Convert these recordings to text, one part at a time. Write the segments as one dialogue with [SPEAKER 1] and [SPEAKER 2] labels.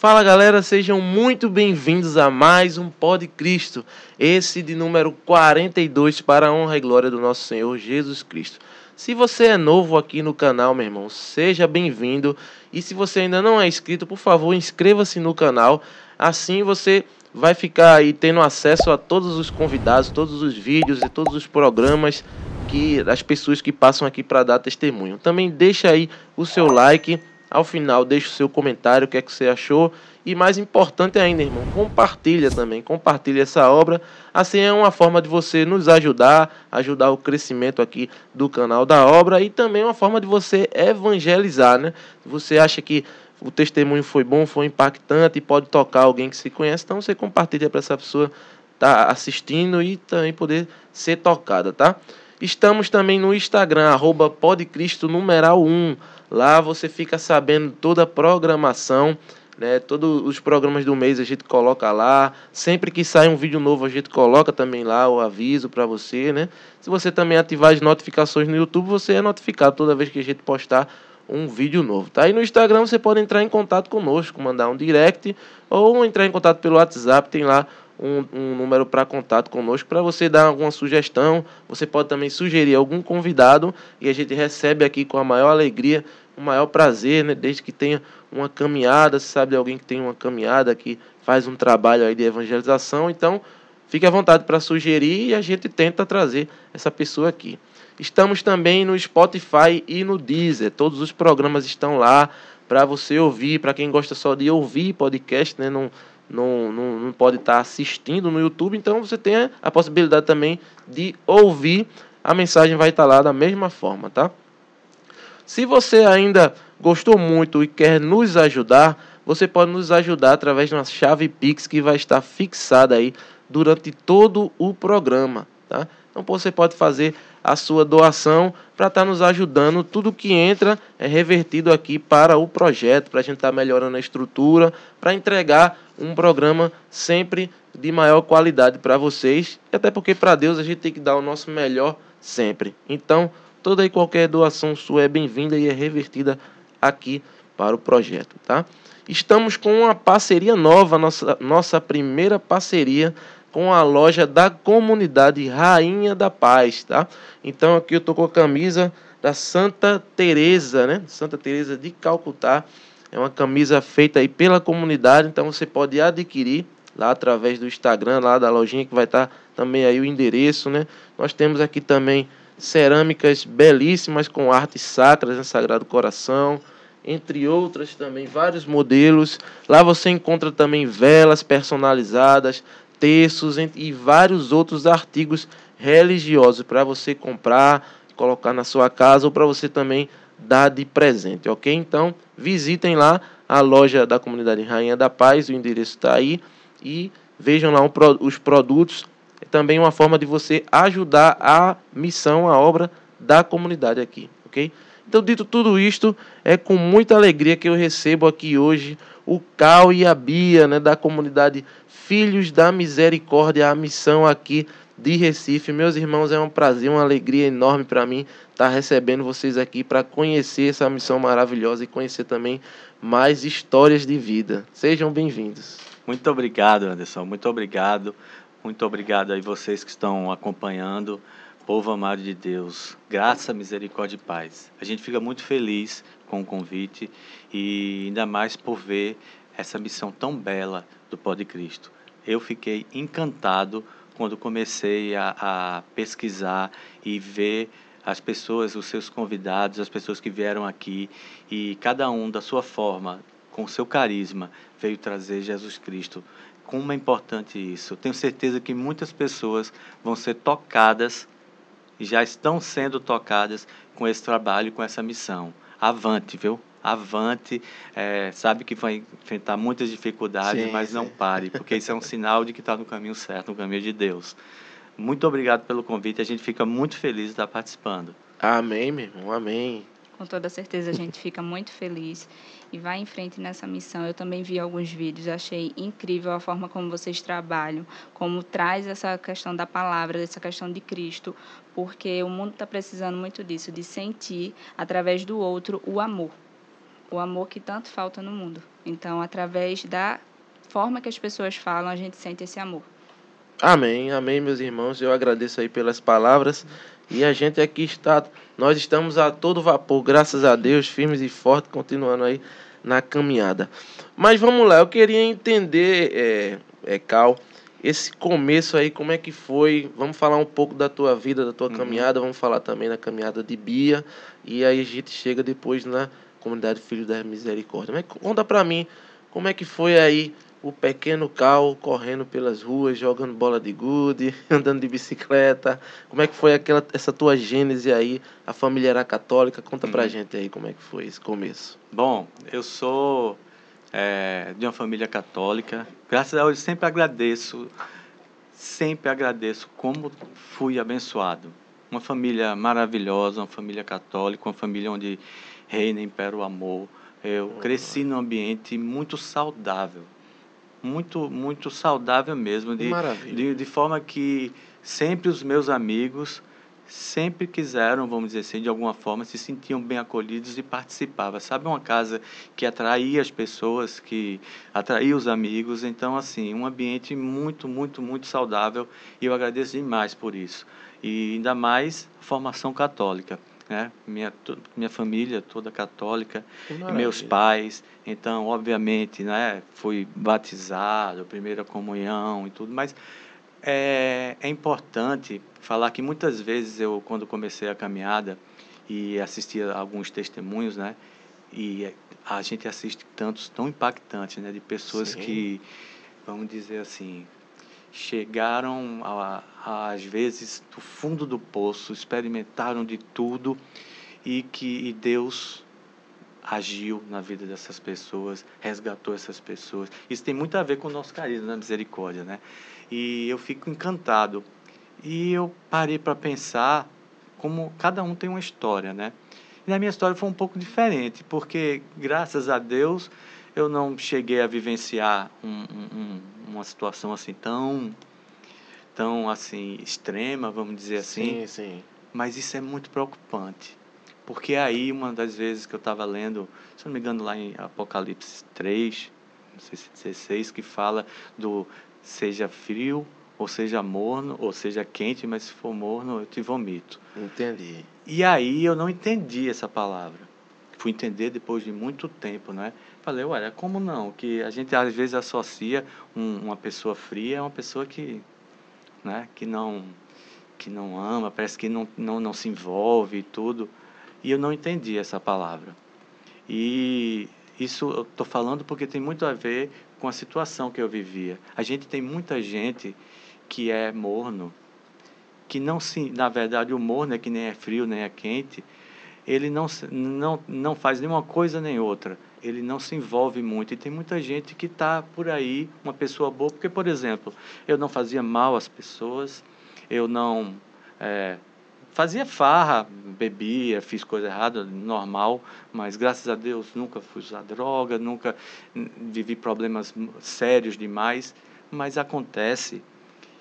[SPEAKER 1] Fala galera, sejam muito bem-vindos a mais um Pod Cristo, esse de número 42 para a honra e glória do nosso Senhor Jesus Cristo. Se você é novo aqui no canal, meu irmão, seja bem-vindo. E se você ainda não é inscrito, por favor, inscreva-se no canal. Assim você vai ficar aí tendo acesso a todos os convidados, todos os vídeos e todos os programas que as pessoas que passam aqui para dar testemunho. Também deixa aí o seu like ao final, deixe o seu comentário, o que é que você achou. E mais importante ainda, irmão, compartilha também, compartilha essa obra. Assim é uma forma de você nos ajudar, ajudar o crescimento aqui do canal da obra e também uma forma de você evangelizar, né? Você acha que o testemunho foi bom, foi impactante e pode tocar alguém que se conhece, então você compartilha para essa pessoa estar tá assistindo e também poder ser tocada, tá? Estamos também no Instagram, arroba podcristo numeral 1. Lá você fica sabendo toda a programação, né? Todos os programas do mês a gente coloca lá. Sempre que sai um vídeo novo a gente coloca também lá o aviso para você, né? Se você também ativar as notificações no YouTube, você é notificado toda vez que a gente postar um vídeo novo, tá? E no Instagram você pode entrar em contato conosco, mandar um direct ou entrar em contato pelo WhatsApp, tem lá um, um número para contato conosco para você dar alguma sugestão. Você pode também sugerir algum convidado e a gente recebe aqui com a maior alegria, o maior prazer, né? Desde que tenha uma caminhada, se sabe de alguém que tem uma caminhada que faz um trabalho aí de evangelização, então fique à vontade para sugerir e a gente tenta trazer essa pessoa aqui. Estamos também no Spotify e no Deezer. Todos os programas estão lá para você ouvir. Para quem gosta só de ouvir podcast, né? Não, não, não, não pode estar assistindo no YouTube, então você tem a possibilidade também de ouvir. A mensagem vai estar lá da mesma forma, tá? Se você ainda gostou muito e quer nos ajudar, você pode nos ajudar através de uma chave Pix que vai estar fixada aí durante todo o programa, tá? Então você pode fazer a sua doação para estar tá nos ajudando. Tudo que entra é revertido aqui para o projeto, para a gente estar tá melhorando a estrutura, para entregar um programa sempre de maior qualidade para vocês. E até porque para Deus a gente tem que dar o nosso melhor sempre. Então, toda e qualquer doação sua é bem-vinda e é revertida aqui para o projeto, tá? Estamos com uma parceria nova, nossa, nossa primeira parceria com a loja da comunidade Rainha da Paz, tá? Então aqui eu tô com a camisa da Santa Teresa, né? Santa Teresa de Calcutá. É uma camisa feita aí pela comunidade, então você pode adquirir lá através do Instagram, lá da lojinha que vai estar tá também aí o endereço, né? Nós temos aqui também cerâmicas belíssimas com artes sacras, né? Sagrado Coração, entre outras também vários modelos. Lá você encontra também velas personalizadas, terços e vários outros artigos religiosos para você comprar, colocar na sua casa ou para você também dar de presente, ok? Então visitem lá a loja da comunidade Rainha da Paz, o endereço está aí e vejam lá os produtos. É também uma forma de você ajudar a missão, a obra da comunidade aqui, ok? Então, dito tudo isto, é com muita alegria que eu recebo aqui hoje o Cal e a Bia, né, da comunidade Filhos da Misericórdia, a missão aqui de Recife. Meus irmãos, é um prazer, uma alegria enorme para mim estar recebendo vocês aqui para conhecer essa missão maravilhosa e conhecer também mais histórias de vida. Sejam bem-vindos.
[SPEAKER 2] Muito obrigado, Anderson. Muito obrigado. Muito obrigado aí vocês que estão acompanhando. Povo amado de Deus, graça, misericórdia e paz. A gente fica muito feliz com o convite e ainda mais por ver essa missão tão bela do Pó de Cristo eu fiquei encantado quando comecei a, a, pesquisar e ver as pessoas, os seus convidados, as pessoas que vieram aqui e cada um da sua forma, com seu carisma, veio trazer Jesus Cristo. Como é importante isso. Eu tenho certeza que muitas pessoas vão ser tocadas e já estão sendo tocadas com esse trabalho, com essa missão. Avante, viu? avante, é, sabe que vai enfrentar muitas dificuldades, sim, mas sim. não pare, porque isso é um sinal de que está no caminho certo, no caminho de Deus. Muito obrigado pelo convite, a gente fica muito feliz de estar participando.
[SPEAKER 1] Amém, meu irmão, amém.
[SPEAKER 3] Com toda certeza a gente fica muito feliz e vai em frente nessa missão. Eu também vi alguns vídeos, achei incrível a forma como vocês trabalham, como traz essa questão da palavra, essa questão de Cristo, porque o mundo está precisando muito disso, de sentir através do outro o amor o amor que tanto falta no mundo. Então, através da forma que as pessoas falam, a gente sente esse amor.
[SPEAKER 1] Amém, amém, meus irmãos. Eu agradeço aí pelas palavras. E a gente aqui está, nós estamos a todo vapor, graças a Deus, firmes e fortes, continuando aí na caminhada. Mas vamos lá, eu queria entender, é, é Cal, esse começo aí, como é que foi? Vamos falar um pouco da tua vida, da tua uhum. caminhada, vamos falar também da caminhada de Bia, e aí a gente chega depois na comunidade Filho da Misericórdia. Mas conta pra mim, como é que foi aí o pequeno Cal correndo pelas ruas, jogando bola de gude, andando de bicicleta. Como é que foi aquela essa tua gênese aí? A família era católica? Conta pra uhum. gente aí como é que foi esse começo.
[SPEAKER 2] Bom, eu sou é, de uma família católica. Graças a Deus, sempre agradeço, sempre agradeço como fui abençoado. Uma família maravilhosa, uma família católica, uma família onde reina, impera o amor. Eu cresci num ambiente muito saudável muito muito saudável mesmo de, de, de forma que sempre os meus amigos sempre quiseram, vamos dizer assim, de alguma forma, se sentiam bem acolhidos e participavam. Sabe, uma casa que atraía as pessoas, que atraía os amigos. Então, assim, um ambiente muito, muito, muito saudável e eu agradeço demais por isso. E ainda mais a formação católica né? Minha, minha família toda católica, meus pais, então, obviamente, né, fui batizado, primeira comunhão e tudo, mas é, é importante falar que muitas vezes eu, quando comecei a caminhada e assistia alguns testemunhos, né, e a gente assiste tantos tão impactantes, né, de pessoas Sim. que, vamos dizer assim, chegaram a, a, às vezes do fundo do poço, experimentaram de tudo e que e Deus agiu na vida dessas pessoas, resgatou essas pessoas. Isso tem muito a ver com o nosso carisma na misericórdia, né? E eu fico encantado. E eu parei para pensar como cada um tem uma história, né? E na minha história foi um pouco diferente, porque graças a Deus eu não cheguei a vivenciar um, um, uma situação assim tão tão assim extrema, vamos dizer assim.
[SPEAKER 1] Sim, sim.
[SPEAKER 2] Mas isso é muito preocupante. Porque aí, uma das vezes que eu estava lendo, se não me engano, lá em Apocalipse 3, não sei se 16, que fala do seja frio, ou seja morno, ou seja quente, mas se for morno, eu te vomito.
[SPEAKER 1] Entendi.
[SPEAKER 2] E aí eu não entendi essa palavra. Fui entender depois de muito tempo, né? Falei, olha, como não? Que a gente às vezes associa um, uma pessoa fria a uma pessoa que, né, que não que não ama, parece que não, não, não se envolve e tudo. E eu não entendi essa palavra. E isso eu estou falando porque tem muito a ver com a situação que eu vivia. A gente tem muita gente que é morno, que não se, na verdade, o morno é que nem é frio nem é quente, ele não, não, não faz nenhuma coisa nem outra ele não se envolve muito. E tem muita gente que está por aí, uma pessoa boa, porque, por exemplo, eu não fazia mal às pessoas, eu não é, fazia farra, bebia, fiz coisa errada, normal, mas graças a Deus nunca fui usar droga, nunca vivi problemas sérios demais. Mas acontece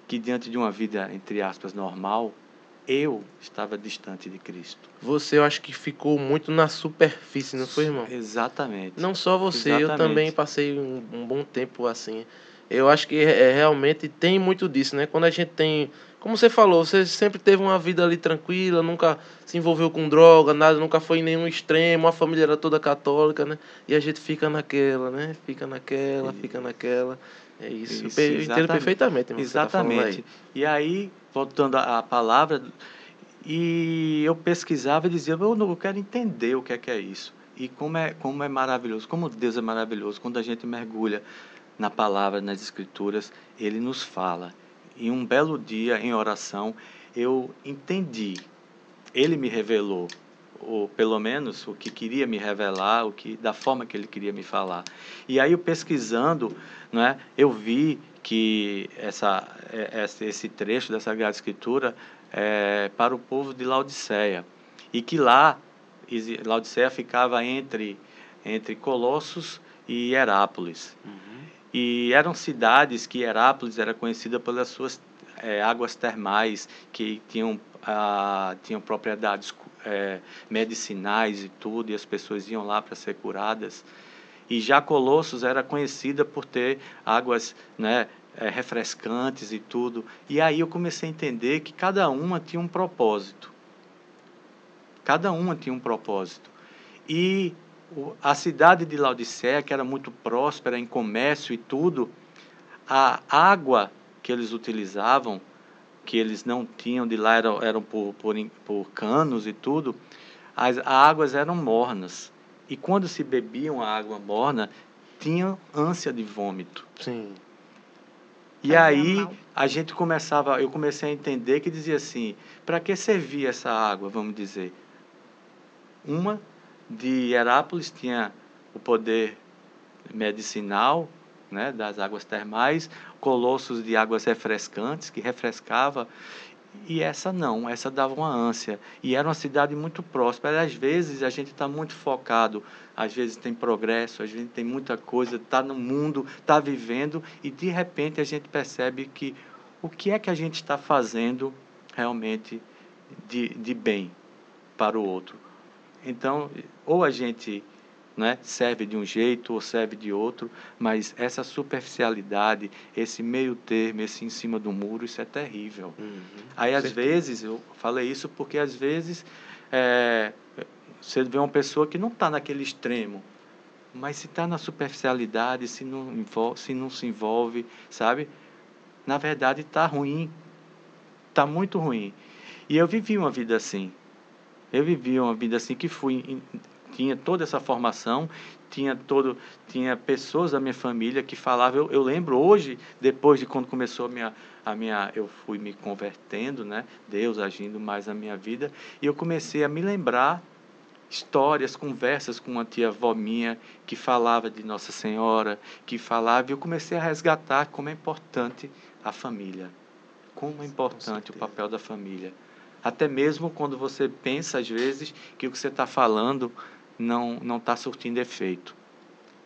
[SPEAKER 2] que diante de uma vida, entre aspas, normal, eu estava distante de Cristo.
[SPEAKER 1] Você, eu acho que ficou muito na superfície, não foi, irmão?
[SPEAKER 2] Exatamente.
[SPEAKER 1] Não só você, Exatamente. eu também passei um, um, bom tempo assim. Eu acho que é, realmente tem muito disso, né? Quando a gente tem, como você falou, você sempre teve uma vida ali tranquila, nunca se envolveu com droga, nada, nunca foi em nenhum extremo, a família era toda católica, né? E a gente fica naquela, né? Fica naquela, fica naquela. É isso. isso eu entendo perfeitamente.
[SPEAKER 2] Tá exatamente. Tá aí. E aí, voltando à palavra, e eu pesquisava e dizia, eu, não, eu quero entender o que é que é isso. E como é, como é maravilhoso, como Deus é maravilhoso, quando a gente mergulha na palavra, nas escrituras, ele nos fala. E um belo dia, em oração, eu entendi. Ele me revelou ou pelo menos o que queria me revelar, o que da forma que ele queria me falar. E aí eu pesquisando, não é, eu vi que essa, é, esse trecho da Sagrada Escritura é para o povo de Laodiceia e que lá Laodiceia ficava entre entre Colossos e Herápolis. Uhum. E eram cidades que Herápolis era conhecida pelas suas é, águas termais que tinham, ah, tinham propriedades é, medicinais e tudo, e as pessoas iam lá para ser curadas. E já Colossos era conhecida por ter águas né, é, refrescantes e tudo. E aí eu comecei a entender que cada uma tinha um propósito. Cada uma tinha um propósito. E a cidade de Laodicea, que era muito próspera em comércio e tudo, a água que eles utilizavam, que eles não tinham de lá, eram, eram por, por, por canos e tudo, as águas eram mornas. E quando se bebiam a água morna, tinha ânsia de vômito.
[SPEAKER 1] Sim.
[SPEAKER 2] E aí a gente começava, eu comecei a entender que dizia assim, para que servia essa água, vamos dizer? Uma de Herápolis tinha o poder medicinal, né, das águas termais, colossos de águas refrescantes, que refrescava, e essa não, essa dava uma ânsia. E era uma cidade muito próspera. Às vezes a gente está muito focado, às vezes tem progresso, às vezes tem muita coisa, está no mundo, está vivendo, e de repente a gente percebe que o que é que a gente está fazendo realmente de, de bem para o outro. Então, ou a gente né, serve de um jeito ou serve de outro, mas essa superficialidade, esse meio termo, esse em cima do muro, isso é terrível. Uhum, Aí, às certeza. vezes, eu falei isso porque, às vezes, é, você vê uma pessoa que não está naquele extremo, mas se está na superficialidade, se não, envolve, se não se envolve, sabe? Na verdade, está ruim. Está muito ruim. E eu vivi uma vida assim. Eu vivi uma vida assim que fui tinha toda essa formação, tinha todo tinha pessoas da minha família que falavam. Eu, eu lembro hoje, depois de quando começou a minha a minha eu fui me convertendo, né? Deus agindo mais na minha vida e eu comecei a me lembrar histórias, conversas com uma tia avó minha que falava de Nossa Senhora, que falava, e eu comecei a resgatar como é importante a família. Como é importante o papel da família. Até mesmo quando você pensa, às vezes, que o que você está falando não não está surtindo efeito.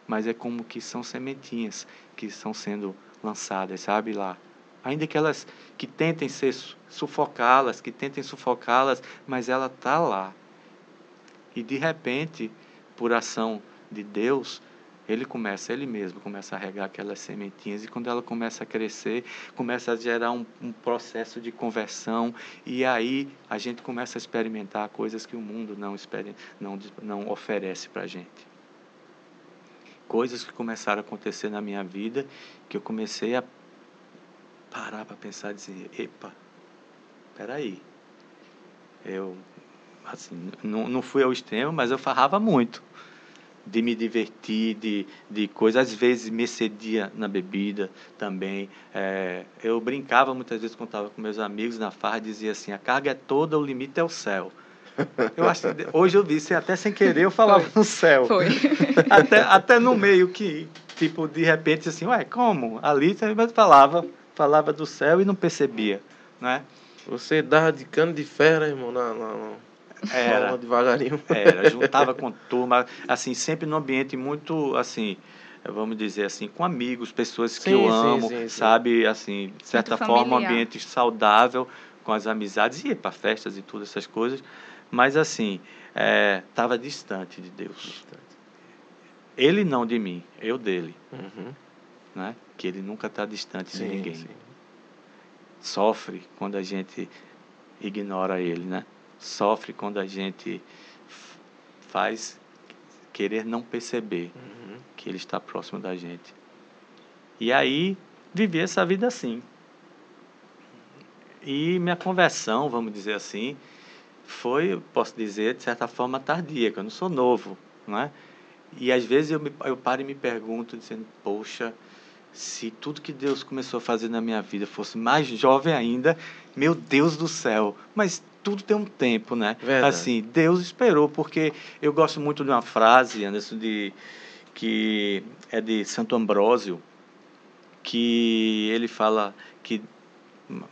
[SPEAKER 2] Mas é como que são sementinhas que estão sendo lançadas, sabe lá. Ainda que elas que tentem ser sufocá-las, que tentem sufocá-las, mas ela está lá. E de repente, por ação de Deus, ele começa, ele mesmo começa a regar aquelas sementinhas e quando ela começa a crescer, começa a gerar um, um, processo de conversão e aí a gente começa a experimentar coisas que o mundo não, não, não oferece para a gente. Coisas que começaram a acontecer na minha vida que eu comecei a parar para pensar e dizer, epa, peraí, eu assim, não, não fui ao extremo, mas eu farrava muito de me divertir, de, de coisas. Às vezes me excedia na bebida também. É, eu brincava muitas vezes quando estava com meus amigos na farra, dizia assim: a carga é toda, o limite é o céu. Eu acho que hoje eu vi, até sem querer eu falava Foi. no céu.
[SPEAKER 3] Foi.
[SPEAKER 2] Até, até no meio que, tipo, de repente assim, ué, como? Ali você falava, falava do céu e não percebia, né?
[SPEAKER 1] Você dava de cano de ferro, irmão, na, na,
[SPEAKER 2] era.
[SPEAKER 1] devagarinho.
[SPEAKER 2] Era, juntava com turma, assim, sempre num ambiente muito, assim, vamos dizer assim, com amigos, pessoas que sim, eu amo, sim, sim, sabe, assim, de certa muito forma, familiar. um ambiente saudável com as amizades, ia para festas e tudo essas coisas, mas assim, estava é, distante de Deus. Distante. Ele não de mim, eu dele. Uhum. Né? Que ele nunca está distante de ninguém. Sofre quando a gente ignora ele, né? Sofre quando a gente faz querer não perceber uhum. que ele está próximo da gente. E aí, viver essa vida assim. E minha conversão, vamos dizer assim, foi, posso dizer, de certa forma tardia, que eu não sou novo, não é? E às vezes eu, me, eu paro e me pergunto, dizendo, poxa, se tudo que Deus começou a fazer na minha vida fosse mais jovem ainda, meu Deus do céu, mas tudo tem um tempo, né?
[SPEAKER 1] Verdade.
[SPEAKER 2] Assim, Deus esperou, porque eu gosto muito de uma frase, Anderson, de, que é de Santo Ambrósio, que ele fala que,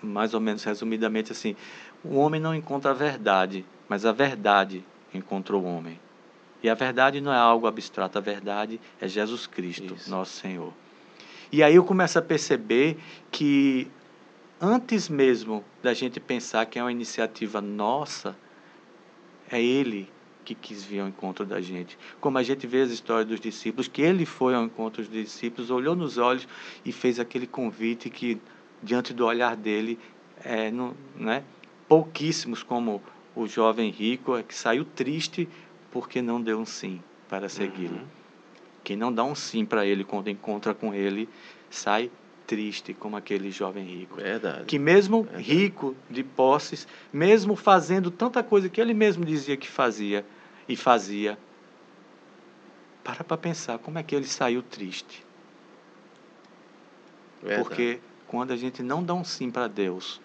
[SPEAKER 2] mais ou menos resumidamente assim, o homem não encontra a verdade, mas a verdade encontrou o homem. E a verdade não é algo abstrato, a verdade é Jesus Cristo, Isso. nosso Senhor. E aí eu começo a perceber que antes mesmo da gente pensar que é uma iniciativa nossa, é Ele que quis vir ao encontro da gente. Como a gente vê as histórias dos discípulos, que Ele foi ao encontro dos discípulos, olhou nos olhos e fez aquele convite que, diante do olhar dele, é, não, né, pouquíssimos, como o jovem rico, é que saiu triste porque não deu um sim para segui-lo. Uhum. Quem não dá um sim para ele quando encontra com ele, sai triste como aquele jovem rico.
[SPEAKER 1] Verdade.
[SPEAKER 2] Que mesmo
[SPEAKER 1] Verdade.
[SPEAKER 2] rico de posses, mesmo fazendo tanta coisa que ele mesmo dizia que fazia e fazia, para para pensar como é que ele saiu triste.
[SPEAKER 1] Verdade.
[SPEAKER 2] Porque quando a gente não dá um sim para Deus,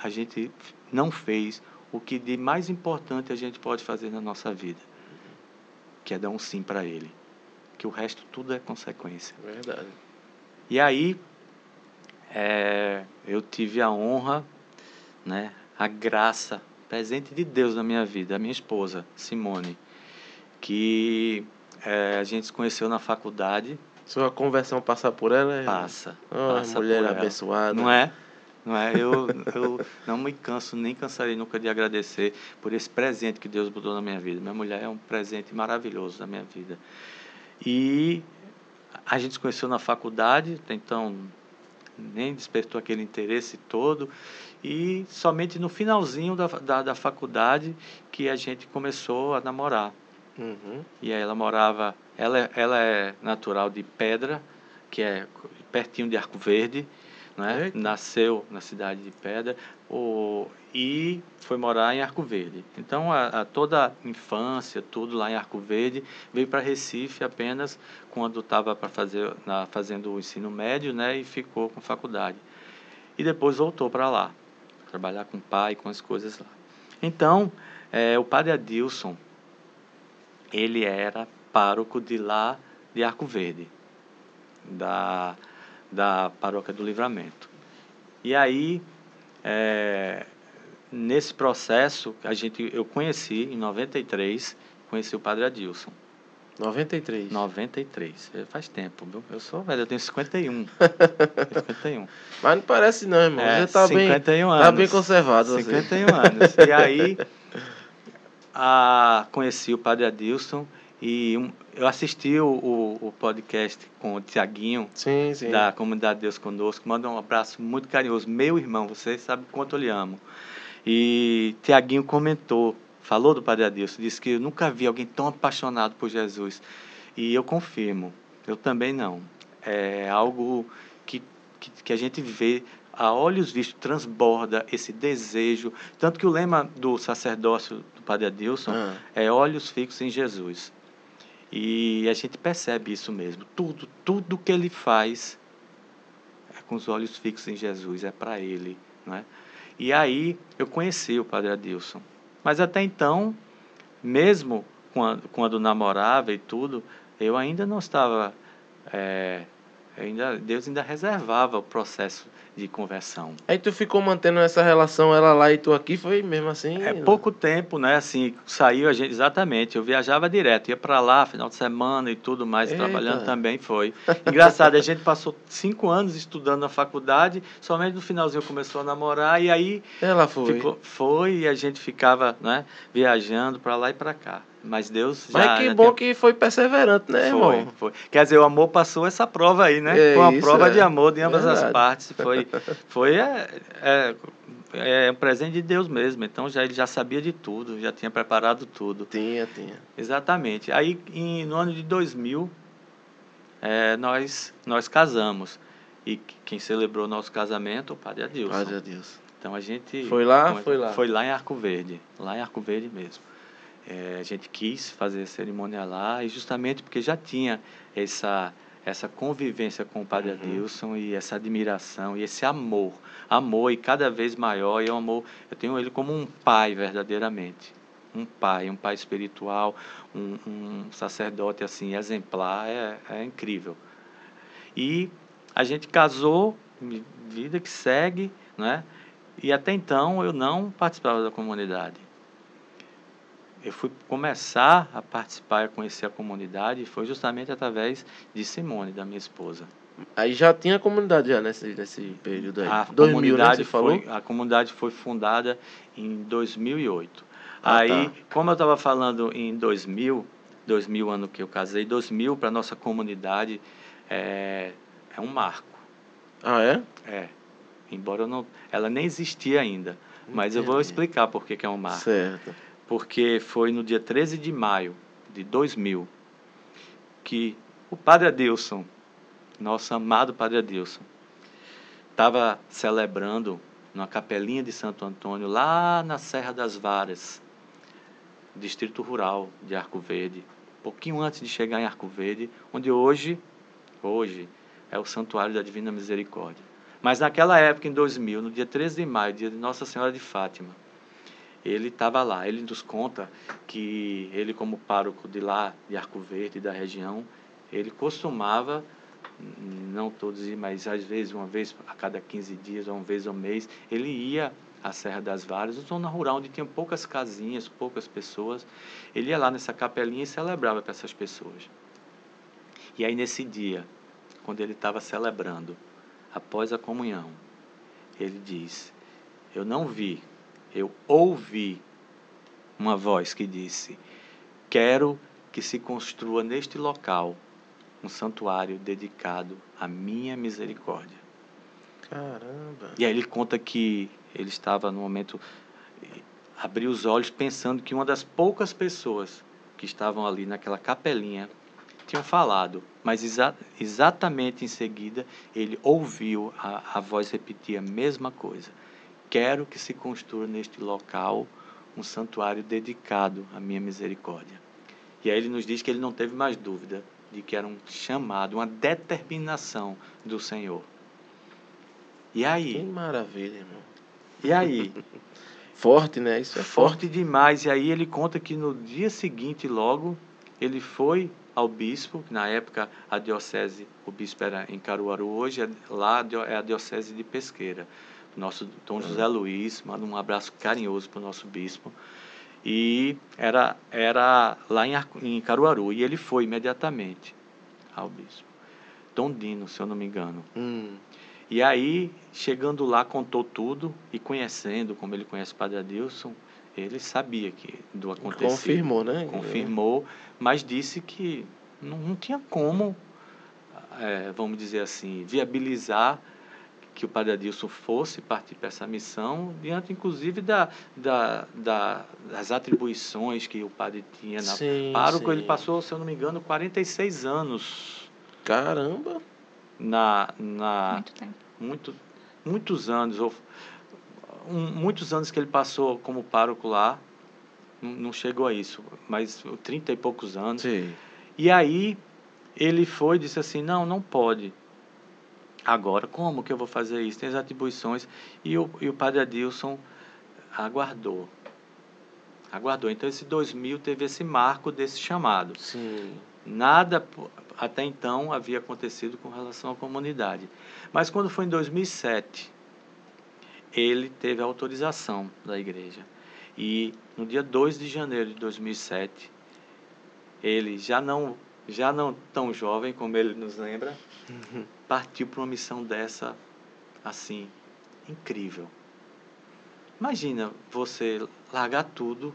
[SPEAKER 2] a gente não fez o que de mais importante a gente pode fazer na nossa vida, que é dar um sim para Ele. Que o resto tudo é consequência.
[SPEAKER 1] Verdade.
[SPEAKER 2] E aí, é, eu tive a honra, né, a graça, presente de Deus na minha vida, a minha esposa, Simone, que é, a gente se conheceu na faculdade.
[SPEAKER 1] Sua conversão passar por ela é.
[SPEAKER 2] Passa.
[SPEAKER 1] Oh,
[SPEAKER 2] passa
[SPEAKER 1] mulher abençoada.
[SPEAKER 2] Não é? Não é? Eu, eu não me canso, nem cansarei nunca de agradecer por esse presente que Deus botou na minha vida. Minha mulher é um presente maravilhoso na minha vida. E a gente se conheceu na faculdade, então nem despertou aquele interesse todo. E somente no finalzinho da, da, da faculdade que a gente começou a namorar.
[SPEAKER 1] Uhum.
[SPEAKER 2] E aí ela morava, ela, ela é natural de Pedra, que é pertinho de Arco Verde, né?
[SPEAKER 1] Eita.
[SPEAKER 2] nasceu na cidade de Pedra e foi morar em Arco Verde. Então, a, a toda a infância, tudo lá em Arco Verde, veio para Recife apenas quando estava para fazer na, fazendo o ensino médio, né? E ficou com faculdade. E depois voltou para lá, trabalhar com o pai, com as coisas lá. Então, é, o padre Adilson, ele era pároco de lá de Arco Verde, da, da paróquia do Livramento. E aí, é, nesse processo, a gente, eu conheci, em 93, conheci o padre Adilson.
[SPEAKER 1] 93.
[SPEAKER 2] 93, é, faz tempo, viu? Eu sou velho, eu tenho 51. 51.
[SPEAKER 1] Mas não parece não, irmão.
[SPEAKER 2] É,
[SPEAKER 1] Você tá bem,
[SPEAKER 2] 51
[SPEAKER 1] tá bem
[SPEAKER 2] anos.
[SPEAKER 1] conservado. Você.
[SPEAKER 2] 51 anos. E aí, a, conheci o Padre Adilson e eu assisti o, o, o podcast com o Tiaguinho,
[SPEAKER 1] Sim, sim.
[SPEAKER 2] da Comunidade Deus Conosco. Manda um abraço muito carinhoso. Meu irmão, vocês sabem quanto eu lhe amo. E Tiaguinho comentou, falou do Padre Adilson, disse que eu nunca vi alguém tão apaixonado por Jesus. E eu confirmo, eu também não. É algo que, que, que a gente vê a olhos vistos, transborda esse desejo. Tanto que o lema do sacerdócio do Padre Adilson
[SPEAKER 1] Ah,
[SPEAKER 2] é olhos fixos em Jesus. E a gente percebe isso mesmo. Tudo, tudo que ele faz é com os olhos fixos em Jesus, é para ele, não é? E aí eu conheci o Padre Adilson. Mas até então, mesmo quando, quando namorava e tudo, eu ainda não estava. é, ainda, Deus ainda reservava o processo de conversão.
[SPEAKER 1] Aí tu ficou mantendo essa relação, ela lá e tu aqui, foi mesmo assim?
[SPEAKER 2] É pouco tempo, né? Assim, saiu a gente, exatamente. Eu viajava direto, ia para lá, final de semana e tudo mais,
[SPEAKER 1] Eita.
[SPEAKER 2] trabalhando também foi. Engraçado, a gente passou cinco anos estudando na faculdade, somente no finalzinho começou a namorar e aí
[SPEAKER 1] Ela foi.
[SPEAKER 2] ficou, foi e a gente ficava, né? Viajando para lá e para cá. Mas Deus já.
[SPEAKER 1] Mas que bom
[SPEAKER 2] tinha-
[SPEAKER 1] que foi perseverante, né,
[SPEAKER 2] foi,
[SPEAKER 1] irmão?
[SPEAKER 2] foi. Quer dizer, o amor passou essa prova aí, né?
[SPEAKER 1] É
[SPEAKER 2] foi uma
[SPEAKER 1] isso,
[SPEAKER 2] prova
[SPEAKER 1] é.
[SPEAKER 2] de amor de ambas as
[SPEAKER 1] Verdade.
[SPEAKER 2] partes. Foi, foi é, é, é um presente de Deus mesmo. Então já ele já sabia de tudo, já tinha preparado tudo.
[SPEAKER 1] Tinha, tinha.
[SPEAKER 2] Exatamente. Aí em, no ano de 2000 é, nós nós casamos e quem celebrou nosso casamento o Padre Adilson.
[SPEAKER 1] Padre a Deus.
[SPEAKER 2] Então a gente
[SPEAKER 1] Foi lá?
[SPEAKER 2] é-
[SPEAKER 1] Foi lá.
[SPEAKER 2] Foi lá em Arco Verde, lá em Arco Verde mesmo. É, a gente quis fazer a cerimônia lá e justamente porque já tinha essa essa convivência com o Padre
[SPEAKER 1] Uhum.
[SPEAKER 2] Adilson e essa admiração e esse amor, amor e cada vez maior e é um amor. Eu tenho ele como um pai verdadeiramente, um pai, um pai espiritual, um, um sacerdote assim exemplar, é, é incrível. E a gente casou, vida que segue, né? E até então eu não participava da comunidade. Eu fui começar a participar e conhecer a comunidade foi justamente através de Simone, da minha esposa.
[SPEAKER 1] Aí já tinha comunidade já nesse, nesse período aí.
[SPEAKER 2] A
[SPEAKER 1] 2000, né,
[SPEAKER 2] comunidade
[SPEAKER 1] você falou?
[SPEAKER 2] foi, a comunidade foi fundada em 2008.
[SPEAKER 1] Ah,
[SPEAKER 2] Aí,
[SPEAKER 1] tá.
[SPEAKER 2] como eu estava falando em 2000, 2000 ano que eu casei, 2000 para nossa comunidade é, é um marco.
[SPEAKER 1] Ah, é?
[SPEAKER 2] É. Embora não, ela nem existia ainda, mas eu vou
[SPEAKER 1] Entendi.
[SPEAKER 2] explicar por que que é um marco.
[SPEAKER 1] Certo.
[SPEAKER 2] Porque foi no dia 13 de maio de 2000 que o Padre Adilson, nosso amado Padre Adilson, estava celebrando numa capelinha de Santo Antônio, lá na Serra das Varas, distrito rural de Arco Verde, pouquinho antes de chegar em Arco Verde, onde hoje, hoje é o Santuário da Divina Misericórdia. Mas naquela época, em 2000, no dia 13 de maio, dia de Nossa Senhora de Fátima, ele estava lá. Ele nos conta que ele, como pároco de lá, de Arco Verde, da região, ele costumava, não todos mas às vezes, uma vez a cada 15 dias, ou uma vez ao mês, ele ia à Serra das Varas, zona rural, onde tinha poucas casinhas, poucas pessoas. Ele ia lá nessa capelinha e celebrava para essas pessoas. E aí, nesse dia, quando ele estava celebrando, após a comunhão, ele diz: Eu não vi, eu ouvi uma voz que disse: Quero que se construa neste local um santuário dedicado à minha misericórdia.
[SPEAKER 1] Caramba.
[SPEAKER 2] E aí ele conta que ele estava no momento eh, abriu os olhos pensando que uma das poucas pessoas que estavam ali naquela capelinha tinham falado, mas exa exatamente em seguida ele ouviu a, a voz repetir a mesma coisa. Quero que se construa neste local um santuário dedicado à minha misericórdia. E aí ele nos diz que ele não teve mais dúvida de que era um chamado, uma determinação do Senhor. E aí?
[SPEAKER 1] Que maravilha, irmão.
[SPEAKER 2] E aí?
[SPEAKER 1] Forte, né? Isso é forte.
[SPEAKER 2] Forte demais. E aí ele conta que no dia seguinte, logo, ele foi ao bispo, que na época a diocese, o bispo era em Caruaru, hoje é, lá é a diocese de Pesqueira. Nosso Dom José Luiz, manda um abraço carinhoso para o nosso bispo. E era, era lá em, em Caruaru. E ele foi imediatamente ao bispo. Dom Dino, se eu não me engano.
[SPEAKER 1] Hum,
[SPEAKER 2] E aí, chegando lá, contou tudo e conhecendo, como ele conhece o Padre Adilson, ele sabia que do acontecido.
[SPEAKER 1] confirmou, né?
[SPEAKER 2] Confirmou, mas disse que não, não tinha como, eh, vamos dizer assim, viabilizar que o Padre Adilson fosse partir para essa missão, diante inclusive da, da, da- das atribuições que o padre tinha na
[SPEAKER 1] Sim,
[SPEAKER 2] pároco. Ele
[SPEAKER 1] sim.
[SPEAKER 2] passou, se eu não me engano, 46 anos
[SPEAKER 1] Caramba.
[SPEAKER 2] na, na,
[SPEAKER 3] Muito tempo.
[SPEAKER 2] muito, muitos anos, ou, um, muitos anos que ele passou como pároco lá, não, não chegou a isso, mas 30 e poucos anos.
[SPEAKER 1] Sim.
[SPEAKER 2] E aí ele foi e disse assim, não, não pode. Agora, como que eu vou fazer isso? Tem as atribuições. E o, e o padre Adilson aguardou. Aguardou. Então, esse 2000 teve esse marco desse chamado.
[SPEAKER 1] Sim.
[SPEAKER 2] Nada até então havia acontecido com relação à comunidade. Mas quando foi em 2007, ele teve a autorização da igreja. E no dia 2 de janeiro de 2007, ele já não já não tão jovem como ele nos lembra, partiu para uma missão dessa assim incrível. Imagina você largar tudo,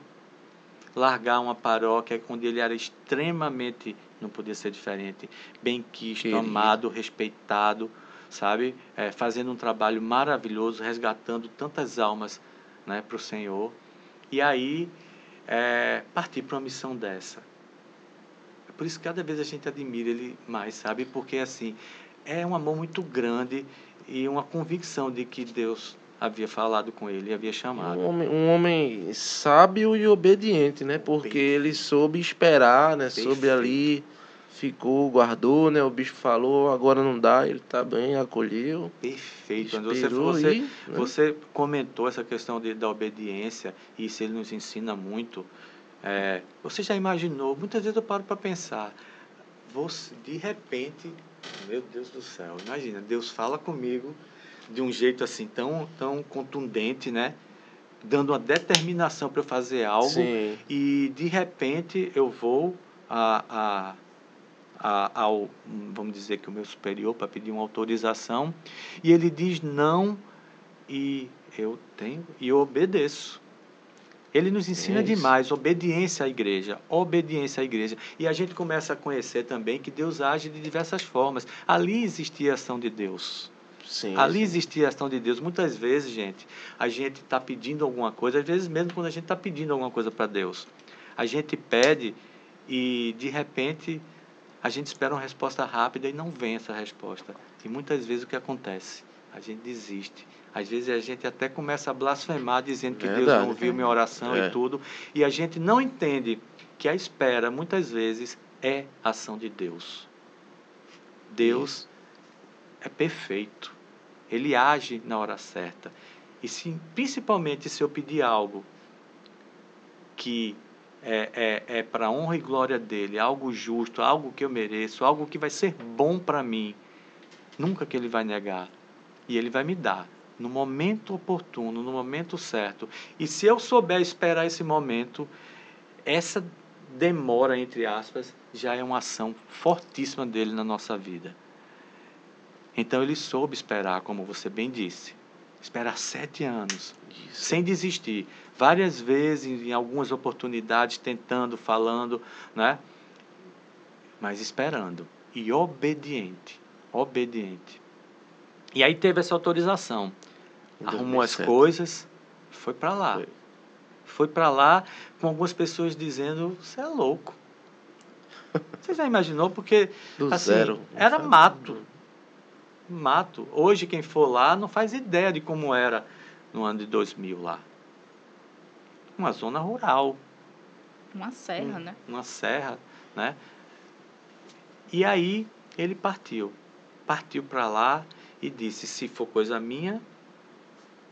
[SPEAKER 2] largar uma paróquia onde ele era extremamente, não podia ser diferente, bem quisto, amado, respeitado, sabe? É, fazendo um trabalho maravilhoso, resgatando tantas almas né, para o Senhor. E aí, é, partir para uma missão dessa. É por isso que cada vez a gente admira ele mais, sabe? Porque, assim, é um amor muito grande e uma convicção de que Deus havia falado com ele e havia chamado.
[SPEAKER 1] Um homem, um homem sábio e obediente, né? Porque
[SPEAKER 2] Perfeito.
[SPEAKER 1] ele soube esperar, né? Soube
[SPEAKER 2] Perfeito.
[SPEAKER 1] ali, ficou, guardou, né? O bicho falou, agora não dá, ele tá bem, acolheu.
[SPEAKER 2] Perfeito. Quando você, você,
[SPEAKER 1] e, né?
[SPEAKER 2] Você comentou essa questão de, da obediência, e isso ele nos ensina muito. É, você já imaginou? Muitas vezes eu paro para pensar. Você, de repente, meu Deus do céu, imagina, Deus fala comigo de um jeito assim tão, tão contundente, né? Dando uma determinação para eu fazer algo
[SPEAKER 1] Sim.
[SPEAKER 2] e de repente eu vou a, a, a, ao, vamos dizer que o meu superior, para pedir uma autorização, e ele diz não, e eu tenho, e eu obedeço. Ele nos ensina é demais obediência à igreja, obediência à igreja. E a gente começa a conhecer também que Deus age de diversas formas. Ali existia a ação de Deus. Sim, Ali sim. existia a ação de Deus. Muitas vezes, gente, a gente está pedindo alguma coisa, às vezes mesmo quando a gente está pedindo alguma coisa para Deus, a gente pede e de repente a gente espera uma resposta rápida e não vem essa resposta. E muitas vezes o que acontece? A gente desiste. Às vezes a gente até começa a blasfemar dizendo que Verdade. Deus não ouviu minha oração é. e tudo. E a gente não entende que a espera, muitas vezes, é ação de Deus. Deus é perfeito. Ele age na hora certa. E se, principalmente se eu pedir algo que é, é, é para honra e glória dele, algo justo, algo que eu mereço, algo que vai ser bom para mim, nunca que ele vai negar. E ele vai me dar no momento oportuno, no momento certo. E se eu souber esperar esse momento, essa demora, entre aspas, já é uma ação fortíssima dele na nossa vida. Então ele soube esperar, como você bem disse. Esperar sete anos, Isso. sem desistir. Várias vezes, em algumas oportunidades, tentando, falando, né? Mas esperando. E obediente. Obediente. E aí teve essa autorização arrumou as coisas, foi para lá. Foi, foi para lá com algumas pessoas dizendo: você é louco. Você já imaginou? Porque Do assim, zero. era mato. Mato. Hoje, quem for lá não faz ideia de como era no ano de 2000 lá. Uma zona rural.
[SPEAKER 3] Uma serra,
[SPEAKER 2] um,
[SPEAKER 3] né?
[SPEAKER 2] Uma serra, né? E aí ele partiu. Partiu para lá e disse: se for coisa minha,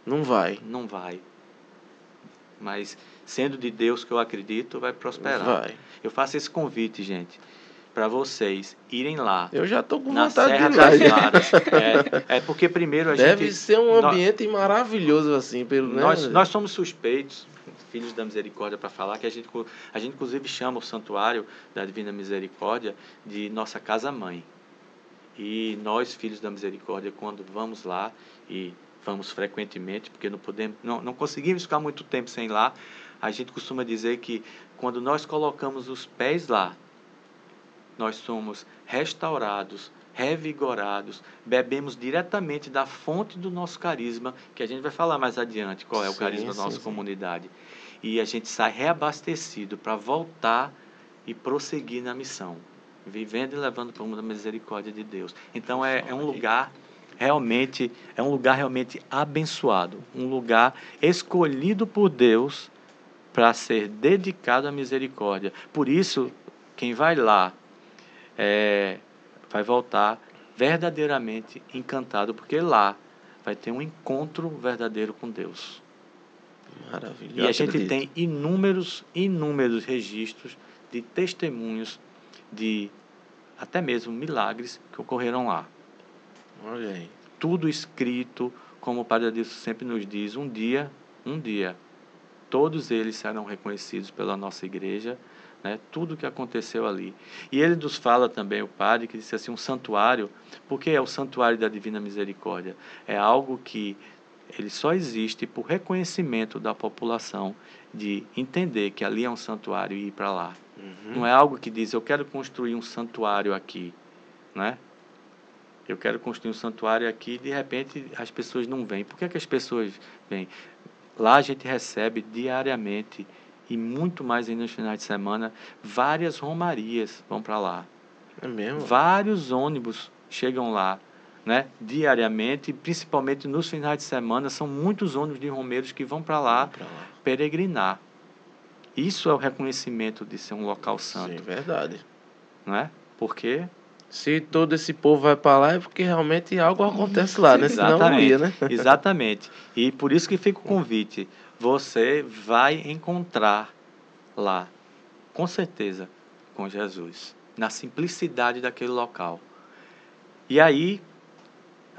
[SPEAKER 1] não vai.
[SPEAKER 2] Não vai. Mas sendo de Deus que eu acredito, vai prosperar.
[SPEAKER 1] Vai.
[SPEAKER 2] Eu faço esse convite, gente, para vocês irem lá.
[SPEAKER 1] Eu já estou com vontade Serra de ir lá. Das
[SPEAKER 2] Laras. é, é, porque primeiro a
[SPEAKER 1] Deve
[SPEAKER 2] gente...
[SPEAKER 1] Deve ser um ambiente nós, maravilhoso assim. Pelo,
[SPEAKER 2] né? nós, nós somos suspeitos, filhos da misericórdia, para falar que a gente, a gente inclusive chama o santuário da Divina Misericórdia de nossa casa-mãe. E nós, filhos da misericórdia, quando vamos lá e vamos frequentemente, porque não podemos, não, não conseguimos ficar muito tempo sem lá. A gente costuma dizer que quando nós colocamos os pés lá, nós somos restaurados, revigorados, bebemos diretamente da fonte do nosso carisma, que a gente vai falar mais adiante qual é o sim, carisma da nossa sim, comunidade. E a gente sai reabastecido para voltar e prosseguir na missão, vivendo e levando para o mundo a misericórdia de Deus. Então é, é um lugar realmente é um lugar realmente abençoado, um lugar escolhido por Deus para ser dedicado à misericórdia. Por isso, quem vai lá é, vai voltar verdadeiramente encantado, porque lá vai ter um encontro verdadeiro com Deus.
[SPEAKER 1] Maravilha.
[SPEAKER 2] E a gente tem inúmeros, inúmeros registros de testemunhos de até mesmo milagres que ocorreram lá.
[SPEAKER 1] Olha aí.
[SPEAKER 2] Tudo escrito, como o Padre Adilson sempre nos diz, um dia, um dia, todos eles serão reconhecidos pela nossa igreja, né? tudo que aconteceu ali. E ele nos fala também, o Padre, que disse assim, um santuário, porque é o santuário da Divina Misericórdia? É algo que ele só existe por reconhecimento da população de entender que ali é um santuário e ir para lá. Uhum. Não é algo que diz, eu quero construir um santuário aqui, né? eu quero construir um santuário aqui, de repente as pessoas não vêm. Por que, é que as pessoas vêm? Lá a gente recebe diariamente e muito mais ainda nos finais de semana, várias romarias vão para lá.
[SPEAKER 1] É mesmo?
[SPEAKER 2] Vários ônibus chegam lá, né? Diariamente, principalmente nos finais de semana, são muitos ônibus de romeiros que vão para lá, lá, peregrinar. Isso é o reconhecimento de ser um local santo.
[SPEAKER 1] Sim, verdade.
[SPEAKER 2] Não é? Porque
[SPEAKER 1] se todo esse povo vai para lá é porque realmente algo acontece lá, né? Senão não ia, né?
[SPEAKER 2] Exatamente. E por isso que fica o convite. Você vai encontrar lá, com certeza, com Jesus, na simplicidade daquele local. E aí,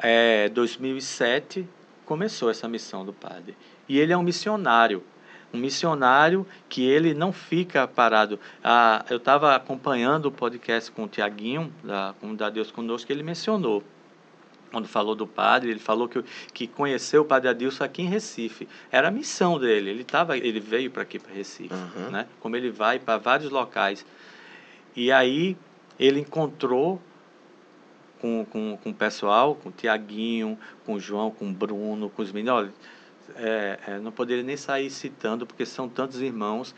[SPEAKER 2] é, 2007, começou essa missão do padre. E ele é um missionário. Um missionário que ele não fica parado. Ah, eu estava acompanhando o podcast com o Tiaguinho, da Comunidade Deus Conosco, que ele mencionou quando falou do padre, ele falou que, que conheceu o padre Adilson aqui em Recife. Era a missão dele. Ele, tava, ele veio para aqui, para Recife. Uhum. Né? Como ele vai para vários locais. E aí ele encontrou com, com, com o pessoal, com o Tiaguinho, com o João, com o Bruno, com os meninos. Olha, é, é, não poderia nem sair citando, porque são tantos irmãos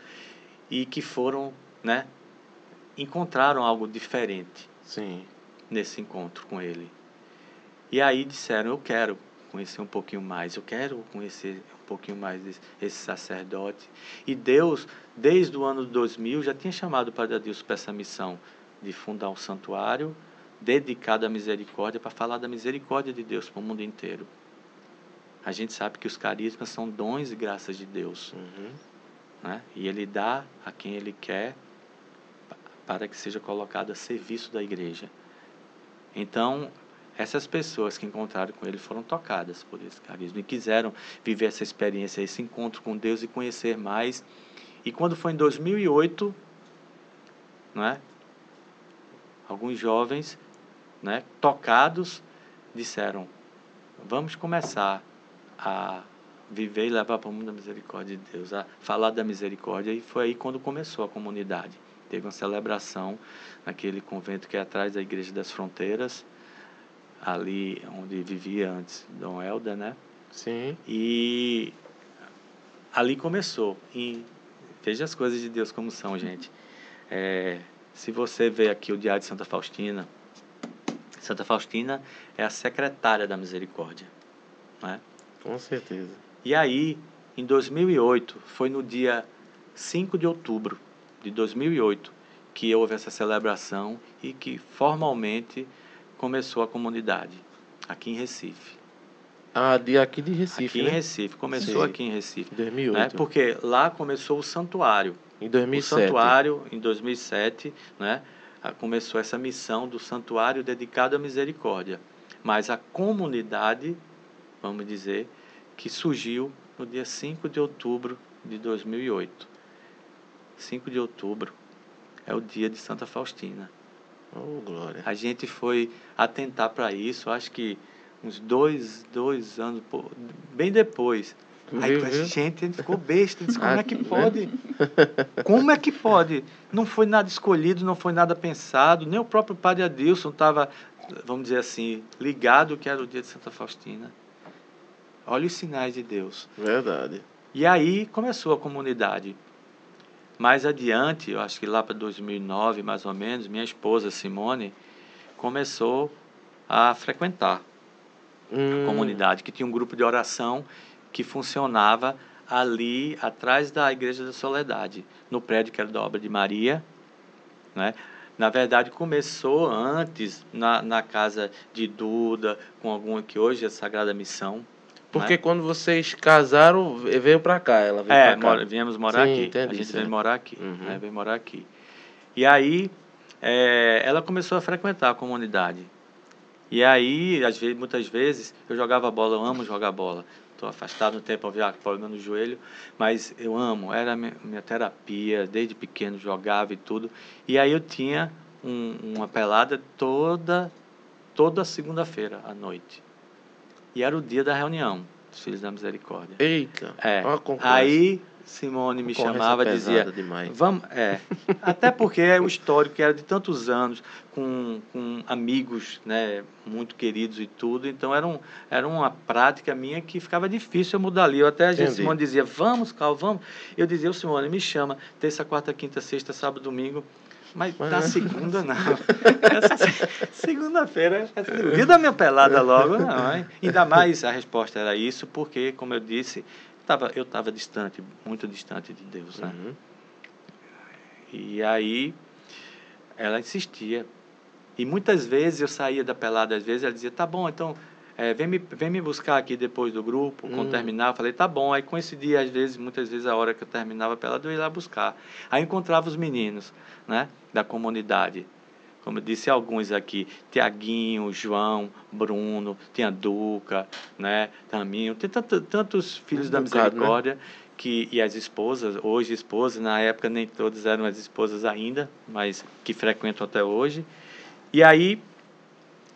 [SPEAKER 2] e que foram, né, encontraram algo diferente
[SPEAKER 1] Sim.
[SPEAKER 2] nesse encontro com ele. E aí disseram: Eu quero conhecer um pouquinho mais, eu quero conhecer um pouquinho mais desse, esse sacerdote. E Deus, desde o ano 2000, já tinha chamado o Padre Adilson para essa missão de fundar um santuário dedicado à misericórdia, para falar da misericórdia de Deus para o mundo inteiro. A gente sabe que os carismas são dons e graças de Deus. Uhum. Né? E Ele dá a quem Ele quer para que seja colocado a serviço da igreja. Então, essas pessoas que encontraram com ele foram tocadas por esse carisma e quiseram viver essa experiência, esse encontro com Deus e conhecer mais. E quando foi em 2008, né, alguns jovens né, tocados disseram: vamos começar a viver e levar para o mundo a misericórdia de Deus, a falar da misericórdia. E foi aí quando começou a comunidade. Teve uma celebração naquele convento que é atrás da Igreja das Fronteiras ali onde vivia antes Dom Helder, né?
[SPEAKER 1] Sim.
[SPEAKER 2] E ali começou. E veja as coisas de Deus como são, gente. É, se você vê aqui o Diário de Santa Faustina, Santa Faustina é a secretária da misericórdia. Né?
[SPEAKER 1] Com certeza.
[SPEAKER 2] E aí, em 2008, foi no dia 5 de outubro de 2008 que houve essa celebração e que formalmente começou a comunidade, aqui em Recife.
[SPEAKER 1] Ah, de aqui de Recife,
[SPEAKER 2] Aqui
[SPEAKER 1] né?
[SPEAKER 2] em Recife, começou Sim. aqui em Recife.
[SPEAKER 1] 2008.
[SPEAKER 2] Né? Porque lá começou o santuário.
[SPEAKER 1] Em 2007.
[SPEAKER 2] O santuário, em 2007, né? Começou essa missão do santuário dedicado à misericórdia. Mas a comunidade, vamos dizer, que surgiu no dia 5 de outubro de 2008. 5 de outubro é o dia de Santa Faustina.
[SPEAKER 1] Oh, glória.
[SPEAKER 2] A gente foi atentar para isso, acho que uns dois, dois anos, bem depois. Aí gente, a gente ficou besta, disse, como é que pode? Como é que pode? Não foi nada escolhido, não foi nada pensado, nem o próprio padre Adilson estava, vamos dizer assim, ligado que era o dia de Santa Faustina. Olha os sinais de Deus.
[SPEAKER 1] Verdade.
[SPEAKER 2] E aí começou a comunidade. Mais adiante, eu acho que lá para 2009, mais ou menos, minha esposa Simone começou a frequentar hum. a comunidade, que tinha um grupo de oração que funcionava ali atrás da Igreja da Soledade, no prédio que era da obra de Maria. Né? Na verdade, começou antes na, na casa de Duda, com alguma que hoje é Sagrada Missão.
[SPEAKER 1] Porque né? quando vocês casaram, veio para cá, ela veio
[SPEAKER 2] é,
[SPEAKER 1] cá.
[SPEAKER 2] É, viemos morar Sim, aqui. Entendi, a gente veio morar aqui, uhum. né? veio morar aqui. E aí, é, ela começou a frequentar a comunidade. E aí, às vezes, muitas vezes, eu jogava bola, eu amo jogar bola. Estou afastado no tempo, havia problema no joelho, mas eu amo, era minha, minha terapia, desde pequeno jogava e tudo. E aí eu tinha um, uma pelada toda, toda segunda-feira à noite. E era o dia da reunião dos Filhos da Misericórdia.
[SPEAKER 1] Eita!
[SPEAKER 2] É. Aí Simone me chamava e dizia.
[SPEAKER 1] Demais.
[SPEAKER 2] Vamos, é. Até porque é o histórico que era de tantos anos, com, com amigos né, muito queridos e tudo. Então era, um, era uma prática minha que ficava difícil eu mudar ali. Eu até a gente, Simone dizia, vamos, Cal, vamos. Eu dizia, o Simone, me chama, terça, quarta, quinta, sexta, sábado, domingo. Mas na segunda não. Segunda-feira, dia da minha pelada logo, não. Hein? Ainda mais a resposta era isso, porque, como eu disse, tava, eu estava distante, muito distante de Deus. Né? Uhum. E aí ela insistia. E muitas vezes eu saía da pelada, às vezes ela dizia, tá bom, então é, vem, me, vem me buscar aqui depois do grupo, quando hum. terminar. Eu falei, tá bom. Aí coincidia, às vezes, muitas vezes, a hora que eu terminava pela eu ia lá buscar. Aí encontrava os meninos, né, da comunidade. Como eu disse alguns aqui, Tiaguinho, João, Bruno, tinha Duca, né, Taminho, tem tanto, tantos filhos da né? misericórdia né? que e as esposas, hoje esposas, na época nem todas eram as esposas ainda, mas que frequentam até hoje. E aí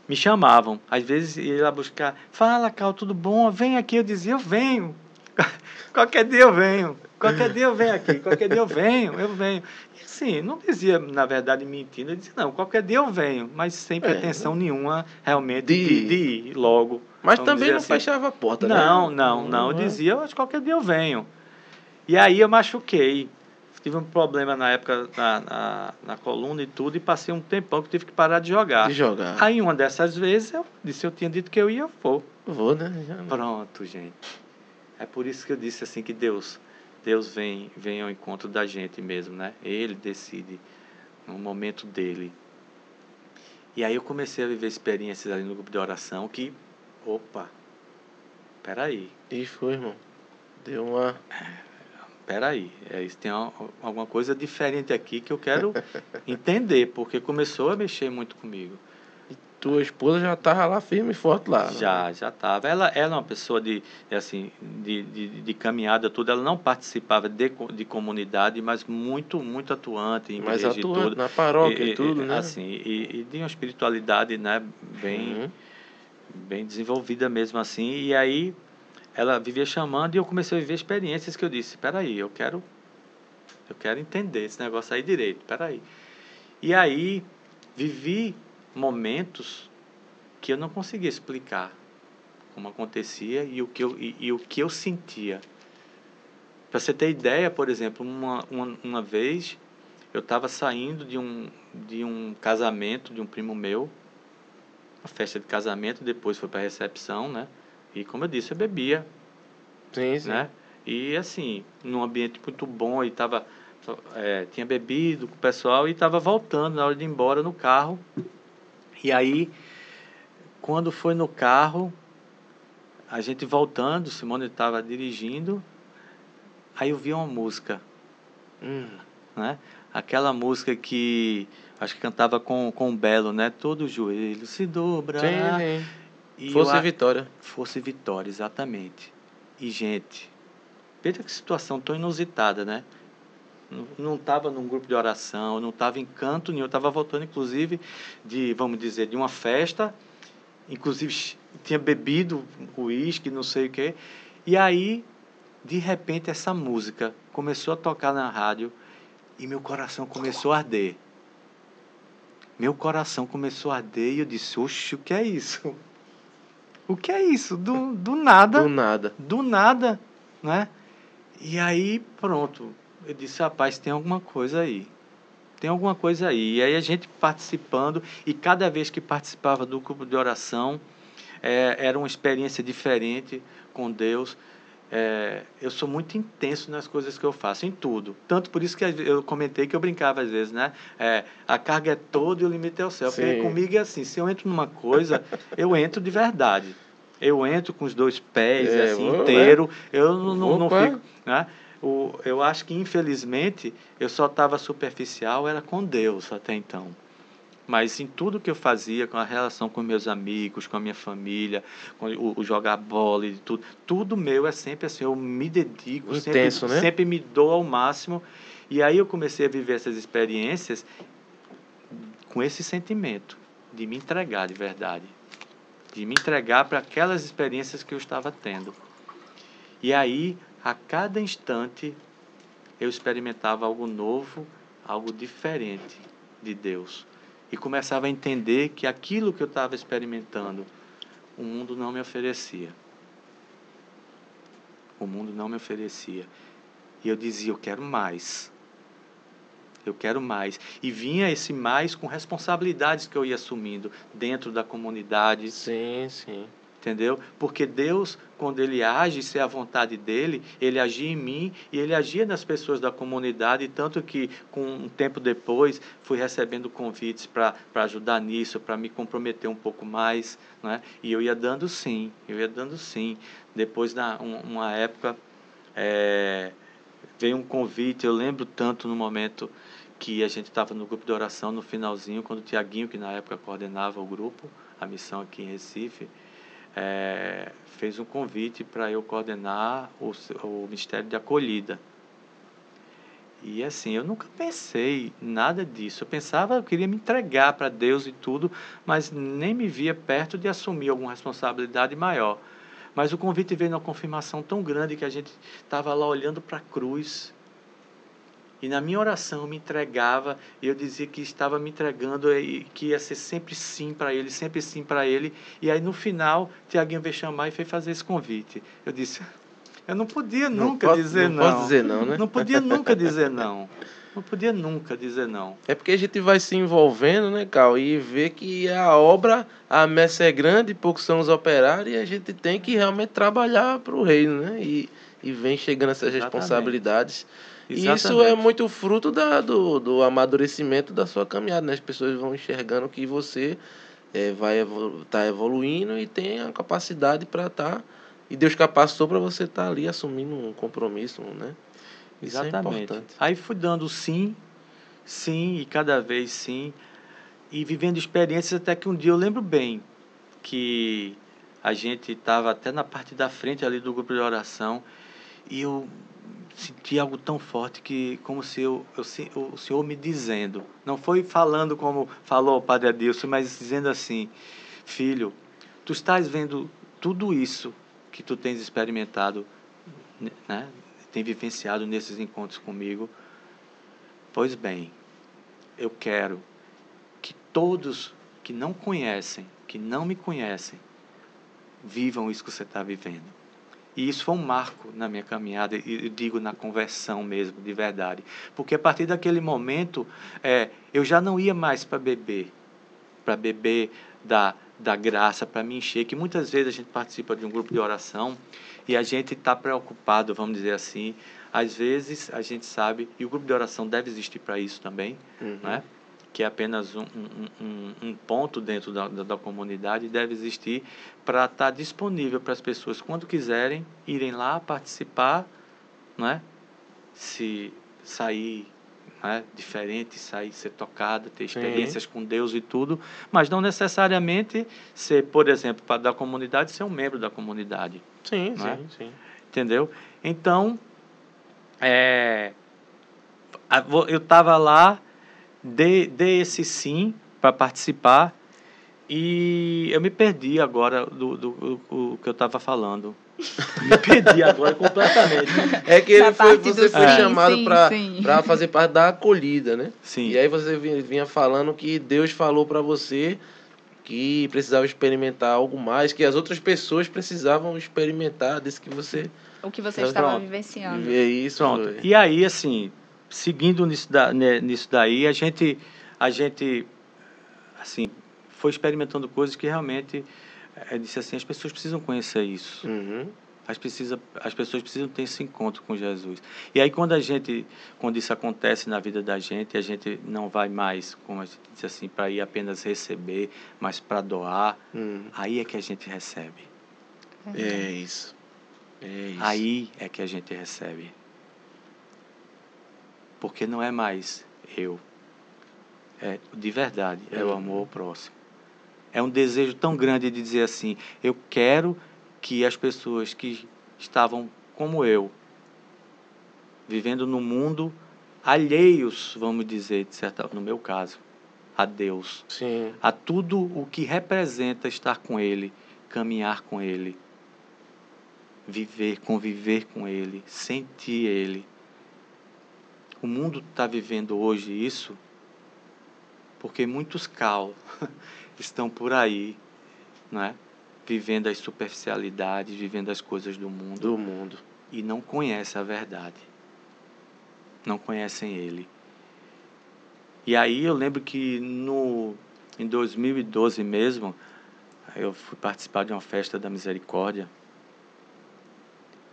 [SPEAKER 2] me chamavam, às vezes ia lá buscar, fala, Cal, tudo bom? Vem aqui, eu dizia, eu venho. Qualquer dia eu venho. Qualquer dia eu venho aqui, qualquer dia eu venho, eu venho. E assim, não dizia, na verdade, mentindo, eu dizia, não, qualquer dia eu venho, mas sem é. pretensão é, nenhuma realmente de, de, de ir logo.
[SPEAKER 1] Mas também não assim. fechava a porta,
[SPEAKER 2] não, né? Não, não, não. Eu dizia, eu, qualquer dia eu venho. E aí eu machuquei. Tive um problema na época na, na, na, coluna e tudo, e passei um tempão que tive que parar de jogar.
[SPEAKER 1] De jogar.
[SPEAKER 2] Aí uma dessas vezes eu disse, eu tinha dito que eu ia, eu vou.
[SPEAKER 1] Vou, né?
[SPEAKER 2] Pronto, gente. É por isso que eu disse assim que Deus, Deus vem, vem ao encontro da gente mesmo, né? Ele decide no momento dele. E aí eu comecei a viver experiências ali no grupo de oração que, opa, peraí.
[SPEAKER 1] E foi, irmão. Deu uma.
[SPEAKER 2] Peraí, é, isso tem alguma coisa diferente aqui que eu quero entender, porque começou a mexer muito comigo
[SPEAKER 1] tua esposa já estava lá firme e forte lá.
[SPEAKER 2] Né? Já, já estava. Ela, é uma pessoa de, assim, de, de, de, caminhada, tudo. Ela não participava de, de comunidade, mas muito, muito atuante em
[SPEAKER 1] mais atuante, tudo. na paróquia e, e tudo,
[SPEAKER 2] e,
[SPEAKER 1] né?
[SPEAKER 2] Assim, e, e de uma espiritualidade, né, bem, uhum. bem desenvolvida mesmo assim. E aí ela vivia chamando e eu comecei a viver experiências que eu disse, peraí, eu quero, eu quero entender esse negócio aí direito, peraí. E aí vivi momentos que eu não conseguia explicar como acontecia e o que eu, e, e o que eu sentia. Para você ter ideia, por exemplo, uma, uma, uma vez eu estava saindo de um, de um casamento de um primo meu, uma festa de casamento, depois foi para a recepção, né? E como eu disse, eu bebia.
[SPEAKER 1] Sim, sim.
[SPEAKER 2] Né? E assim, num ambiente muito bom, e tava, é, tinha bebido com o pessoal e estava voltando na hora de ir embora no carro. E aí, quando foi no carro, a gente voltando, Simone estava dirigindo, aí eu vi uma música. Hum. Né? Aquela música que acho que cantava com, com o Belo, né? Todo joelho se dobra.
[SPEAKER 1] Sim, sim. E Força e Vitória.
[SPEAKER 2] Força e Vitória, exatamente. E, gente, veja que situação tão inusitada, né? Não estava num grupo de oração, não estava em canto nenhum, estava voltando inclusive de, vamos dizer, de uma festa, inclusive tinha bebido uísque, não sei o quê, e aí, de repente, essa música começou a tocar na rádio e meu coração começou a arder. Meu coração começou a arder e eu disse, oxe, o que é isso? O que é isso? Do, do nada.
[SPEAKER 1] Do nada.
[SPEAKER 2] Do nada, né? E aí, pronto, eu disse, rapaz, tem alguma coisa aí. Tem alguma coisa aí. E aí a gente participando, e cada vez que participava do grupo de oração, é, era uma experiência diferente com Deus. É, eu sou muito intenso nas coisas que eu faço, em tudo. Tanto por isso que eu comentei que eu brincava às vezes, né? É, a carga é toda e o limite é o céu. Sim. Porque comigo é assim, se eu entro numa coisa, eu entro de verdade. Eu entro com os dois pés, é, assim, vou, inteiro. É. Eu não, não, não fico... Né? O, eu acho que infelizmente eu só estava superficial era com Deus até então. Mas em tudo que eu fazia com a relação com meus amigos com a minha família com o, o jogar bola e tudo tudo meu é sempre assim eu me dedico
[SPEAKER 1] Intenso,
[SPEAKER 2] sempre,
[SPEAKER 1] né?
[SPEAKER 2] sempre me dou ao máximo. E aí eu comecei a viver essas experiências com esse sentimento de me entregar de verdade de me entregar para aquelas experiências que eu estava tendo. E aí a cada instante eu experimentava algo novo, algo diferente de Deus. E começava a entender que aquilo que eu estava experimentando, o mundo não me oferecia. O mundo não me oferecia. E eu dizia: eu quero mais. Eu quero mais. E vinha esse mais com responsabilidades que eu ia assumindo dentro da comunidade.
[SPEAKER 1] Sim, sim
[SPEAKER 2] entendeu? Porque Deus, quando Ele age, se é a vontade dele, Ele agia em mim e Ele agia nas pessoas da comunidade, tanto que, com um tempo depois, fui recebendo convites para ajudar nisso, para me comprometer um pouco mais, né? E eu ia dando sim, eu ia dando sim. Depois, na um, uma época, é, veio um convite, eu lembro tanto no momento que a gente estava no grupo de oração, no finalzinho, quando o Tiaguinho, que na época coordenava o grupo, a missão aqui em Recife, é, fez um convite para eu coordenar o, o Ministério de Acolhida. E assim, eu nunca pensei nada disso. Eu pensava, eu queria me entregar para Deus e tudo, mas nem me via perto de assumir alguma responsabilidade maior. Mas o convite veio numa confirmação tão grande que a gente estava lá olhando para a cruz. E na minha oração eu me entregava, e eu dizia que estava me entregando e que ia ser sempre sim para ele, sempre sim para ele. E aí no final, Tiaguinho veio chamar e fez fazer esse convite. Eu disse, eu não podia
[SPEAKER 1] Não
[SPEAKER 2] nunca
[SPEAKER 1] pode-
[SPEAKER 2] dizer
[SPEAKER 1] não
[SPEAKER 2] não.
[SPEAKER 1] pode dizer não, né?
[SPEAKER 2] Não podia nunca dizer não. Não podia nunca dizer não.
[SPEAKER 1] É porque a gente vai se envolvendo, né, Cal? E vê que a obra, a messa é grande, poucos são os operários, e a gente tem que realmente trabalhar para o reino, né? E, e vem chegando essas
[SPEAKER 2] Exatamente.
[SPEAKER 1] responsabilidades. E isso
[SPEAKER 2] Exatamente.
[SPEAKER 1] é muito fruto da, do, do amadurecimento da sua caminhada, né? As pessoas vão enxergando que você eh, vai estar evoluindo e tem a capacidade para estar. e Deus capacitou para você estar ali assumindo um compromisso, né? Isso é
[SPEAKER 2] Exatamente.
[SPEAKER 1] importante.
[SPEAKER 2] Aí fui dando sim, sim e cada vez sim. E vivendo experiências até que um dia eu lembro bem que a gente estava até na parte da frente ali do grupo de oração e eu senti algo tão forte que como se eu, eu o Senhor me dizendo, não foi falando como falou o Padre Adilson, mas dizendo assim, filho, tu estás vendo tudo isso que tu tens experimentado, né? tem vivenciado nesses encontros comigo. Pois bem, eu quero que todos que não conhecem, que não me conhecem, vivam isso que você está vivendo. E isso foi um marco na minha caminhada, e digo na conversão mesmo, de verdade. Porque a partir daquele momento, é, eu já não ia mais para beber, para beber da, da graça, para me encher, que muitas vezes a gente participa de um grupo de oração e a gente está preocupado, vamos dizer assim. Às vezes a gente sabe, e o grupo de oração deve existir para isso também,
[SPEAKER 1] Uhum.
[SPEAKER 2] né? Que é apenas um, um, um, ponto dentro da, da, da comunidade, deve existir para estar disponível para as pessoas, quando quiserem, irem lá participar, né? se sair né? diferente, sair, ser tocado, ter
[SPEAKER 1] Sim.
[SPEAKER 2] experiências com Deus e tudo, mas não necessariamente ser, por exemplo, para da comunidade, ser um membro da comunidade.
[SPEAKER 1] Sim,
[SPEAKER 2] Não é?
[SPEAKER 1] sim, sim.
[SPEAKER 2] Entendeu? Então, é, eu estava lá, dei, dei esse sim para participar e eu me perdi agora do, do, do- o que eu estava falando. Me perdi agora completamente.
[SPEAKER 1] É que ele foi, você
[SPEAKER 3] do
[SPEAKER 1] foi
[SPEAKER 3] sim,
[SPEAKER 1] chamado para fazer parte da acolhida, né?
[SPEAKER 2] Sim,
[SPEAKER 1] E aí você vinha, falando que Deus falou para você que precisava experimentar algo mais, que as outras pessoas precisavam experimentar, desse que você
[SPEAKER 3] O que você
[SPEAKER 2] Pronto.
[SPEAKER 3] estava vivenciando.
[SPEAKER 1] vê isso.
[SPEAKER 2] Pronto. E aí, assim, seguindo nisso, da, né, nisso daí, a gente, a gente, assim, foi experimentando coisas que realmente, eh, disse assim, as pessoas precisam conhecer isso.
[SPEAKER 1] Uhum.
[SPEAKER 2] As, precisa, as pessoas precisam ter esse encontro com Jesus. E aí, quando a gente, quando isso acontece na vida da gente, a gente não vai mais, como a gente diz assim, para ir apenas receber, mas para doar,
[SPEAKER 1] Uhum.
[SPEAKER 2] aí é que a gente recebe.
[SPEAKER 1] É isso. É isso.
[SPEAKER 2] Aí é que a gente recebe. Porque não é mais eu. É de verdade, é o amor ao próximo. É um desejo tão grande de dizer assim: eu quero que as pessoas que estavam como eu, vivendo no mundo alheios, vamos dizer, de certa, no meu caso, a Deus,
[SPEAKER 1] Sim.
[SPEAKER 2] a tudo o que representa estar com Ele, caminhar com Ele, viver, conviver com Ele, sentir Ele. O mundo está vivendo hoje isso porque muitos cal estão por aí, não é? vivendo as superficialidades, vivendo as coisas do mundo
[SPEAKER 1] Do mundo.
[SPEAKER 2] e não conhecem a verdade. Não conhecem ele. E aí eu lembro que no em 2012 mesmo, eu fui participar de uma festa da misericórdia.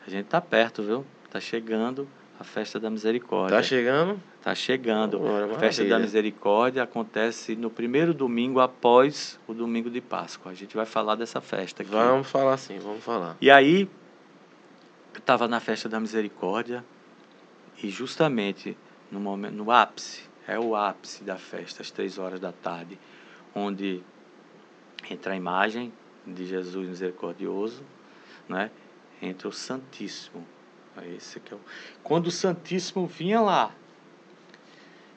[SPEAKER 2] A gente tá perto, viu? Tá chegando a festa da misericórdia.
[SPEAKER 1] Tá chegando?
[SPEAKER 2] Tá chegando.
[SPEAKER 1] Ora,
[SPEAKER 2] A festa da misericórdia acontece no primeiro domingo após o domingo de Páscoa. A gente vai falar dessa festa aqui.
[SPEAKER 1] Vamos falar assim, vamos falar.
[SPEAKER 2] E aí, eu estava na festa da misericórdia e justamente no momento, no ápice, é o ápice da festa, às três horas da tarde, onde entra a imagem de Jesus misericordioso, né? entre o Santíssimo. Esse que é o... Quando o Santíssimo vinha lá,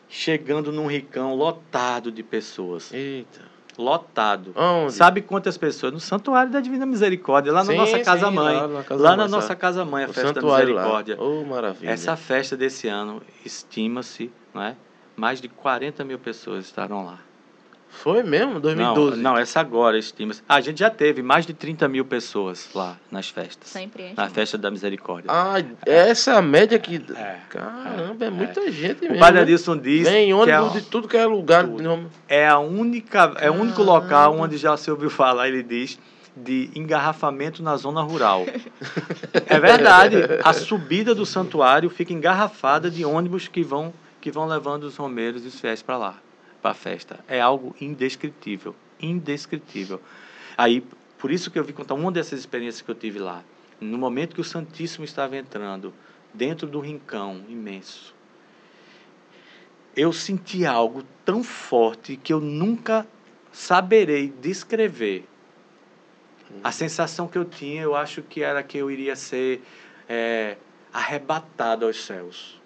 [SPEAKER 2] chegando num ricão lotado de pessoas.
[SPEAKER 1] Eita.
[SPEAKER 2] Lotado.
[SPEAKER 1] Onde?
[SPEAKER 2] Sabe quantas pessoas? No Santuário da Divina Misericórdia, lá na
[SPEAKER 1] Sim,
[SPEAKER 2] nossa
[SPEAKER 1] sim,
[SPEAKER 2] casa mãe.
[SPEAKER 1] lá
[SPEAKER 2] Lá,
[SPEAKER 1] na casa
[SPEAKER 2] na
[SPEAKER 1] mãe,
[SPEAKER 2] nossa casa mãe, a
[SPEAKER 1] O
[SPEAKER 2] festa da
[SPEAKER 1] lá.
[SPEAKER 2] misericórdia.
[SPEAKER 1] Oh, maravilha.
[SPEAKER 2] Essa festa desse ano estima-se, não é? Mais de 40 mil pessoas estarão lá.
[SPEAKER 1] Foi mesmo? 2012?
[SPEAKER 2] Não, não, essa agora estima-se. Ah, a gente já teve mais de 30 mil pessoas lá nas festas.
[SPEAKER 3] Sempre enche.
[SPEAKER 2] Na festa da misericórdia.
[SPEAKER 1] Ah, essa é a média que.
[SPEAKER 2] É,
[SPEAKER 1] Caramba, é, muita gente
[SPEAKER 2] o
[SPEAKER 1] mesmo.
[SPEAKER 2] padre
[SPEAKER 1] né?
[SPEAKER 2] Adilson diz
[SPEAKER 1] Vem
[SPEAKER 2] que é,
[SPEAKER 1] ônibus de tudo que é lugar.
[SPEAKER 2] Tudo. É a única, é o único local onde já se ouviu falar, ele diz, de engarrafamento na zona rural. é verdade. A subida do santuário fica engarrafada de ônibus que vão que vão levando os romeiros e os fiéis para lá, para a festa. É algo indescritível, indescritível. Aí, por isso que eu vim contar uma dessas experiências que eu tive lá. No momento que o Santíssimo estava entrando dentro do rincão imenso, eu senti algo tão forte que eu nunca saberei descrever. A sensação que eu tinha, eu acho que era que eu iria ser é, arrebatado aos céus.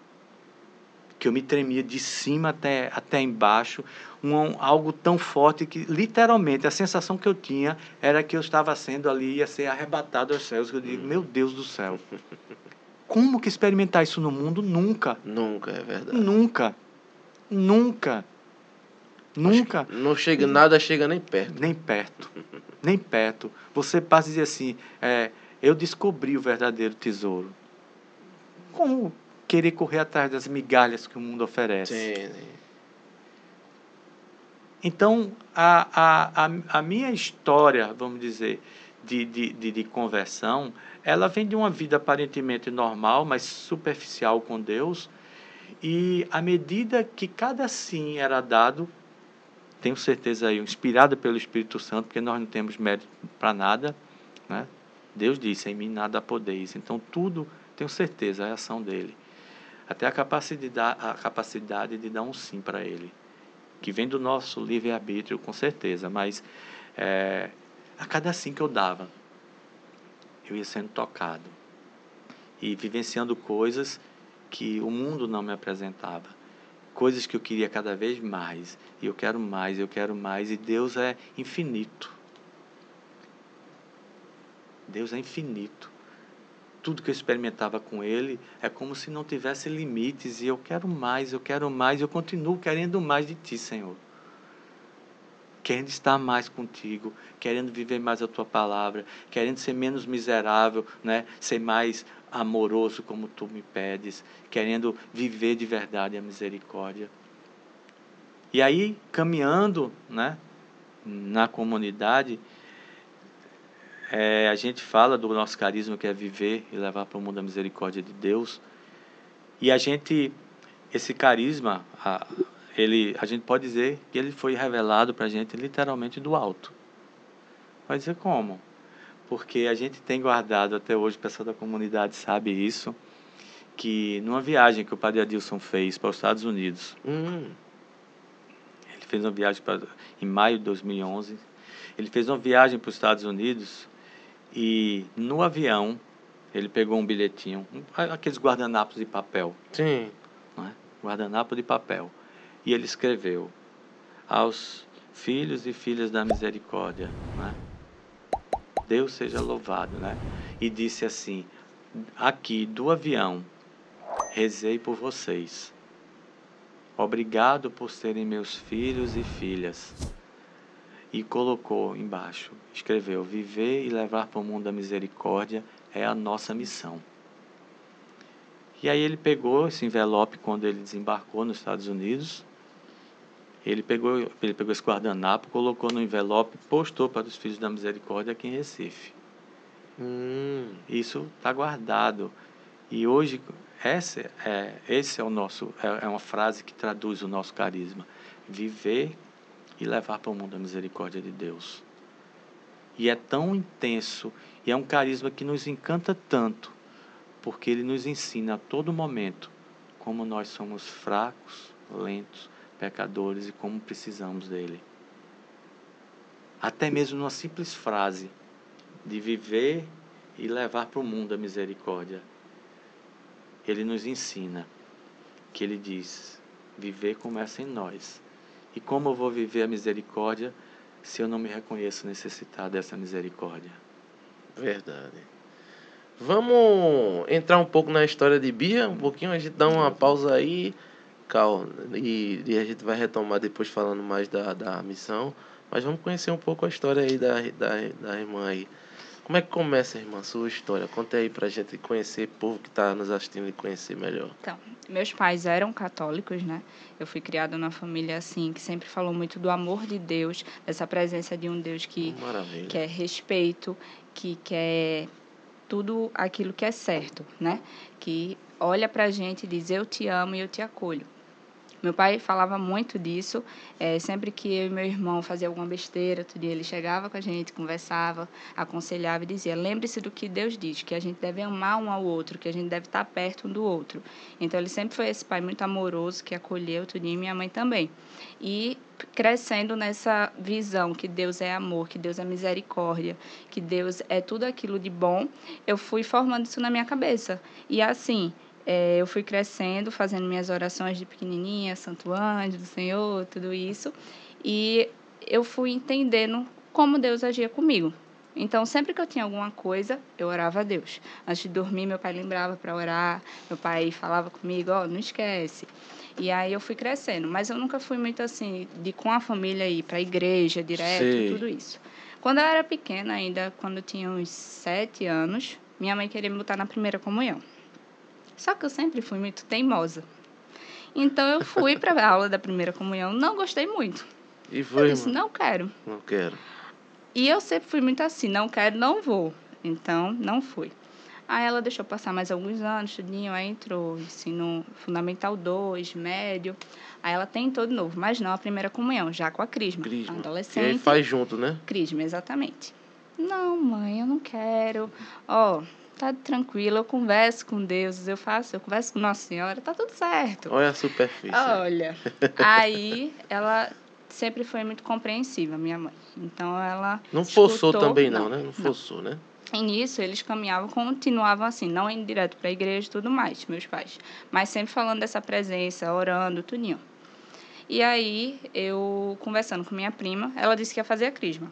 [SPEAKER 2] Que eu me tremia de cima até, até embaixo, um, algo tão forte que, literalmente, a sensação que eu tinha era que eu estava sendo ali, ia ser arrebatado aos céus. Eu digo, meu Deus do céu. Como que experimentar isso no mundo? Nunca.
[SPEAKER 1] Nunca, é verdade.
[SPEAKER 2] Nunca. Nunca. Nunca.
[SPEAKER 1] Não chega, nada chega nem perto.
[SPEAKER 2] Nem perto. Nem perto. Você passa e diz assim: é, eu descobri o verdadeiro tesouro. Como querer correr atrás das migalhas que o mundo oferece?
[SPEAKER 1] Sim, sim.
[SPEAKER 2] Então, a, a, a, a minha história, vamos dizer, de, de, de, de conversão, ela vem de uma vida aparentemente normal, mas superficial com Deus. E à medida que cada sim era dado, tenho certeza aí, inspirada pelo Espírito Santo, porque nós não temos mérito para nada, né? Deus disse, em mim nada podeis. Então tudo, tenho certeza, é a ação dele. Até a capacidade, a capacidade de dar um sim para ele, que vem do nosso livre-arbítrio, com certeza, mas é, a cada sim que eu dava, eu ia sendo tocado e vivenciando coisas que o mundo não me apresentava. Coisas que eu queria cada vez mais. E eu quero mais, eu quero mais. E Deus é infinito. Deus é infinito. Tudo que eu experimentava com Ele é como se não tivesse limites. E eu quero mais, eu quero mais. Eu continuo querendo mais de Ti, Senhor. Querendo estar mais contigo, querendo viver mais a tua palavra, querendo ser menos miserável, né? ser mais amoroso como tu me pedes, querendo viver de verdade a misericórdia. E aí, caminhando né, na comunidade, é, a gente fala do nosso carisma que é viver e levar para o mundo a misericórdia de Deus. E a gente, esse carisma, a, ele, a gente pode dizer que ele foi revelado para a gente literalmente do alto. Vai dizer como? Porque a gente tem guardado até hoje, o pessoal da comunidade sabe isso, que numa viagem que o padre Adilson fez para os Estados Unidos,
[SPEAKER 1] Hum,
[SPEAKER 2] ele fez uma viagem para, em maio de 2011, ele fez uma viagem para os Estados Unidos e no avião ele pegou um bilhetinho, aqueles guardanapos de papel,
[SPEAKER 1] sim.
[SPEAKER 2] não é? guardanapo de papel, e ele escreveu aos filhos e filhas da misericórdia, não é? Deus seja louvado, né? E disse assim: aqui do avião, rezei por vocês. Obrigado por serem meus filhos e filhas. E colocou embaixo, escreveu: Viver e levar para o mundo a misericórdia é a nossa missão. E aí ele pegou esse envelope quando ele desembarcou nos Estados Unidos. Ele pegou, ele pegou esse guardanapo, colocou no envelope, postou para os Filhos da Misericórdia aqui em Recife.
[SPEAKER 1] Hum,
[SPEAKER 2] Isso está guardado. E hoje, esse é, esse é o nosso, é, é uma frase que traduz o nosso carisma. Viver e levar para o mundo a misericórdia de Deus. E é tão intenso, e é um carisma que nos encanta tanto, porque ele nos ensina a todo momento como nós somos fracos, lentos, pecadores e como precisamos dele. até mesmo numa simples frase de viver e levar para o mundo a misericórdia. Ele nos ensina que ele diz: viver começa em nós. E como eu vou viver a misericórdia se eu não me reconheço necessitado dessa misericórdia?
[SPEAKER 1] Verdade. Vamos entrar um pouco na história de Bia, um pouquinho, a gente dá uma pausa aí, calma, e, e a gente vai retomar depois falando mais da, da missão. Mas vamos conhecer um pouco a história aí da, da, da irmã aí. Como é que começa, irmã, sua história? Conta aí pra gente conhecer, o povo que está nos assistindo e conhecer melhor.
[SPEAKER 3] Então, meus pais eram católicos, né? Eu fui criada numa família assim, que sempre falou muito do amor de Deus, dessa presença de um Deus que
[SPEAKER 1] Maravilha.
[SPEAKER 3] quer respeito, que quer tudo aquilo que é certo, né? Que olha pra gente e diz: Eu te amo e eu te acolho. Meu pai falava muito disso. É, sempre que eu e meu irmão fazia alguma besteira, outro dia ele chegava com a gente, conversava, aconselhava e dizia: lembre-se do que Deus diz, que a gente deve amar um ao outro, que a gente deve estar perto um do outro. Então ele sempre foi esse pai muito amoroso que acolheu tudo e minha mãe também. E crescendo nessa visão que Deus é amor, que Deus é misericórdia, que Deus é tudo aquilo de bom, eu fui formando isso na minha cabeça. E assim, é, eu fui crescendo, fazendo minhas orações de pequenininha, Santo Anjo do Senhor, tudo isso. E eu fui entendendo como Deus agia comigo. Então, sempre que eu tinha alguma coisa, eu orava a Deus. Antes de dormir, meu pai lembrava para orar, meu pai falava comigo, ó, oh, não esquece. E aí eu fui crescendo, mas eu nunca fui muito assim, de com a família ir para a igreja direto, Sim. tudo isso. Quando eu era pequena ainda, quando eu tinha uns sete anos, minha mãe queria me botar na primeira comunhão. Só que eu sempre fui muito teimosa. Então eu fui para a aula da primeira comunhão, não gostei muito.
[SPEAKER 1] E foi?
[SPEAKER 3] Eu disse, não quero.
[SPEAKER 1] Não quero.
[SPEAKER 3] E eu sempre fui muito assim, não quero, não vou. Então, não fui. Aí ela deixou passar mais alguns anos, tudinho, aí entrou ensino fundamental 2, médio. Aí ela tentou de novo, mas não a primeira comunhão, já com a Crisma.
[SPEAKER 1] Crisma.
[SPEAKER 3] Adolescente.
[SPEAKER 1] E aí faz junto, né?
[SPEAKER 3] Crisma, exatamente. Não, mãe, eu não quero. Ó, oh, tá tranquilo, eu converso com Deus, eu faço, eu converso com Nossa Senhora, tá tudo certo.
[SPEAKER 1] Olha a superfície.
[SPEAKER 3] Olha. aí ela sempre foi muito compreensiva, minha mãe. Então ela.
[SPEAKER 1] Não forçou escutou, também, não, não, né? Não forçou, não. né?
[SPEAKER 3] E nisso eles caminhavam, continuavam assim, não indo direto para a igreja e tudo mais, meus pais. Mas sempre falando dessa presença, orando, tudinho. E aí, eu conversando com minha prima, ela disse que ia fazer a crisma.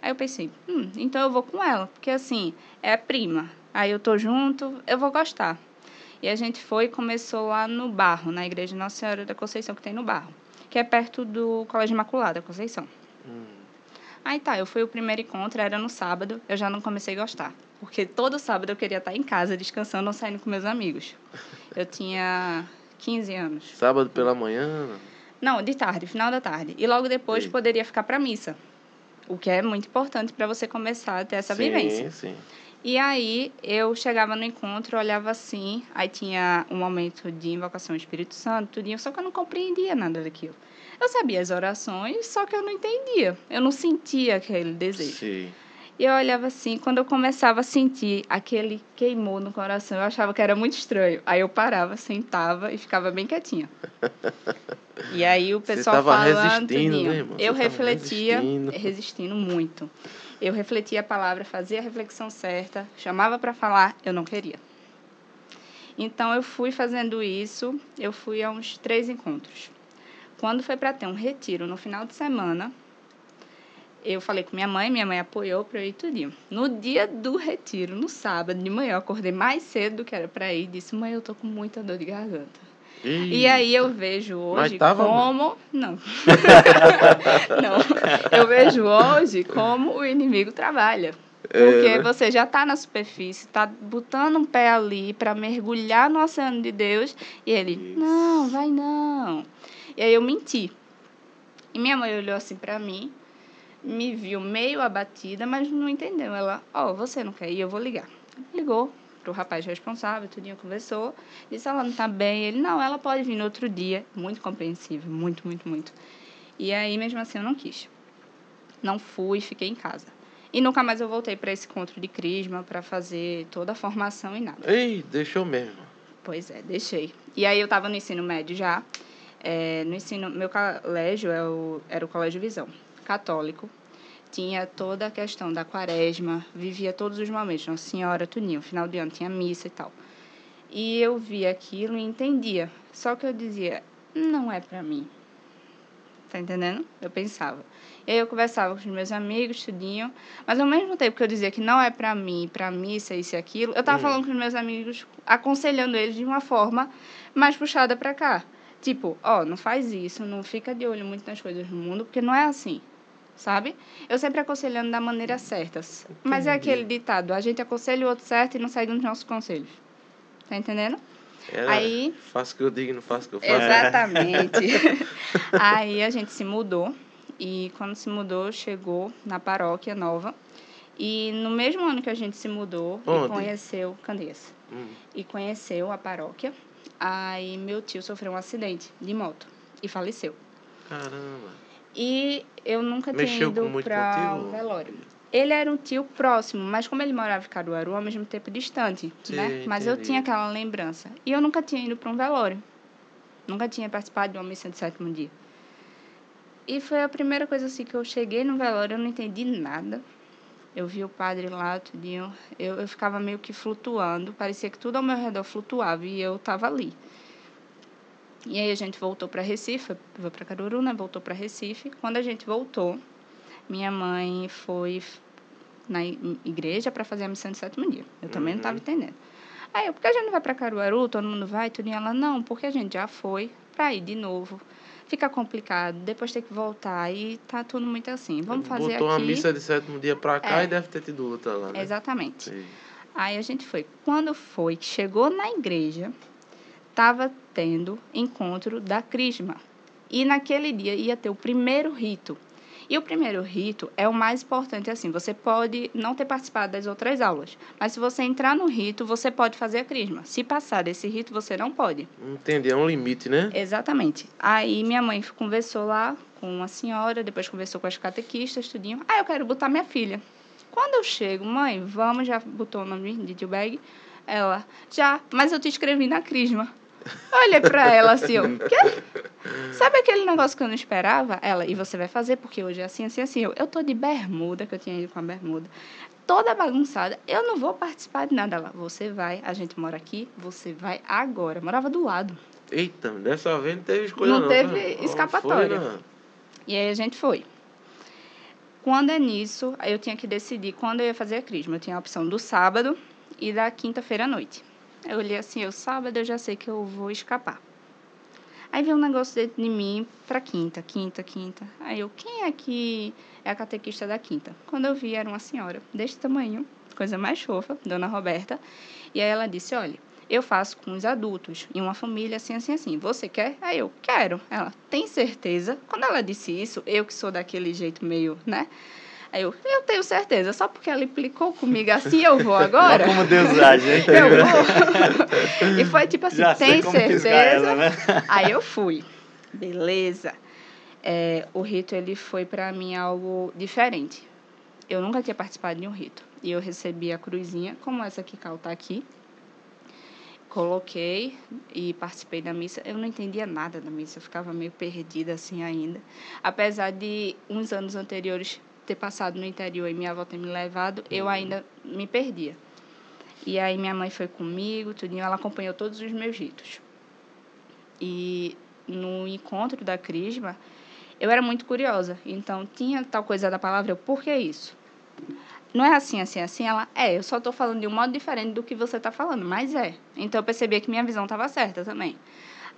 [SPEAKER 3] Aí eu pensei, hum, então eu vou com ela, porque assim, é prima, Aí eu tô junto, eu vou gostar. E a gente foi e começou lá no Barro, na igreja Nossa Senhora da Conceição, que tem no Barro, que é perto do Colégio Imaculada Conceição. Hum. Aí tá, eu fui o primeiro encontro, era no sábado, eu já não comecei a gostar. Porque todo sábado eu queria estar em casa, descansando ou saindo com meus amigos. Eu tinha 15 anos.
[SPEAKER 1] Sábado pela manhã?
[SPEAKER 3] Não, de tarde, final da tarde. E logo depois Ei. poderia ficar para missa. O que é muito importante para você começar a ter essa
[SPEAKER 1] sim,
[SPEAKER 3] vivência.
[SPEAKER 1] Sim, sim.
[SPEAKER 3] E aí eu chegava no encontro, olhava assim, aí tinha um momento de invocação do Espírito Santo, tudinho, só que eu não compreendia nada daquilo. Eu sabia as orações, só que eu não entendia. Eu não sentia aquele desejo.
[SPEAKER 1] Sim.
[SPEAKER 3] E eu olhava assim, quando eu começava a sentir aquele queimou no coração, eu achava que era muito estranho. Aí eu parava, sentava e ficava bem quietinha. E aí o pessoal falando, tudinho,
[SPEAKER 1] né,
[SPEAKER 3] eu refletia, resistindo. resistindo muito. Eu refletia a palavra, fazia a reflexão certa, chamava para falar, eu não queria. Então eu fui fazendo isso, eu fui a uns três encontros. Quando foi para ter um retiro no final de semana, eu falei com minha mãe, minha mãe apoiou para eu ir tudinho. No dia do retiro, no sábado de manhã, eu acordei mais cedo do que era para ir disse: "Mãe, eu tô com muita dor de garganta". E aí eu vejo hoje tava, como. Não. não. Eu vejo hoje como o inimigo trabalha. Porque é. você já está na superfície, está botando um pé ali para mergulhar no oceano de Deus, e ele, Isso. não, vai não. E aí eu menti. E minha mãe olhou assim para mim, me viu meio abatida, mas não entendeu. Ela, ó, oh, você não quer ir, eu vou ligar. Ligou, pro rapaz responsável, tudinho conversou, disse, ela não tá bem, ele, não, ela pode vir no outro dia, muito compreensível, muito, muito, muito. E aí, mesmo assim, eu não quis. Não fui, fiquei em casa. E nunca mais eu voltei para esse encontro de Crisma para fazer toda a formação e nada.
[SPEAKER 1] Ei, deixou mesmo.
[SPEAKER 3] Pois é, deixei. E aí eu estava no ensino médio já. É, no ensino, meu colégio é o, era o Colégio Visão, católico. Tinha toda a questão da quaresma, vivia todos os momentos, Nossa Senhora, tudinho, final de ano tinha missa e tal. E eu via aquilo e entendia. Só que eu dizia, não é para mim. Tá entendendo? Eu pensava. E aí eu conversava com os meus amigos, tudinho. Mas ao mesmo tempo que eu dizia que não é para mim, para missa, isso e aquilo, eu tava hum. falando com os meus amigos, aconselhando eles de uma forma mais puxada para cá. Tipo, ó, não faz isso, não fica de olho muito nas coisas do mundo, porque não é assim sabe? Eu sempre aconselhando da maneira certa. Mas é aquele ditado, a gente aconselha o outro certo e não segue os nossos conselhos. Tá entendendo?
[SPEAKER 1] É, Aí, faço o que eu digo, não faço o que eu faço.
[SPEAKER 3] Exatamente. Aí a gente se mudou e quando se mudou, chegou na paróquia nova. E no mesmo ano que a gente se mudou Onde? e conheceu Candeias. Hum. E conheceu a paróquia, aí meu tio sofreu um acidente de moto e faleceu.
[SPEAKER 1] Caramba.
[SPEAKER 3] E eu nunca Mexeu tinha ido para o velório. Ele era um tio próximo, mas como ele morava em Caruaru, ao mesmo tempo distante, Sim, né? Mas entendi. eu tinha aquela lembrança. E eu nunca tinha ido para um velório. Nunca tinha participado de uma missa de sétimo dia. E foi a primeira coisa assim que eu cheguei no velório, eu não entendi nada. Eu vi o padre lá, tudinho. Eu, eu ficava meio que flutuando. Parecia que tudo ao meu redor flutuava e eu estava ali. E aí a gente voltou para Recife, foi para Caruru, né? Voltou para Recife. Quando a gente voltou, minha mãe foi na igreja para fazer a missão de sétimo dia. Eu também uhum. não estava entendendo. Aí eu, por que a gente não vai para Caruaru? Todo mundo vai, tudo. E ela, não, porque a gente já foi para ir de novo. Fica complicado, depois tem que voltar e tá tudo muito assim. Vamos fazer
[SPEAKER 1] Botou
[SPEAKER 3] aqui.
[SPEAKER 1] uma missa de sétimo dia para cá é. e deve ter tido outra lá, né?
[SPEAKER 3] Exatamente. Sim. Aí a gente foi. Quando foi, que chegou na igreja, estava tendo encontro da Crisma. E naquele dia ia ter o primeiro rito. E o primeiro rito é o mais importante, assim, você pode não ter participado das outras aulas, mas se você entrar no rito, você pode fazer a crisma. Se passar desse rito, você não pode.
[SPEAKER 1] Entendi, é um limite, né?
[SPEAKER 3] Exatamente. Aí minha mãe conversou lá com uma senhora, depois conversou com as catequistas, tudinho. Ah, eu quero botar minha filha. Quando eu chego, mãe, vamos, já botou o nome de tio Bag? Ela, já, mas eu te escrevi na crisma. Olhei pra ela assim, ó. Quê? Sabe aquele negócio que eu não esperava? Ela, e você vai fazer, porque hoje é assim, assim, assim. Eu, eu tô de bermuda, que eu tinha ido com a bermuda, toda bagunçada. Eu não vou participar de nada lá. Você vai, a gente mora aqui, você vai agora. Morava do lado.
[SPEAKER 1] Eita, dessa vez não teve escolha,
[SPEAKER 3] não.
[SPEAKER 1] Não
[SPEAKER 3] teve escapatória. Foi, e aí a gente foi. Quando é nisso, eu tinha que decidir quando eu ia fazer a crisma. Eu tinha a opção do sábado e da quinta-feira à noite. Eu olhei assim, eu sábado eu já sei que eu vou escapar. Aí veio um negócio dentro de mim para quinta, quinta, quinta. Aí eu, quem é que é a catequista da quinta? Quando eu vi, era uma senhora deste tamanho, coisa mais fofa, dona Roberta. E aí ela disse: olha, eu faço com os adultos, em uma família assim, assim, assim. Você quer? Aí eu, quero. Ela, tem certeza? Quando ela disse isso, eu que sou daquele jeito meio, né? Aí eu, eu tenho certeza, só porque ela implicou comigo assim, eu vou agora.
[SPEAKER 2] como Deus age, hein?
[SPEAKER 3] eu vou. e foi tipo assim, Já tem certeza? Ela, né? Aí eu fui. Beleza. É, o rito ele foi para mim algo diferente. Eu nunca tinha participado de um rito. E eu recebi a cruzinha, como essa que Cal tá aqui. Coloquei e participei da missa. Eu não entendia nada da missa, eu ficava meio perdida assim ainda. Apesar de uns anos anteriores ter passado no interior e minha avó ter me levado, uhum. eu ainda me perdia. E aí minha mãe foi comigo, tudinho, ela acompanhou todos os meus ritos. E no encontro da Crisma, eu era muito curiosa. Então, tinha tal coisa da palavra, eu, por que isso? Não é assim, assim, assim. Ela, é, eu só estou falando de um modo diferente do que você está falando, mas é. Então, eu percebia que minha visão estava certa também.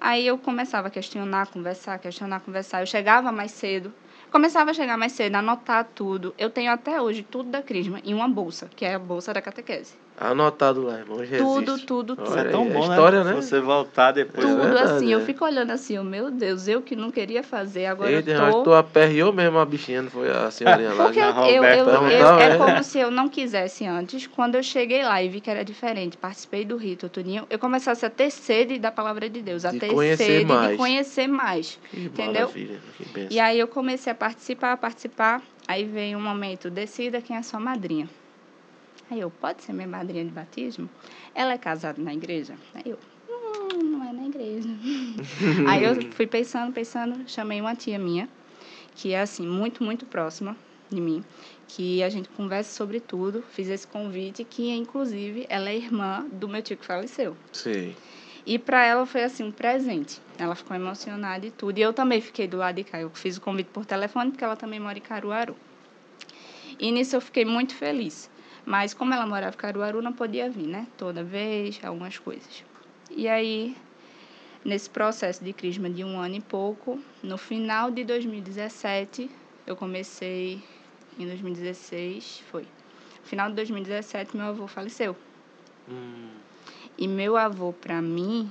[SPEAKER 3] Aí eu começava a questionar, conversar, questionar, conversar. Eu chegava mais cedo, Começava a chegar mais cedo, anotar tudo. Eu tenho até hoje tudo da Crisma em uma bolsa, que é a bolsa da catequese.
[SPEAKER 1] Anotado lá, irmão.
[SPEAKER 3] Tudo, tudo, tudo.
[SPEAKER 2] Isso é tão bom, é história, né? né? Você voltar depois.
[SPEAKER 3] Tudo é assim, eu fico olhando assim, oh, meu Deus, eu que não queria fazer, agora Eita, eu tô...
[SPEAKER 1] tu aperreou mesmo a bichinha, não foi a senhorinha lá?
[SPEAKER 3] Porque eu, eu, eu, eu, é como se eu não quisesse antes. Quando eu cheguei lá e vi que era diferente, participei do rito, tudinho, eu começasse a ter sede da palavra de Deus, a de ter sede mais. de conhecer mais, que entendeu? Que e aí eu comecei a participar, a participar, aí veio um momento, decida quem é sua madrinha. Aí eu, pode ser minha madrinha de batismo? Ela é casada na igreja? Aí eu, hum, não é na igreja. Aí eu fui pensando, pensando, chamei uma tia minha, que é assim, muito, muito próxima de mim, que a gente converse sobre tudo. Fiz esse convite, que inclusive ela é irmã do meu tio que faleceu.
[SPEAKER 1] Sim.
[SPEAKER 3] E para ela foi assim um presente. Ela ficou emocionada e tudo. E eu também fiquei do lado de cá. Eu fiz o convite por telefone, porque ela também mora em Caruaru. E nisso eu fiquei muito feliz. Mas como ela morava em Caruaru, não podia vir, né? Toda vez, algumas coisas. E aí, nesse processo de crisma de um ano e pouco, no final de 2017, eu comecei em 2016, foi. No final de 2017, meu avô faleceu.
[SPEAKER 1] Hum,
[SPEAKER 3] E meu avô, para mim,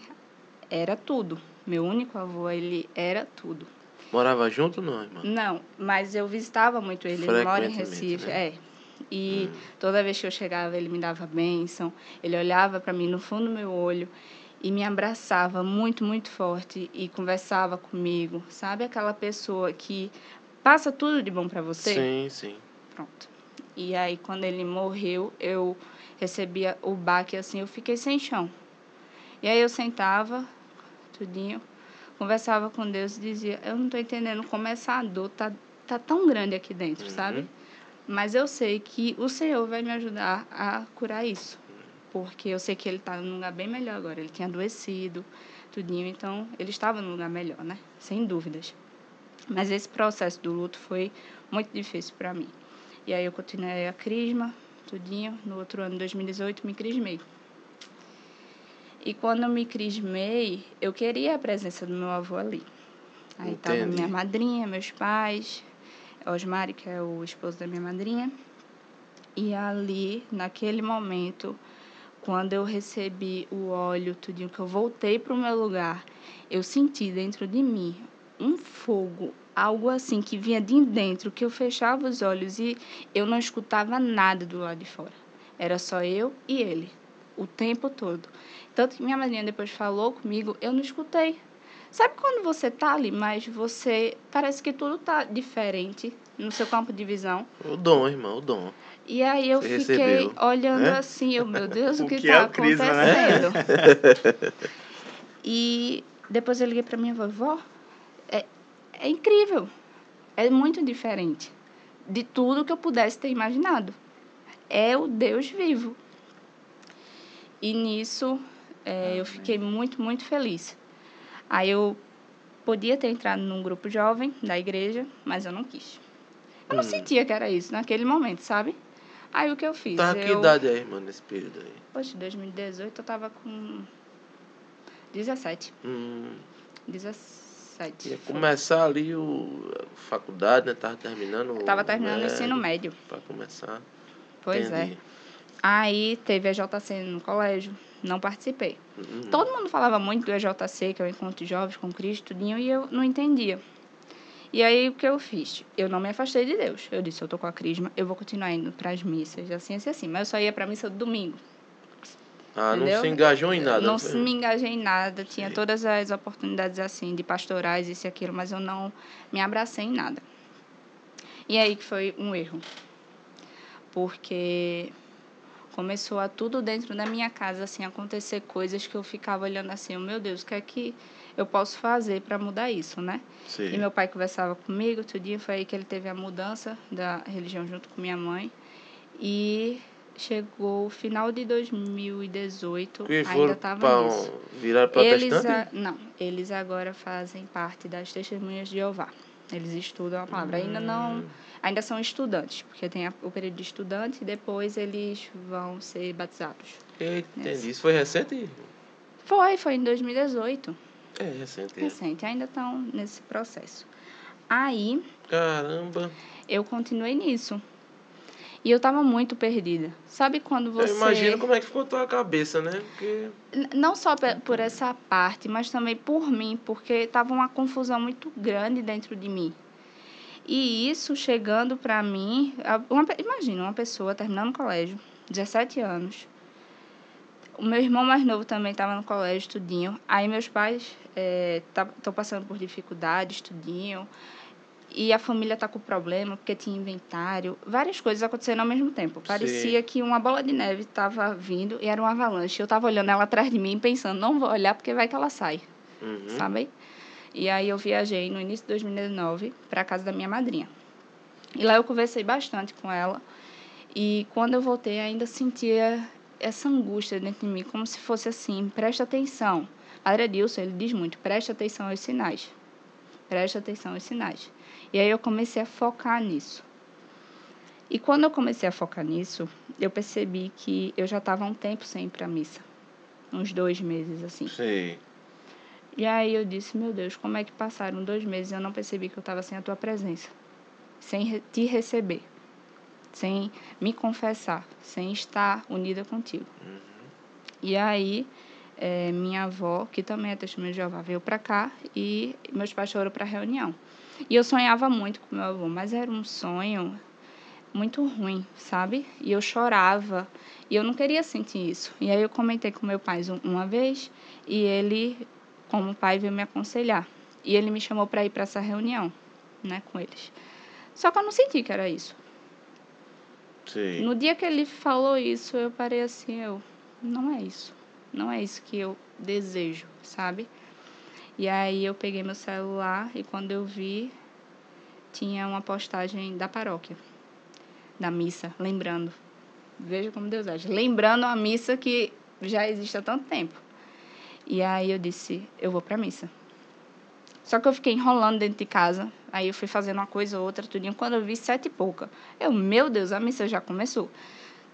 [SPEAKER 3] era tudo. Meu único avô, ele era tudo.
[SPEAKER 1] morava junto não, irmã?
[SPEAKER 3] Não, mas eu visitava muito ele. Ele mora em Recife,
[SPEAKER 1] né?
[SPEAKER 3] é. E toda vez que eu chegava, ele me dava bênção. Ele olhava para mim no fundo do meu olho e me abraçava muito, muito forte e conversava comigo. Sabe aquela pessoa que passa tudo de bom para você?
[SPEAKER 1] Sim, sim.
[SPEAKER 3] Pronto. E aí, quando ele morreu, eu recebia o baque assim, eu fiquei sem chão. E aí eu sentava, tudinho, conversava com Deus e dizia: Eu não estou entendendo como essa dor tá, tá tão grande aqui dentro, sabe? Mas eu sei que o Senhor vai me ajudar a curar isso. Porque eu sei que ele está num lugar bem melhor agora. Ele tinha adoecido, tudinho, então ele estava num lugar melhor, né? Sem dúvidas. Mas esse processo do luto foi muito difícil para mim. E aí eu continuei a crisma, tudinho. No outro ano, 2018, me crismei. E quando eu me crismei, eu queria a presença do meu avô ali. Aí estava minha madrinha, meus pais, Osmari, que é o esposo da minha madrinha. E ali, naquele momento, quando eu recebi o óleo, tudinho, que eu voltei para o meu lugar, eu senti dentro de mim um fogo, algo assim que vinha de dentro, que eu fechava os olhos e eu não escutava nada do lado de fora. Era só eu e ele, o tempo todo. Tanto que minha madrinha depois falou comigo, eu não escutei. Sabe quando você tá ali, mas você parece que tudo tá diferente no seu campo de visão?
[SPEAKER 1] O dom, irmão, o dom.
[SPEAKER 3] E aí eu
[SPEAKER 1] Você
[SPEAKER 3] fiquei
[SPEAKER 1] recebeu,
[SPEAKER 3] olhando
[SPEAKER 1] né?
[SPEAKER 3] assim, eu, meu Deus, o que
[SPEAKER 2] que
[SPEAKER 3] está
[SPEAKER 2] é o crisma, né?
[SPEAKER 3] acontecendo? e depois eu liguei para minha vovó. É, é incrível. É muito diferente de tudo que eu pudesse ter imaginado. É o Deus vivo. E nisso é, eu fiquei muito, muito feliz. Aí eu podia ter entrado num grupo jovem da igreja, mas eu não quis. Eu não
[SPEAKER 1] Hum.
[SPEAKER 3] sentia que era isso naquele momento, sabe? Aí o que eu fiz?
[SPEAKER 1] Tá, que
[SPEAKER 3] eu...
[SPEAKER 1] idade é, irmã, nesse período aí?
[SPEAKER 3] Poxa, 2018 eu tava com 17.
[SPEAKER 1] Hum,
[SPEAKER 3] 17.
[SPEAKER 1] ia
[SPEAKER 3] foi.
[SPEAKER 1] começar ali o a faculdade, né? Tava terminando.
[SPEAKER 3] Eu tava terminando o ensino médio.
[SPEAKER 1] Pra começar.
[SPEAKER 3] Pois é.
[SPEAKER 1] Entendi.
[SPEAKER 3] Aí teve a JC no colégio, não participei.
[SPEAKER 1] Hum,
[SPEAKER 3] Todo mundo falava muito do EJC, que é o Encontro de Jovens com Cristo, tudinho, e eu não entendia. E aí, o que eu fiz? Eu não me afastei de Deus. Eu disse, eu tô com a crisma, eu vou continuar indo para as missas, assim, assim, assim. Mas eu só ia para a missa do domingo.
[SPEAKER 1] Ah, não
[SPEAKER 3] entendeu?
[SPEAKER 1] se engajou em nada.
[SPEAKER 3] Não
[SPEAKER 1] foi?
[SPEAKER 3] se me engajei em nada. Tinha
[SPEAKER 1] Sim.
[SPEAKER 3] todas as oportunidades, assim, de pastorais, isso e aquilo, mas eu não me abracei em nada. E aí que foi um erro. Porque começou a tudo dentro da minha casa, assim, acontecer coisas que eu ficava olhando assim, meu Deus, o que é que eu posso fazer para mudar isso, né?
[SPEAKER 1] Sim.
[SPEAKER 3] E meu pai conversava comigo, outro dia foi aí que ele teve a mudança da religião junto com minha mãe. E chegou o final de 2018,
[SPEAKER 1] Que
[SPEAKER 3] ainda estava nisso.
[SPEAKER 1] um, virar
[SPEAKER 3] Eles,
[SPEAKER 1] protestante?
[SPEAKER 3] a- não, eles agora fazem parte das testemunhas de Jeová. Eles estudam a palavra. Ainda
[SPEAKER 1] Hum.
[SPEAKER 3] não, ainda são estudantes, porque tem a- o período de estudante e depois eles vão ser batizados.
[SPEAKER 1] Eita, Entendi. Isso foi recente?
[SPEAKER 3] Foi, foi em 2018.
[SPEAKER 1] É, recente. é.
[SPEAKER 3] Recente, ainda estão nesse processo. Aí,
[SPEAKER 1] Caramba.
[SPEAKER 3] eu continuei nisso. E eu estava muito perdida. Sabe quando você.
[SPEAKER 1] Eu imagino como é que ficou a tua cabeça, né? Porque.
[SPEAKER 3] Não só por essa parte, mas também por mim, porque estava uma confusão muito grande dentro de mim. E isso chegando para mim. Uma, imagina, uma pessoa terminando o colégio, 17 anos. O meu irmão mais novo também estava no colégio, tudinho. Aí meus pais estão passando por dificuldades, tudinho. E a família tá com problema porque tinha inventário. Várias coisas acontecendo ao mesmo tempo. Parecia que uma bola de neve estava vindo e era uma avalanche. Eu estava olhando ela atrás de mim pensando, não vou olhar porque vai que ela sai,
[SPEAKER 1] Uhum.
[SPEAKER 3] sabe? E aí eu viajei no início de 2019 para casa da minha madrinha. E lá eu conversei bastante com ela. E quando eu voltei, ainda sentia essa angústia dentro de mim, como se fosse assim: presta atenção. Padre Adilson, ele diz muito: preste atenção aos sinais. Preste atenção aos sinais. E aí eu comecei a focar nisso. E quando eu comecei a focar nisso, eu percebi que eu já estava um tempo sem ir para a missa. Uns dois meses, assim.
[SPEAKER 1] Sim.
[SPEAKER 3] E aí eu disse, meu Deus, como é que passaram dois meses e eu não percebi que eu estava sem a tua presença? Sem te receber. Sem me confessar. Sem estar unida contigo. Uhum. E aí, é, minha avó, que também é testemunha de Jeová, veio para cá e meus pais foram para a reunião. E eu sonhava muito com meu avô, mas era um sonho muito ruim, sabe? E eu chorava e eu não queria sentir isso. E aí eu comentei com meu pai uma vez e ele, como pai, veio me aconselhar. E ele me chamou para ir para essa reunião, né, com eles. Só que eu não senti que era isso.
[SPEAKER 1] Sim.
[SPEAKER 3] No dia que ele falou isso, eu parei assim, eu, não é isso. Não é isso que eu desejo, sabe? E aí eu peguei meu celular e quando eu vi, tinha uma postagem da paróquia da missa, lembrando. Veja como Deus age. Lembrando a missa que já existe há tanto tempo. E aí eu disse, eu vou para a missa. Só que eu fiquei enrolando dentro de casa. Aí eu fui fazendo uma coisa ou outra, tudinho. Quando eu vi sete e pouca, eu, meu Deus, a missa já começou.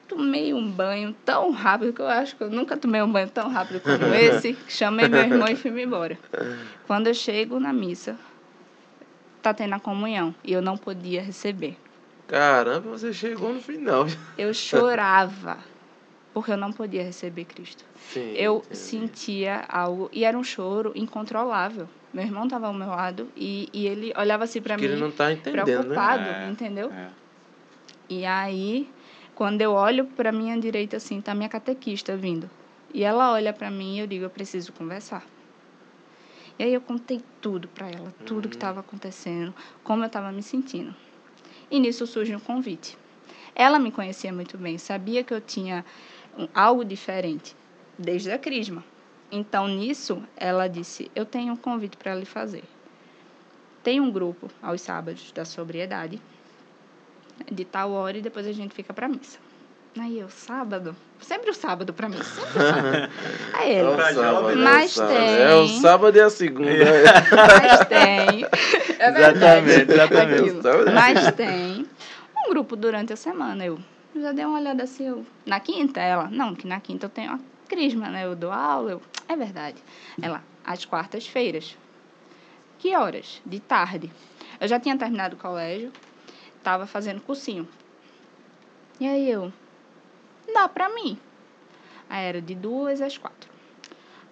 [SPEAKER 3] Tomei um banho tão rápido que eu acho que eu nunca tomei um banho tão rápido como esse. Chamei meu irmão e fui embora. Quando eu chego na missa, tá tendo a comunhão e eu não podia receber.
[SPEAKER 1] Caramba, você chegou no final.
[SPEAKER 3] Eu chorava porque eu não podia receber Cristo.
[SPEAKER 1] Sim,
[SPEAKER 3] eu
[SPEAKER 1] entendi.
[SPEAKER 3] sentia algo e era um choro incontrolável. Meu irmão estava ao meu lado e, e ele olhava assim para mim,
[SPEAKER 1] ele não tá entendendo, né?
[SPEAKER 3] preocupado,
[SPEAKER 2] É,
[SPEAKER 3] entendeu?
[SPEAKER 2] É.
[SPEAKER 3] E aí, quando eu olho para minha direita assim, tá minha catequista vindo. E ela olha para mim e eu digo, eu preciso conversar. E aí eu contei tudo para ela, tudo que estava acontecendo, como eu estava me sentindo. E nisso surge um convite. Ela me conhecia muito bem, sabia que eu tinha algo diferente desde a crisma. Então, nisso, ela disse: Eu tenho um convite para lhe fazer. Tem um grupo aos sábados da sobriedade, de tal hora, e depois a gente fica para missa. Aí eu, sábado? Sempre o sábado para mim, sempre o sábado. Aí
[SPEAKER 1] É
[SPEAKER 3] ele,
[SPEAKER 1] o sábado,
[SPEAKER 3] Mas
[SPEAKER 1] é
[SPEAKER 3] tem.
[SPEAKER 1] É o sábado e a segunda.
[SPEAKER 3] mas tem. É verdade.
[SPEAKER 2] Exatamente, exatamente.
[SPEAKER 3] Mas tem um grupo durante a semana. Eu já dei uma olhada assim, eu, na quinta, ela, não, que na quinta eu tenho a crisma, né? Eu dou aula, eu, é verdade. Ela, às quartas-feiras. Que horas? De tarde. Eu já tinha terminado o colégio, estava fazendo cursinho. E aí eu, dá pra mim. Aí era de duas às quatro.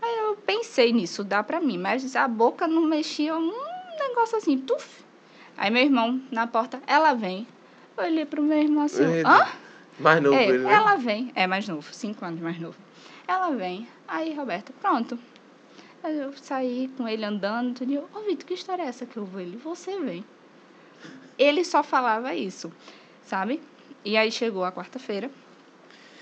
[SPEAKER 3] Aí eu pensei nisso, dá pra mim, mas a boca não mexia, um negócio assim, tuf. Aí meu irmão na porta, ela vem. Eu olhei pro meu irmão assim,
[SPEAKER 1] Eita.
[SPEAKER 3] hã?
[SPEAKER 1] Mais novo
[SPEAKER 3] É,
[SPEAKER 1] ele, né?
[SPEAKER 3] ela vem, é mais novo, cinco anos mais novo. Ela vem, aí Roberta, pronto. Aí eu saí com ele andando, tudo, e eu, ô Vitor, que história é essa que eu vou? Ele, você vem. Ele só falava isso, sabe? E aí chegou a quarta-feira,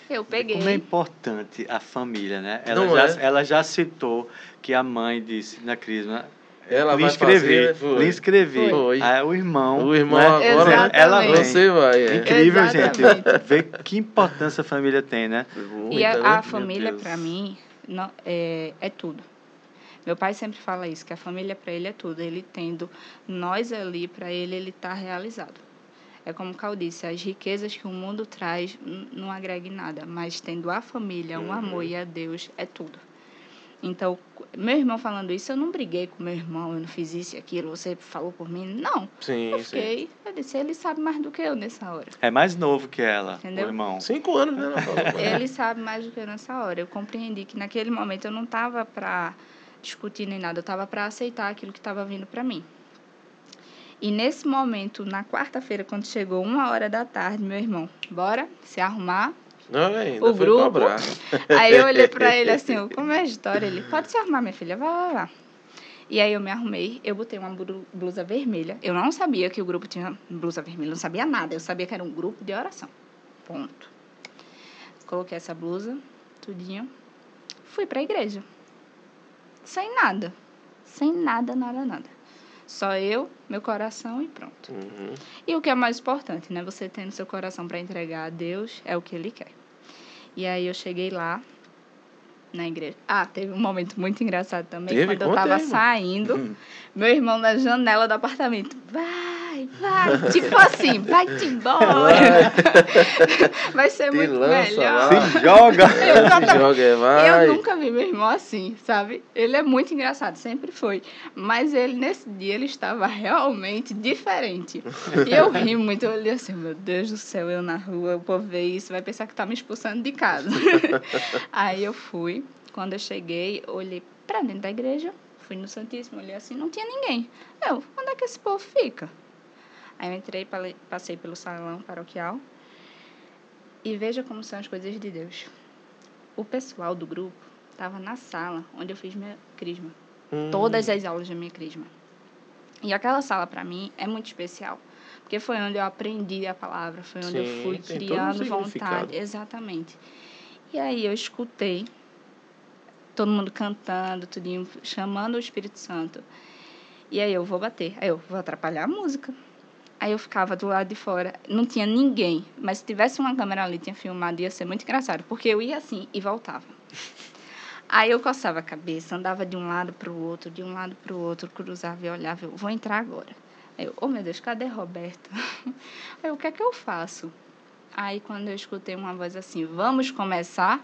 [SPEAKER 3] eu peguei.
[SPEAKER 2] Como é importante a família, né? Ela,
[SPEAKER 1] Não
[SPEAKER 2] já,
[SPEAKER 1] é?
[SPEAKER 2] ela já citou que a mãe disse na crisma
[SPEAKER 1] Ela
[SPEAKER 2] lhe
[SPEAKER 1] vai
[SPEAKER 2] inscrever,
[SPEAKER 1] fazer,
[SPEAKER 2] lhe inscrever.
[SPEAKER 1] Foi.
[SPEAKER 2] Aí o irmão,
[SPEAKER 1] O irmão
[SPEAKER 2] né?
[SPEAKER 1] agora,
[SPEAKER 3] Exatamente.
[SPEAKER 2] ela vem.
[SPEAKER 1] Você vai,
[SPEAKER 2] É
[SPEAKER 1] é.
[SPEAKER 2] incrível,
[SPEAKER 3] Exatamente.
[SPEAKER 2] gente. Ver que importância a família tem, né?
[SPEAKER 3] E a,
[SPEAKER 1] né?
[SPEAKER 3] a família, para mim, não, é, é tudo. Meu pai sempre fala isso, que a família para ele é tudo. Ele tendo nós ali, para ele, ele está realizado. É como o Cal disse, as riquezas que o mundo traz não agrega nada, mas tendo a família, o amor e a Deus, é tudo. Então, meu irmão falando isso, eu não briguei com meu irmão, eu não fiz isso e aquilo, você falou por mim. Não,
[SPEAKER 1] Sim,
[SPEAKER 3] eu
[SPEAKER 1] sim.
[SPEAKER 3] fiquei, eu disse, ele sabe mais do que eu nessa hora.
[SPEAKER 2] É mais novo que ela,
[SPEAKER 3] Entendeu?
[SPEAKER 2] o irmão.
[SPEAKER 1] Cinco anos, né?
[SPEAKER 3] Ele sabe mais do que eu nessa hora. Eu compreendi que naquele momento eu não estava para discutir nem nada, eu estava para aceitar aquilo que estava vindo para mim. E nesse momento, na quarta-feira, quando chegou uma hora da tarde, meu irmão, bora se arrumar.
[SPEAKER 1] Não, ainda
[SPEAKER 3] O grupo.
[SPEAKER 1] cobrar.
[SPEAKER 3] Aí eu olhei para ele assim, como é a história? Ele, pode se arrumar, minha filha, vai, vai, vai. E aí eu me arrumei, eu botei uma blu- blusa vermelha. Eu não sabia que o grupo tinha blusa vermelha, não sabia nada. Eu sabia que era um grupo de oração. Ponto. Coloquei essa blusa, tudinho. Fui para a igreja. Sem nada. Sem nada, nada, nada. Só eu, meu coração e pronto.
[SPEAKER 1] Uhum.
[SPEAKER 3] E o que é mais importante, né? Você tendo seu coração para entregar a Deus é o que Ele quer. E aí eu cheguei lá na igreja. Ah, teve um momento muito engraçado também.
[SPEAKER 1] Teve?
[SPEAKER 3] Quando eu
[SPEAKER 1] Conta
[SPEAKER 3] tava
[SPEAKER 1] aí,
[SPEAKER 3] saindo, meu irmão na janela do apartamento. Vai, vai. Tipo assim, vai-te embora. Vai ser
[SPEAKER 1] Te
[SPEAKER 3] muito
[SPEAKER 1] lança
[SPEAKER 3] melhor.
[SPEAKER 1] lá.
[SPEAKER 2] Se joga!
[SPEAKER 3] Eu nunca-
[SPEAKER 1] Se joga, é, vai.
[SPEAKER 3] Eu nunca vi meu irmão assim, sabe? Ele é muito engraçado, sempre foi. Mas ele, nesse dia, ele estava realmente diferente. E eu ri muito, eu olhei assim, meu Deus do céu, eu na rua, o povo vê isso, vai pensar que tá me expulsando de casa. Aí eu fui, quando eu cheguei, olhei pra dentro da igreja, fui no Santíssimo, olhei assim, não tinha ninguém. Eu, onde é que esse povo fica? Aí eu entrei, passei pelo salão paroquial e veja como são as coisas de Deus. O pessoal do grupo estava na sala onde eu fiz minha crisma.
[SPEAKER 1] Hum.
[SPEAKER 3] Todas as aulas da minha crisma. E aquela sala, para mim, é muito especial. Porque foi onde eu aprendi a palavra, foi onde
[SPEAKER 1] Sim,
[SPEAKER 3] eu fui criando vontade. Exatamente. E aí eu escutei todo mundo cantando, tudinho, chamando o Espírito Santo. E aí eu vou bater. Aí eu vou atrapalhar a música. Aí eu ficava do lado de fora, não tinha ninguém, mas se tivesse uma câmera ali, tinha filmado, ia ser muito engraçado, porque eu ia assim e voltava. Aí eu coçava a cabeça, andava de um lado para o outro, de um lado para o outro, cruzava e olhava, eu vou entrar agora. Aí eu, oh meu Deus, cadê Roberto? Aí eu, o que é que eu faço? Aí quando eu escutei uma voz assim, vamos começar?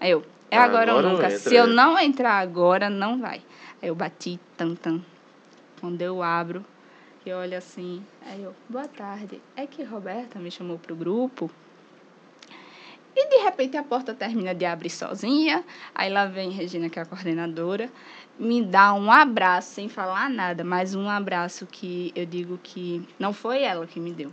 [SPEAKER 3] Aí eu, é agora,
[SPEAKER 1] Agora
[SPEAKER 3] ou nunca.
[SPEAKER 1] entra,
[SPEAKER 3] Se eu não entrar agora, não vai. Aí eu bati, tam, tam. Quando eu abro, eu olho assim, aí eu, boa tarde. É que Roberta me chamou pro grupo. E de repente a porta termina de abrir sozinha. Aí lá vem Regina, que é a coordenadora, me dá um abraço sem falar nada, mas um abraço que eu digo que não foi ela que me deu,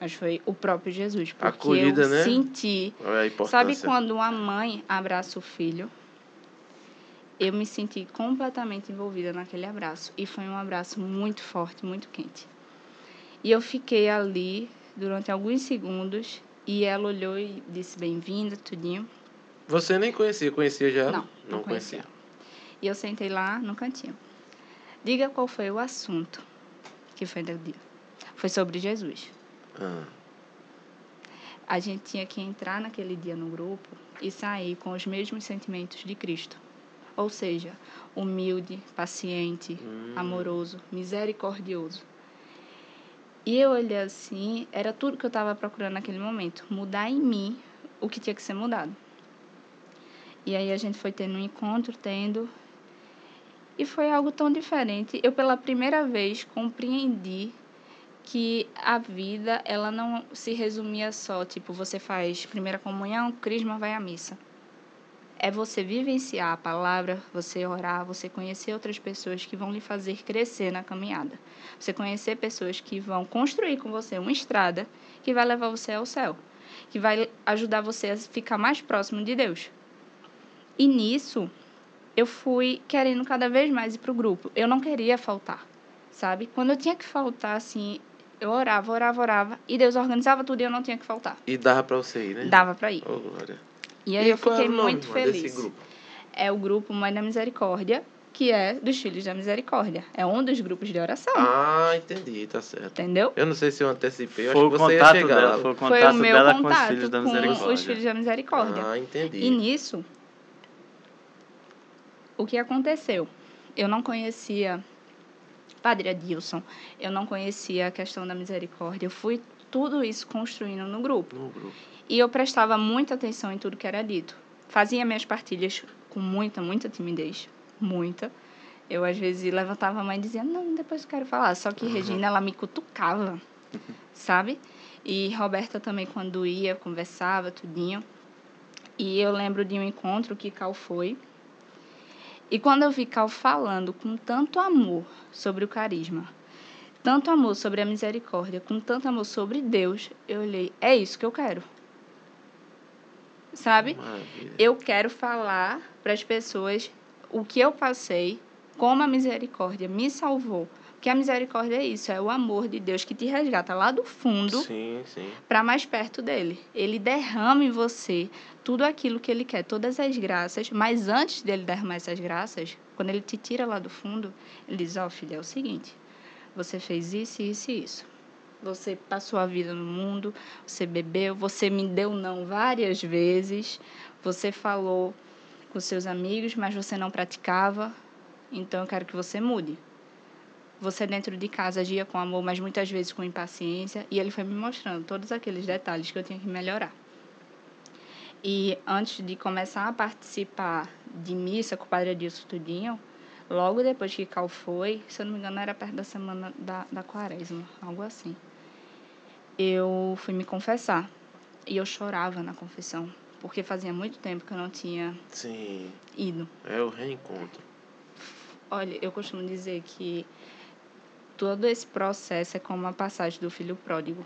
[SPEAKER 3] mas foi o próprio Jesus, porque
[SPEAKER 1] Acolhida,
[SPEAKER 3] eu
[SPEAKER 1] né?
[SPEAKER 3] senti
[SPEAKER 1] Olha.
[SPEAKER 3] Sabe quando uma mãe abraça o filho? Eu me senti completamente envolvida naquele abraço. E foi um abraço muito forte, muito quente. E eu fiquei ali durante alguns segundos. E ela olhou e disse bem-vinda, tudinho.
[SPEAKER 1] Você nem conhecia, conhecia já?
[SPEAKER 3] Não, não conhecia. E eu sentei lá no cantinho. Diga qual foi o assunto que foi do dia. Foi sobre Jesus.
[SPEAKER 1] Ah,
[SPEAKER 3] a gente tinha que entrar naquele dia no grupo e sair com os mesmos sentimentos de Cristo. Ou seja, humilde, paciente,
[SPEAKER 1] Hum.
[SPEAKER 3] amoroso, misericordioso. E eu olhei assim, era tudo que eu estava procurando naquele momento, mudar em mim o que tinha que ser mudado. E aí a gente foi tendo um encontro, tendo, e foi algo tão diferente. Eu pela primeira vez compreendi que a vida ela não se resumia só tipo você faz primeira comunhão, crisma, vai à missa. É você vivenciar a palavra, você orar, você conhecer outras pessoas que vão lhe fazer crescer na caminhada. Você conhecer pessoas que vão construir com você uma estrada que vai levar você ao céu, que vai ajudar você a ficar mais próximo de Deus. E nisso, eu fui querendo cada vez mais ir para o grupo. Eu não queria faltar, sabe? Quando eu tinha que faltar, assim, eu orava, orava, orava, e Deus organizava tudo e eu não tinha que faltar.
[SPEAKER 1] E dava pra você ir, né?
[SPEAKER 3] Dava para ir.
[SPEAKER 1] Oh, glória.
[SPEAKER 3] E aí eu
[SPEAKER 1] qual
[SPEAKER 3] fiquei muito feliz.
[SPEAKER 1] Desse grupo?
[SPEAKER 3] É o grupo Mãe da Misericórdia, que é dos Filhos da Misericórdia. É um dos grupos de oração.
[SPEAKER 1] Ah, entendi, tá certo.
[SPEAKER 3] Entendeu?
[SPEAKER 1] Eu não sei se eu antecipei, eu
[SPEAKER 2] Foi
[SPEAKER 1] acho
[SPEAKER 2] o
[SPEAKER 1] que você ia
[SPEAKER 2] contato
[SPEAKER 1] chegar
[SPEAKER 2] dela,
[SPEAKER 1] lá.
[SPEAKER 2] foi o
[SPEAKER 3] Foi
[SPEAKER 2] contato
[SPEAKER 3] o meu
[SPEAKER 2] dela com os
[SPEAKER 3] contato
[SPEAKER 2] filhos da
[SPEAKER 3] com
[SPEAKER 2] misericórdia.
[SPEAKER 3] os Filhos da Misericórdia.
[SPEAKER 1] Ah, entendi.
[SPEAKER 3] E nisso, o que aconteceu? Eu não conhecia Padre Adilson, eu não conhecia a questão da misericórdia. Eu fui tudo isso construindo no grupo.
[SPEAKER 1] No grupo.
[SPEAKER 3] E eu prestava muita atenção em tudo que era dito. Fazia minhas partilhas com muita, muita timidez. Muita. Eu, às vezes, levantava a mãe e dizia, não, depois eu quero falar. Só que Regina, ela me cutucava, sabe? E Roberta também, quando ia, conversava, tudinho. E eu lembro de um encontro que Cal foi. E quando eu vi Cal falando com tanto amor sobre o carisma, tanto amor sobre a misericórdia, com tanto amor sobre Deus, eu olhei, é isso que eu quero. Sabe?
[SPEAKER 1] Maravilha.
[SPEAKER 3] Eu quero falar para as pessoas o que eu passei, como a misericórdia me salvou. Porque a misericórdia é isso, é o amor de Deus que te resgata lá do fundo para mais perto dele. Ele derrama em você tudo aquilo que ele quer, todas as graças, mas antes dele derramar essas graças, quando ele te tira lá do fundo, ele diz: Ó, filha, é o seguinte, você fez isso, isso e isso. Você passou a vida no mundo, você bebeu, você me deu não várias vezes, você falou com seus amigos, mas você não praticava. Então eu quero que você mude. Você dentro de casa agia com amor, mas muitas vezes com impaciência, e ele foi me mostrando todos aqueles detalhes que eu tinha que melhorar. E antes de começar a participar de missa com o Padre Adilson Tudinho, logo depois que Cal foi, se eu não me engano, era perto da semana da, da quaresma, algo assim. Eu fui me confessar. E eu chorava na confissão, porque fazia muito tempo que eu não tinha
[SPEAKER 1] Sim,
[SPEAKER 3] ido.
[SPEAKER 1] é o reencontro.
[SPEAKER 3] Olha, eu costumo dizer que todo esse processo é como a passagem do filho pródigo,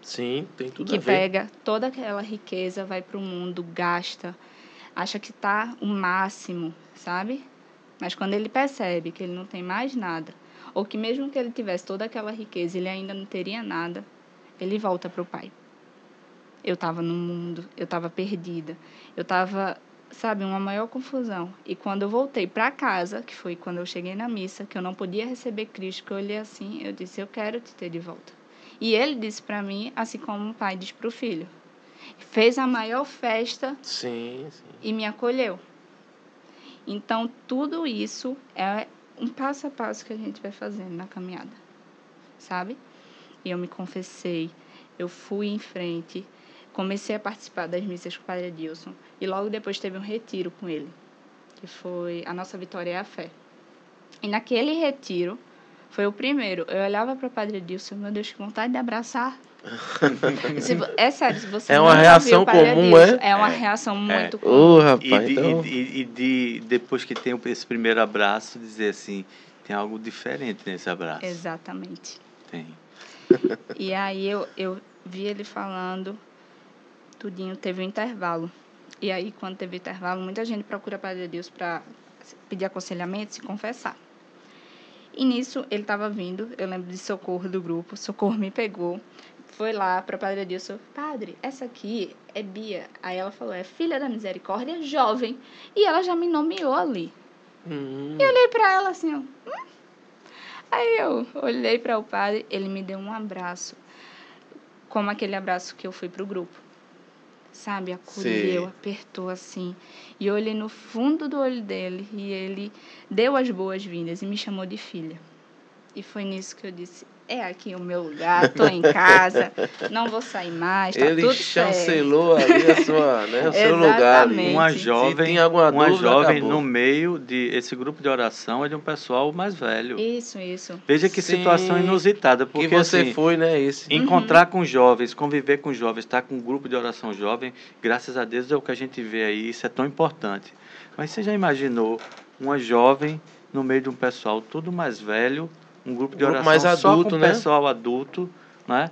[SPEAKER 1] Sim, tem tudo
[SPEAKER 3] que
[SPEAKER 1] a ver.
[SPEAKER 3] pega toda aquela riqueza, vai para o mundo, gasta, acha que tá o máximo, sabe? Mas quando ele percebe que ele não tem mais nada, ou que mesmo que ele tivesse toda aquela riqueza, ele ainda não teria nada, ele volta para o pai. Eu estava no mundo, eu estava perdida, eu estava, sabe, uma maior confusão. E quando eu voltei para casa, que foi quando eu cheguei na missa, que eu não podia receber Cristo, que eu olhei assim, eu disse: Eu quero te ter de volta. E ele disse para mim, assim como o pai diz para o filho. Fez a maior festa
[SPEAKER 1] Sim, sim.
[SPEAKER 3] e me acolheu. Então, tudo isso é um passo a passo que a gente vai fazendo na caminhada, sabe? E eu me confessei, eu fui em frente, comecei a participar das missas com o Padre Adilson e logo depois teve um retiro com ele, que foi A Nossa Vitória é a Fé. E naquele retiro, foi o primeiro, eu olhava para o Padre Adilson, meu Deus, que vontade de abraçar. Se é sério, se você
[SPEAKER 1] É uma reação comum, é?
[SPEAKER 3] É uma reação muito comum.
[SPEAKER 1] Ô,
[SPEAKER 2] E,
[SPEAKER 1] rapaz,
[SPEAKER 2] de,
[SPEAKER 1] então...
[SPEAKER 2] e, de- e de- depois que tem esse primeiro abraço, dizer assim, tem algo diferente nesse abraço.
[SPEAKER 3] Exatamente.
[SPEAKER 2] Tem.
[SPEAKER 3] E aí eu, eu vi ele falando, tudinho, teve um intervalo. E aí, quando teve intervalo, muita gente procura Padre Deus para pedir aconselhamento, se confessar. E nisso, ele estava vindo, eu lembro de Socorro do grupo, Socorro me pegou, foi lá para Padre Adilson, Padre, essa aqui é Bia. Aí ela falou, é filha da misericórdia, jovem. E ela já me nomeou ali.
[SPEAKER 1] Hum,
[SPEAKER 3] Eu olhei para ela assim. "Hum?" Aí eu olhei para o padre, ele me deu um abraço, como aquele abraço que eu fui pro grupo. Sabe, acolheu,
[SPEAKER 1] Sei.
[SPEAKER 3] apertou assim. E eu olhei no fundo do olho dele e ele deu as boas-vindas e me chamou de filha. E foi nisso que eu disse: é aqui o meu lugar, tô em casa, não vou sair mais, tá
[SPEAKER 1] ele
[SPEAKER 3] tudo certo.
[SPEAKER 1] chancelou ali a sua, né, o seu lugar.
[SPEAKER 2] Uma jovem,
[SPEAKER 1] alguma
[SPEAKER 2] uma
[SPEAKER 1] dúvida,
[SPEAKER 2] jovem
[SPEAKER 1] acabou.
[SPEAKER 2] no meio de esse grupo de oração é de um pessoal mais velho.
[SPEAKER 3] Isso, isso.
[SPEAKER 2] Veja que
[SPEAKER 1] Sim.
[SPEAKER 2] situação inusitada, porque
[SPEAKER 1] que você
[SPEAKER 2] assim,
[SPEAKER 1] foi, né, esse.
[SPEAKER 2] encontrar com jovens, conviver com jovens, estar com um grupo de oração jovem, graças a Deus é o que a gente vê aí, isso é tão importante. Mas você já imaginou uma jovem no meio de um pessoal tudo mais velho, um grupo de
[SPEAKER 1] Um grupo
[SPEAKER 2] oração
[SPEAKER 1] mais
[SPEAKER 2] só
[SPEAKER 1] adulto,
[SPEAKER 2] com
[SPEAKER 1] né?
[SPEAKER 2] pessoal adulto, né?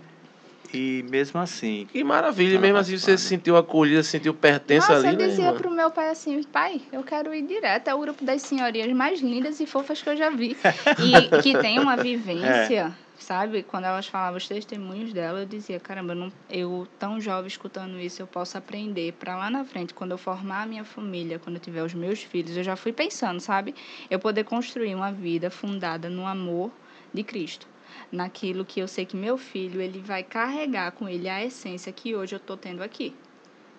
[SPEAKER 2] E mesmo assim,
[SPEAKER 1] Que maravilha,
[SPEAKER 2] Ela
[SPEAKER 1] mesmo assim você se sentiu acolhida, se sentiu pertença
[SPEAKER 3] Nossa,
[SPEAKER 1] ali,
[SPEAKER 3] eu
[SPEAKER 1] né,
[SPEAKER 3] dizia
[SPEAKER 1] irmã?
[SPEAKER 3] pro meu pai assim, pai, eu quero ir direto, é o grupo das senhorias mais lindas e fofas que eu já vi. E que tem uma vivência, sabe? Quando elas falavam os testemunhos dela, eu dizia, caramba, eu, não, eu tão jovem escutando isso, eu posso aprender para lá na frente, quando eu formar a minha família, quando eu tiver os meus filhos, eu já fui pensando, sabe? Eu poder construir uma vida fundada no amor de Cristo. Naquilo que eu sei que meu filho, ele vai carregar com ele a essência que hoje eu tô tendo aqui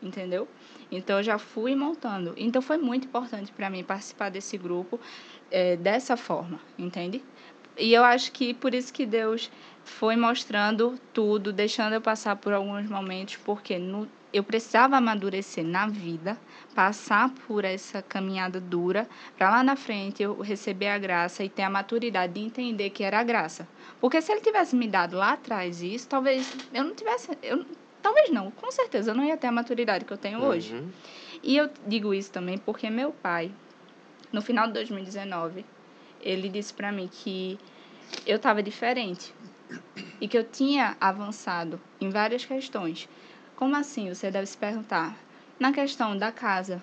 [SPEAKER 3] entendeu? Então eu já fui montando. Então foi muito importante para mim participar desse grupo eh, dessa forma, entende? E eu acho que por isso que Deus foi mostrando tudo, deixando eu passar por alguns momentos, porque no, eu precisava amadurecer na vida, passar por essa caminhada dura, para lá na frente eu receber a graça e ter a maturidade de entender que era a graça. Porque se ele tivesse me dado lá atrás isso, talvez eu não tivesse. Eu, talvez não, com certeza eu não ia ter a maturidade que eu tenho hoje.
[SPEAKER 1] Uhum.
[SPEAKER 3] E eu digo isso também porque meu pai, no final de 2019, ele disse para mim que eu estava diferente e que eu tinha avançado em várias questões. Como assim? Você deve se perguntar. Na questão da casa,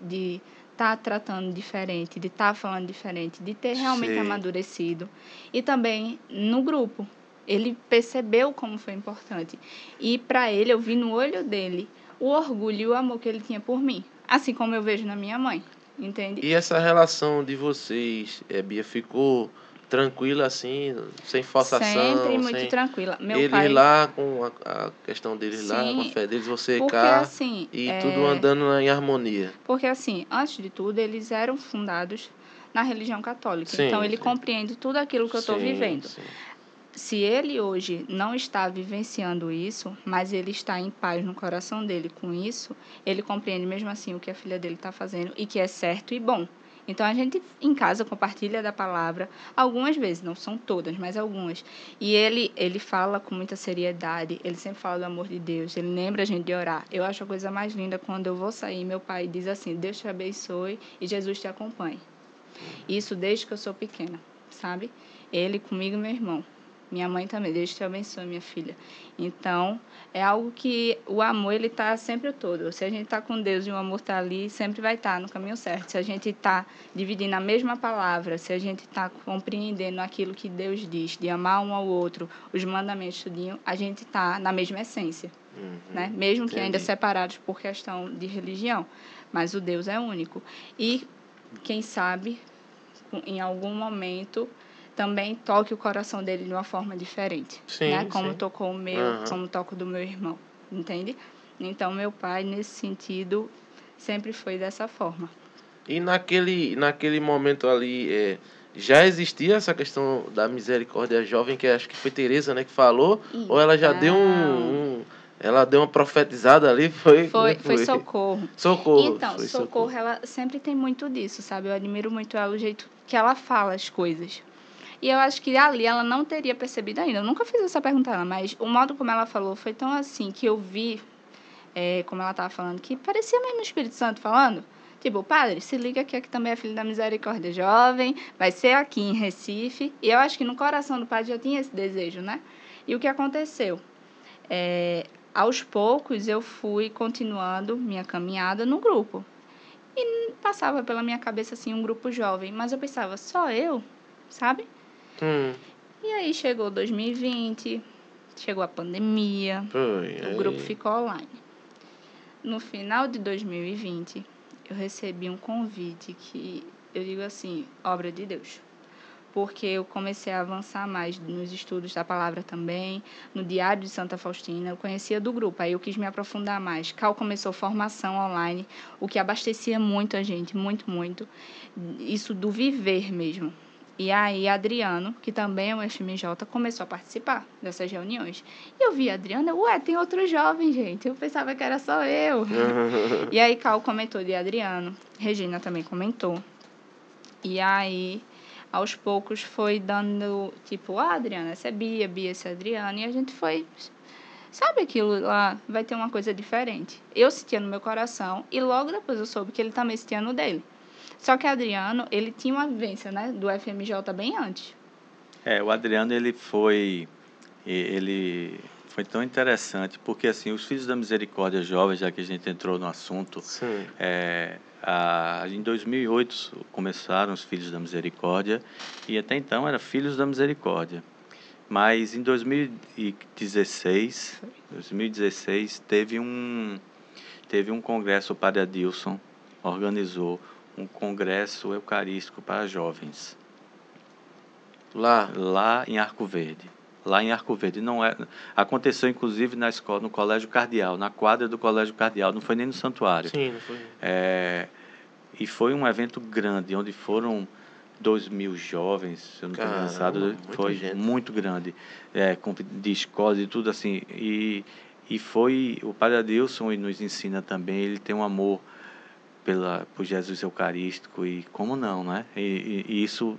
[SPEAKER 3] de estar tratando diferente, de estar falando diferente, de ter realmente
[SPEAKER 2] Sei.
[SPEAKER 3] amadurecido. E também no grupo. Ele percebeu como foi importante. E para ele, eu vi no olho dele o orgulho e o amor que ele tinha por mim. Assim como eu vejo na minha mãe. Entende?
[SPEAKER 1] E essa relação de vocês, é, Bia, ficou tranquila assim, sem forçação.
[SPEAKER 3] Sempre muito
[SPEAKER 1] sem...
[SPEAKER 3] tranquila. Meu
[SPEAKER 1] eles
[SPEAKER 3] pai...
[SPEAKER 1] lá com a, a questão deles lá, com a
[SPEAKER 3] Sim,
[SPEAKER 1] fé deles, você
[SPEAKER 3] porque
[SPEAKER 1] cá
[SPEAKER 3] assim,
[SPEAKER 1] e
[SPEAKER 3] é,
[SPEAKER 1] tudo andando em harmonia.
[SPEAKER 3] Porque assim, antes de tudo, eles eram fundados na religião católica.
[SPEAKER 1] Sim,
[SPEAKER 3] então ele
[SPEAKER 1] sim.
[SPEAKER 3] compreende tudo aquilo que eu estou
[SPEAKER 1] Sim,
[SPEAKER 3] vivendo.
[SPEAKER 1] sim.
[SPEAKER 3] Se ele hoje não está vivenciando isso, mas ele está em paz no coração dele com isso, ele compreende mesmo assim o que a filha dele está fazendo e que é certo e bom. Então a gente em casa compartilha da palavra algumas vezes, não são todas, mas algumas. E ele ele fala com muita seriedade, ele sempre fala do amor de Deus, ele lembra a gente de orar. Eu acho a coisa mais linda quando eu vou sair, meu pai diz assim: "Deus te abençoe e Jesus te acompanhe". Isso desde que eu sou pequena, sabe? Ele comigo meu irmão. Minha mãe também, Deus te abençoe, minha filha. Então, é algo que o amor, ele está sempre todo. Se a gente está com Deus e o amor está ali, sempre vai estar no caminho certo. Se a gente está dividindo a mesma palavra, se a gente está compreendendo aquilo que Deus diz, de amar um ao outro, os mandamentos, tudinho, a gente está na mesma essência,
[SPEAKER 1] Uhum.
[SPEAKER 3] né? Mesmo que ainda
[SPEAKER 1] Entendi.
[SPEAKER 3] separados por questão de religião. Mas o Deus é único. E, quem sabe, em algum momento também toque o coração dele de uma forma diferente,
[SPEAKER 1] Sim,
[SPEAKER 3] né? Como
[SPEAKER 1] sim.
[SPEAKER 3] tocou o meu,
[SPEAKER 1] Aham.
[SPEAKER 3] como toca o do meu irmão, entende? Então meu pai nesse sentido sempre foi dessa forma.
[SPEAKER 1] E naquele, naquele momento ali, é, já existia essa questão da misericórdia jovem, que acho que foi Tereza, né, que falou? Ou ela já deu um, um- Ela deu uma profetizada ali? Foi,
[SPEAKER 3] Foi,
[SPEAKER 1] como
[SPEAKER 3] foi socorro.
[SPEAKER 1] Socorro.
[SPEAKER 3] Então,
[SPEAKER 1] foi
[SPEAKER 3] socorro, ela sempre tem muito disso, sabe? Eu admiro muito ela, o jeito que ela fala as coisas. E eu acho que ali ela não teria percebido ainda. Eu nunca fiz essa pergunta a ela, mas o modo como ela falou foi tão assim que eu vi, é, como ela estava falando, que parecia mesmo o Espírito Santo falando. Tipo, padre, se liga que aqui também é filho da misericórdia jovem, vai ser aqui em Recife. E eu acho que no coração do padre já tinha esse desejo, né? E o que aconteceu? É, aos poucos eu fui continuando minha caminhada no grupo. E passava pela minha cabeça assim um grupo jovem, mas eu pensava, só eu, sabe?
[SPEAKER 1] Hum,
[SPEAKER 3] E aí chegou 2020, chegou a pandemia,
[SPEAKER 1] foi.
[SPEAKER 3] o
[SPEAKER 1] aí-
[SPEAKER 3] grupo ficou online. No final de 2020, eu recebi um convite que eu digo assim, obra de Deus. Porque eu comecei a avançar mais nos estudos da palavra também, no Diário de Santa Faustina, eu conhecia do grupo, aí eu quis me aprofundar mais. Cal começou formação online, o que abastecia muito a gente, muito, muito. Isso do viver mesmo. E aí, Adriano, que também é um FMJ, começou a participar dessas reuniões. E eu vi a Adriana, ué, tem outro jovem, gente. Eu pensava que era só eu. e aí, Cal comentou de Adriano, Regina também comentou. E aí, aos poucos, foi dando, tipo, ah, Adriana, essa é Bia, Bia, essa é Adriana. E a gente foi, sabe aquilo lá, vai ter uma coisa diferente. Eu sentia no meu coração e logo depois eu soube que ele também sentia no dele. Só que Adriano, ele tinha uma vivência, né, do FMJ bem antes.
[SPEAKER 2] É, o Adriano ele foi ele foi tão interessante porque assim os filhos da misericórdia jovens, já que a gente entrou no assunto,
[SPEAKER 1] Sim.
[SPEAKER 2] é, a, em 2008 começaram os filhos da misericórdia e até então era filhos da misericórdia. Mas em 2016, 2016 teve um teve um congresso o Padre Adilson organizou um congresso eucarístico para jovens
[SPEAKER 1] Lá.
[SPEAKER 2] lá em Arco Verde. Lá em Arco Verde. Não é, aconteceu inclusive na escola, no Colégio Cardeal, na quadra do Colégio Cardeal, não foi nem no santuário.
[SPEAKER 1] Sim, não foi.
[SPEAKER 2] É, e foi um evento grande, onde foram dois mil jovens, se eu não estou
[SPEAKER 1] muita
[SPEAKER 2] foi
[SPEAKER 1] gente.
[SPEAKER 2] muito grande, é, de escolas e tudo assim. E, e foi, o Padre Adilson nos ensina também, ele tem um amor pela, por Jesus Eucarístico e como não, né? E, e- e isso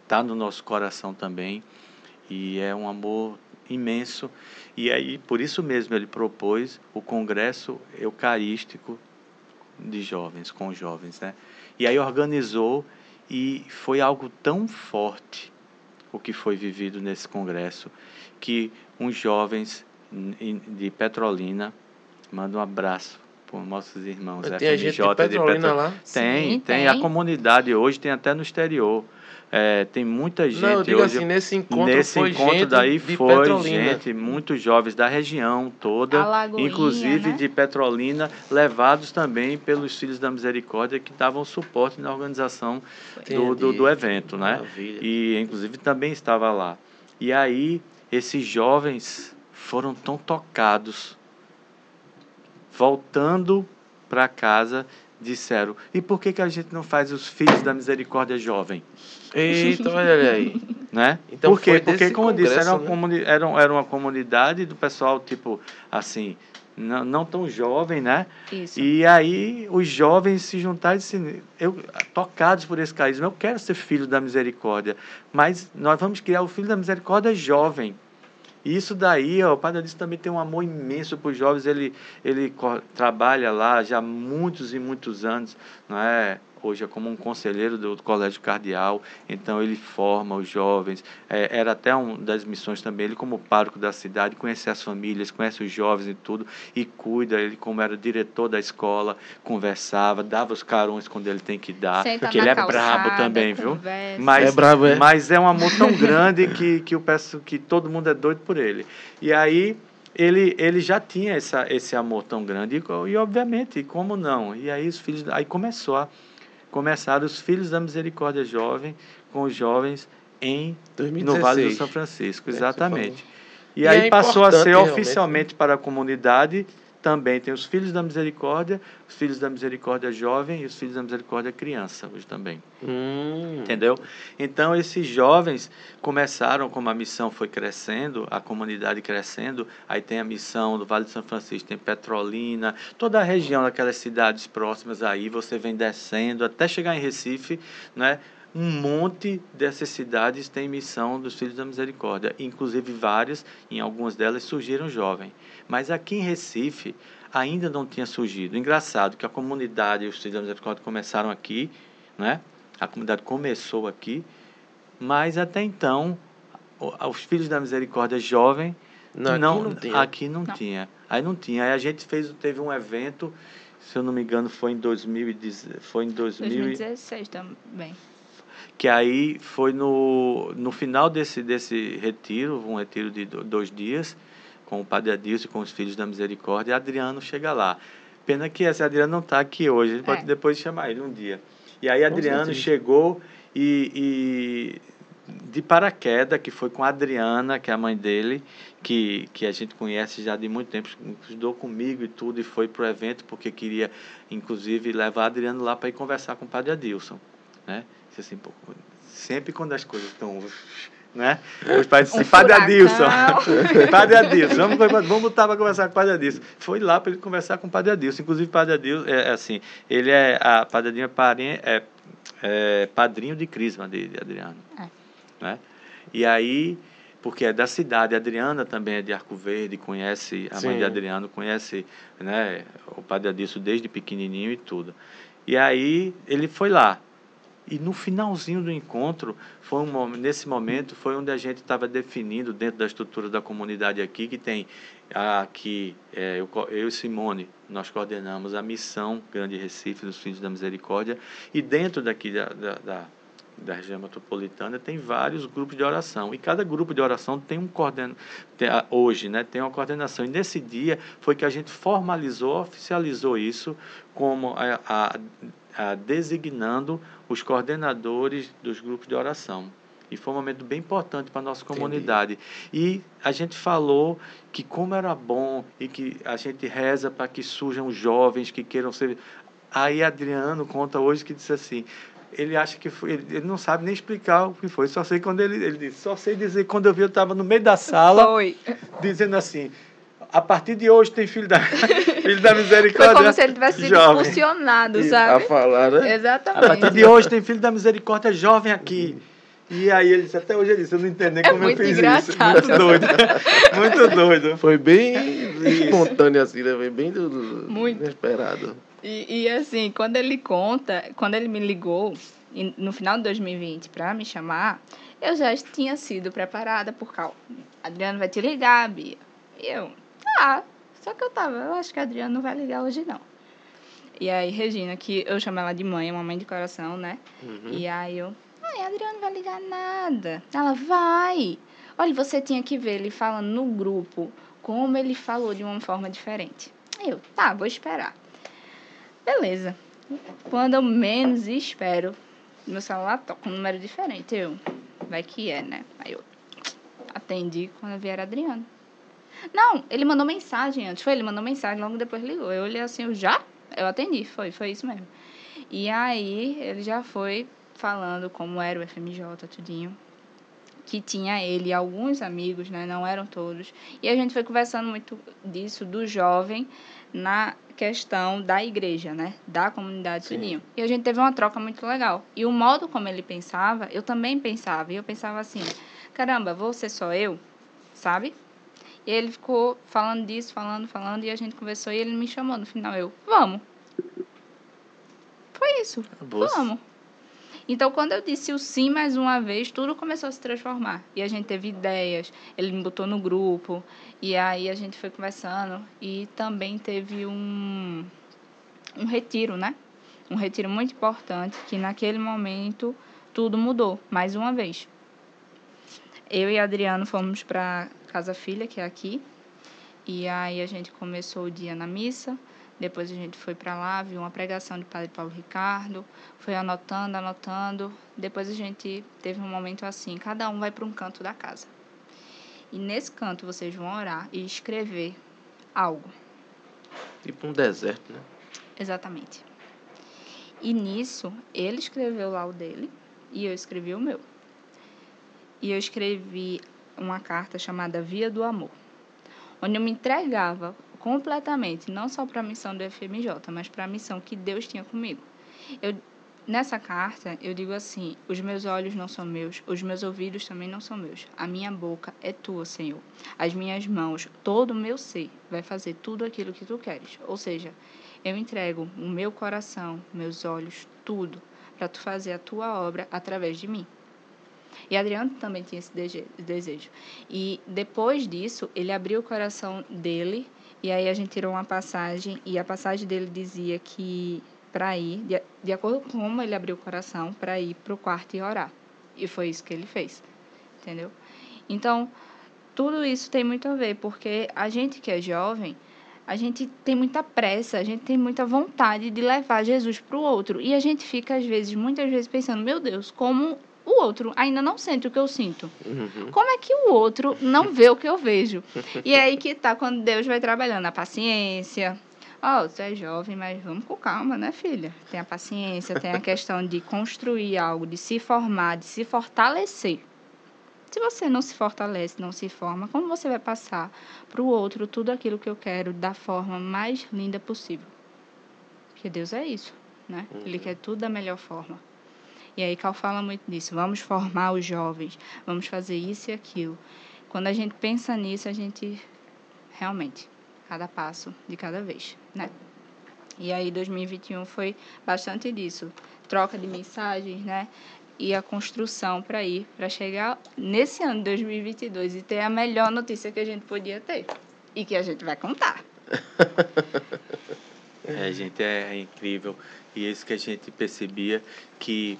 [SPEAKER 2] está no nosso coração também e é um amor imenso. E aí, por isso mesmo, ele propôs o Congresso Eucarístico de Jovens, com jovens, né? E aí organizou e foi algo tão forte o que foi vivido nesse congresso que uns jovens de Petrolina mandam um abraço por nossos irmãos.
[SPEAKER 1] Tem gente de Petrolina lá?
[SPEAKER 2] Tem, Sim, tem, tem. A comunidade hoje tem até no exterior. É, tem muita gente
[SPEAKER 1] Não, eu digo
[SPEAKER 2] hoje.
[SPEAKER 1] Assim, nesse encontro
[SPEAKER 2] nesse
[SPEAKER 1] foi
[SPEAKER 2] encontro
[SPEAKER 1] gente
[SPEAKER 2] daí
[SPEAKER 1] de
[SPEAKER 2] foi
[SPEAKER 1] Petrolina.
[SPEAKER 2] gente, muitos jovens da região toda, inclusive
[SPEAKER 3] né?
[SPEAKER 2] de Petrolina, levados também pelos Filhos da Misericórdia que davam suporte na organização do, do, do evento, né?
[SPEAKER 1] Maravilha.
[SPEAKER 2] E inclusive também estava lá. E aí esses jovens foram tão tocados, voltando para casa, disseram: e por que, que a gente não faz os filhos da misericórdia jovem?
[SPEAKER 1] Eita, olha aí.
[SPEAKER 2] Né?
[SPEAKER 1] Então
[SPEAKER 2] Por quê?
[SPEAKER 1] foi
[SPEAKER 2] Porque, como eu disse, era uma,
[SPEAKER 1] né?
[SPEAKER 2] comuni era, era uma comunidade do pessoal, tipo, assim, não, não tão jovem, né?
[SPEAKER 3] Isso.
[SPEAKER 2] E aí os jovens se juntaram e disseram, eu, tocados por esse carisma, eu quero ser filho da misericórdia, mas nós vamos criar o filho da misericórdia jovem. E isso daí, ó, o Padre Adilson também tem um amor imenso para os jovens, ele, ele trabalha lá já há muitos e muitos anos, não é? Hoje é como um conselheiro do Colégio Cardeal, então ele forma os jovens. É, era até uma das missões também, ele como pároco da cidade, conhece as famílias, conhece os jovens e tudo, e cuida, ele como era diretor da escola, conversava, dava os carões quando ele tem que dar,
[SPEAKER 3] Senta
[SPEAKER 2] porque ele é
[SPEAKER 3] calçada,
[SPEAKER 2] brabo também, viu? Mas
[SPEAKER 1] É brabo, é?
[SPEAKER 2] mas é um amor tão grande que, que eu peço que todo mundo é doido por ele. E aí ele, ele já tinha essa, esse amor tão grande e, e obviamente, como não? E aí os filhos, aí começou a começaram os filhos da misericórdia jovem com os jovens em
[SPEAKER 1] 2016.
[SPEAKER 2] no Vale do São Francisco,
[SPEAKER 1] É,
[SPEAKER 2] exatamente. E,
[SPEAKER 1] E
[SPEAKER 2] aí
[SPEAKER 1] é
[SPEAKER 2] passou a ser
[SPEAKER 1] realmente,
[SPEAKER 2] oficialmente para a comunidade. Também tem os filhos da misericórdia, os filhos da misericórdia jovem e os filhos da misericórdia criança hoje também.
[SPEAKER 1] Hum,
[SPEAKER 2] Entendeu? Então, esses jovens começaram, como a missão foi crescendo, a comunidade crescendo, aí tem a missão do Vale de São Francisco, tem Petrolina, toda a região daquelas cidades próximas aí, você vem descendo até chegar em Recife, né? Um monte dessas cidades tem missão dos Filhos da Misericórdia, inclusive várias, em algumas delas surgiram jovens. Mas aqui em Recife ainda não tinha surgido. Engraçado que a comunidade e os Filhos da Misericórdia começaram aqui, né? A comunidade começou aqui, mas até então os filhos da misericórdia jovem
[SPEAKER 1] não, aqui
[SPEAKER 2] não,
[SPEAKER 1] não tinha.
[SPEAKER 2] aqui não
[SPEAKER 3] Não.
[SPEAKER 2] tinha. Aí não tinha. Aí a gente fez teve um evento, se eu não me engano, foi em 2010, foi em 2000 e-
[SPEAKER 3] 2016 também.
[SPEAKER 2] que aí foi no, no final desse, desse retiro, um retiro de do- dois dias, com o Padre Adilson e com os Filhos da Misericórdia, e Adriano chega lá. Pena que esse Adriano não está aqui hoje, a gente pode
[SPEAKER 3] É.
[SPEAKER 2] depois chamar ele um dia. E aí Adriano chegou e, e de paraquedas, que foi com a Adriana, que é a mãe dele, que, que a gente conhece já de muito tempo, estudou comigo e tudo, e foi para o evento porque queria, inclusive, levar Adriano lá para ir conversar com o Padre Adilson. Né? Assim, pô, sempre quando as coisas estão. Né? Os pais disseram,
[SPEAKER 3] Um
[SPEAKER 2] Padre. Adilson, Padre Adilson, vamos, vamos botar para conversar com o Padre Adilson. Foi lá para ele conversar com o Padre Adilson. Inclusive, o Padre Adilson, é, é assim, ele é, a Padre Adilson é, é, é padrinho de Crisma de, de Adriano.
[SPEAKER 3] É.
[SPEAKER 2] Né? E aí, porque é da cidade, a Adriana também é de Arco Verde, conhece, a mãe
[SPEAKER 1] Sim.
[SPEAKER 2] de Adriano conhece né, o Padre Adilson desde pequenininho e tudo. E aí, ele foi lá. E no finalzinho do encontro, foi um, nesse momento, foi onde a gente estava definindo dentro da estrutura da comunidade aqui, que tem aqui, é, eu, eu e Simone, nós coordenamos a missão Grande Recife dos Filhos da Misericórdia, e dentro daqui da, da, da, da região metropolitana tem vários grupos de oração, e cada grupo de oração tem um coorden tem a- hoje, né, tem uma coordenação, e nesse dia foi que a gente formalizou, oficializou isso como a, a, a designando os coordenadores dos grupos de oração. E foi um momento bem importante para a nossa
[SPEAKER 1] Entendi.
[SPEAKER 2] comunidade. E a gente falou que como era bom e que a gente reza para que surjam jovens que queiram ser. Aí Adriano conta hoje que disse assim. Ele acha que foi, ele ele não sabe nem explicar o que foi. Só sei quando ele, ele disse, só sei dizer quando eu vi eu estava no meio da sala
[SPEAKER 3] Foi.
[SPEAKER 2] dizendo assim: a partir de hoje tem filho da filho da
[SPEAKER 3] Foi
[SPEAKER 2] misericórdia.
[SPEAKER 3] como se ele tivesse sido
[SPEAKER 2] jovem.
[SPEAKER 3] impulsionado,
[SPEAKER 2] Isso,
[SPEAKER 1] A
[SPEAKER 3] sabe?
[SPEAKER 1] falar, né?
[SPEAKER 2] A partir
[SPEAKER 3] Exatamente.
[SPEAKER 2] de hoje tem filho da misericórdia jovem aqui. E aí ele disse, até hoje ele disse, eu não entendo nem
[SPEAKER 3] É
[SPEAKER 2] como eu fiz
[SPEAKER 3] engraçado.
[SPEAKER 2] isso. Muito doido. Muito doido.
[SPEAKER 1] Foi bem espontâneo assim, né? Foi bem do, do-
[SPEAKER 3] Muito.
[SPEAKER 1] inesperado.
[SPEAKER 3] E, e, assim, quando ele conta, quando ele me ligou no final de 2020 para me chamar, eu já tinha sido preparada por causa. Adriano vai te ligar, Bia. E eu, tá. Só que eu tava, eu acho que Adriano não vai ligar hoje não. E aí, Regina, que eu chamo ela de mãe, uma mãe de coração, né?
[SPEAKER 1] Uhum.
[SPEAKER 3] E aí eu, ai, Adriana não vai ligar nada. Ela, vai. Olha, você tinha que ver ele falando no grupo como ele falou de uma forma diferente. Eu, tá, vou esperar. Beleza. Quando eu menos espero, meu celular toca um número diferente. Eu, vai que é, né? Aí eu atendi quando eu vi era Adriano. Não, ele mandou mensagem antes. Foi, ele mandou mensagem, logo depois ligou. Eu olhei assim, eu já? Eu atendi, foi, foi isso mesmo. E aí ele já foi falando como era o FMJ, tudinho. Que tinha ele e alguns amigos, né? Não eram todos. E a gente foi conversando muito disso, do jovem, na questão da igreja, né? Da comunidade
[SPEAKER 1] Sim.
[SPEAKER 3] tudinho. E a gente teve uma troca muito legal. E o modo como ele pensava, eu também pensava. E eu pensava assim, caramba, vou ser só eu? Sabe? E ele ficou falando disso, falando, falando, e a gente conversou e ele me chamou no final. Eu, vamos. Foi isso.
[SPEAKER 1] Acabou-se.
[SPEAKER 3] Vamos. Então, quando eu disse o sim mais uma vez, tudo começou a se transformar. E a gente teve ideias, ele me botou no grupo, e aí a gente foi conversando. E também teve um, um retiro, né? Um retiro muito importante, que naquele momento tudo mudou, mais uma vez. Eu e Adriano fomos para Casa Filha, que é aqui, e aí a gente começou o dia na missa, depois a gente foi para lá, viu uma pregação de Padre Paulo Ricardo, foi anotando, anotando. Depois a gente teve um momento assim, cada um vai para um canto da casa. E nesse canto vocês vão orar e escrever algo.
[SPEAKER 1] Tipo um deserto, né?
[SPEAKER 3] Exatamente. E nisso, ele escreveu lá o dele e eu escrevi o meu. E eu escrevi uma carta chamada Via do Amor, onde eu me entregava completamente, não só para a missão do FMJ, mas para a missão que Deus tinha comigo. Eu, nessa carta, eu digo assim: os meus olhos não são meus, os meus ouvidos também não são meus. A minha boca é tua, Senhor. As minhas mãos, todo o meu ser, vai fazer tudo aquilo que tu queres. Ou seja, eu entrego o meu coração, meus olhos, tudo, para tu fazer a tua obra através de mim. E Adriano também tinha esse desejo. E depois disso, ele abriu o coração dele, e aí a gente tirou uma passagem, e a passagem dele dizia que para ir, de, de acordo com como ele abriu o coração, para ir para o quarto e orar. E foi isso que ele fez. Entendeu? Então, tudo isso tem muito a ver, porque a gente que é jovem, a gente tem muita pressa, a gente tem muita vontade de levar Jesus para o outro. E a gente fica, às vezes, muitas vezes, pensando: meu Deus, como o outro ainda não sente o que eu sinto?
[SPEAKER 1] Uhum.
[SPEAKER 3] Como é que o outro não vê o que eu vejo? E é aí que tá quando Deus vai trabalhando a paciência. Ó, oh, você é jovem, mas vamos com calma, né, filha? Tem a paciência, tem a questão de construir algo, de se formar, de se fortalecer. Se você não se fortalece, não se forma, como você vai passar para o outro tudo aquilo que eu quero da forma mais linda possível? Porque Deus é isso, né? Ele quer tudo da melhor forma. E aí Cal fala muito disso. Vamos formar os jovens, vamos fazer isso e aquilo. Quando a gente pensa nisso, a gente realmente cada passo de cada vez, né? E aí 2021 foi bastante disso, troca de mensagens, né? E a construção para ir, para chegar nesse ano de 2022 e ter a melhor notícia que a gente podia ter e que a gente vai contar.
[SPEAKER 2] É, gente, é, incrível. E é isso que a gente percebia que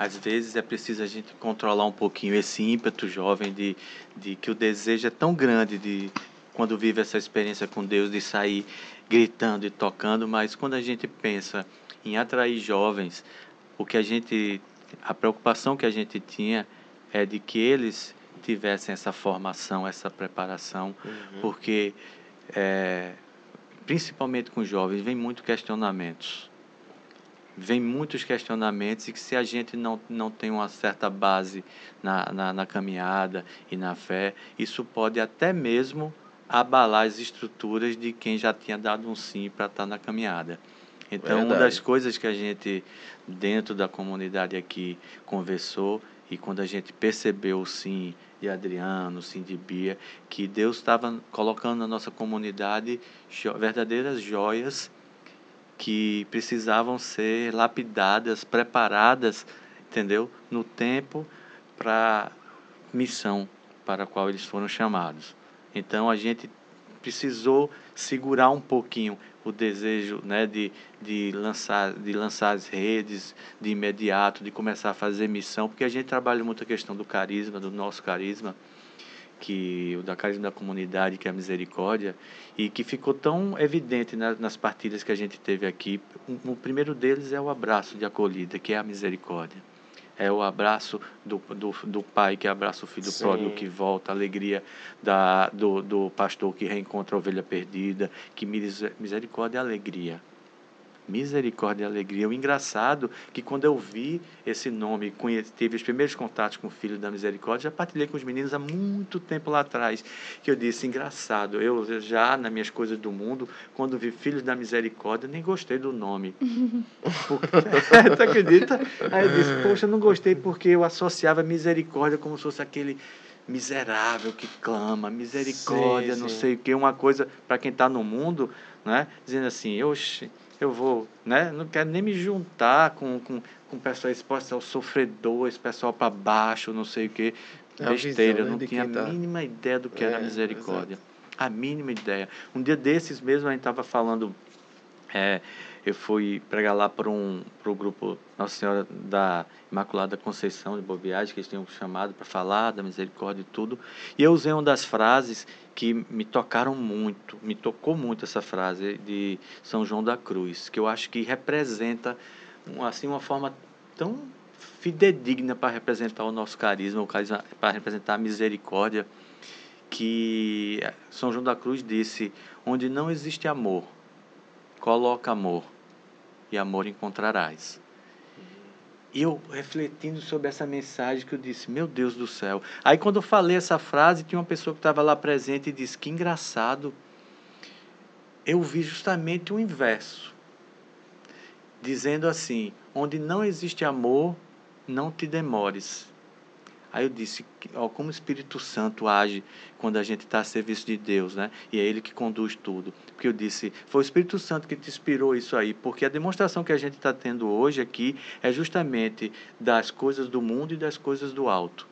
[SPEAKER 2] às vezes é preciso a gente controlar um pouquinho esse ímpeto jovem de, de que o desejo é tão grande de quando vive essa experiência com Deus de sair gritando e tocando, mas quando a gente pensa em atrair jovens, o que a gente a preocupação que a gente tinha é de que eles tivessem essa formação, essa preparação,
[SPEAKER 1] Uhum.
[SPEAKER 2] porque é, principalmente com jovens vem muito questionamentos vem muitos questionamentos e que se a gente não, não tem uma certa base na, na, na caminhada e na fé, isso pode até mesmo abalar as estruturas de quem já tinha dado um sim para estar na caminhada. Então, uma
[SPEAKER 1] Verdade.
[SPEAKER 2] das coisas que a gente, dentro da comunidade aqui, conversou e quando a gente percebeu o sim de Adriano, o sim de Bia, que Deus estava colocando na nossa comunidade verdadeiras joias que precisavam ser lapidadas, preparadas, entendeu? No tempo para missão para a qual eles foram chamados. Então a gente precisou segurar um pouquinho o desejo né, de, de, lançar, de lançar as redes de imediato, de começar a fazer missão, porque a gente trabalha muito a questão do carisma, do nosso carisma, que o da carisma da comunidade, que é a misericórdia, e que ficou tão evidente na, nas partilhas que a gente teve aqui. O, o primeiro deles é o abraço de acolhida, que é a misericórdia é o abraço do, do, do pai que abraça o filho Sim. pródigo que volta, a alegria da, do, do pastor que reencontra a ovelha perdida, que misericórdia é alegria misericórdia e alegria. O engraçado é que quando eu vi esse nome, tive os primeiros contatos com o Filho da Misericórdia, já partilhei com os meninos há muito tempo lá atrás, que eu disse, engraçado, eu já nas minhas coisas do mundo, quando vi Filho da Misericórdia, nem gostei do nome. Porque, tu acredita? Aí eu disse, poxa, não gostei porque eu associava misericórdia como se fosse aquele miserável que clama, misericórdia, sim, não sim. sei o que, uma coisa para quem está no mundo, né? dizendo assim, oxe, eu vou, né? Não quero nem me juntar com, com, com pessoal exposto ao sofredor, esse pessoal para baixo, não sei o quê. É Besteira, visão, né? eu não tinha a tá... mínima ideia do que é, era a misericórdia. Exato. A mínima ideia. Um dia desses mesmo a gente estava falando, é, eu fui pregar lá para um pro grupo Nossa Senhora da Imaculada Conceição de Boa que eles tinham chamado para falar da misericórdia e tudo. E eu usei uma das frases que me tocaram muito, me tocou muito essa frase de São João da Cruz, que eu acho que representa assim uma forma tão fidedigna para representar o nosso carisma, o carisma para representar a misericórdia, que São João da Cruz disse: onde não existe amor, coloca amor, e amor encontrarás. E eu refletindo sobre essa mensagem que eu disse, meu Deus do céu. Aí quando eu falei essa frase, tinha uma pessoa que estava lá presente e disse, que engraçado. Eu vi justamente o inverso. Dizendo assim, onde não existe amor, não te demores. Aí eu disse, ó, como o Espírito Santo age quando a gente está a serviço de Deus, né? E é Ele que conduz tudo. Porque eu disse, foi o Espírito Santo que te inspirou isso aí, porque a demonstração que a gente está tendo hoje aqui é justamente das coisas do mundo e das coisas do alto.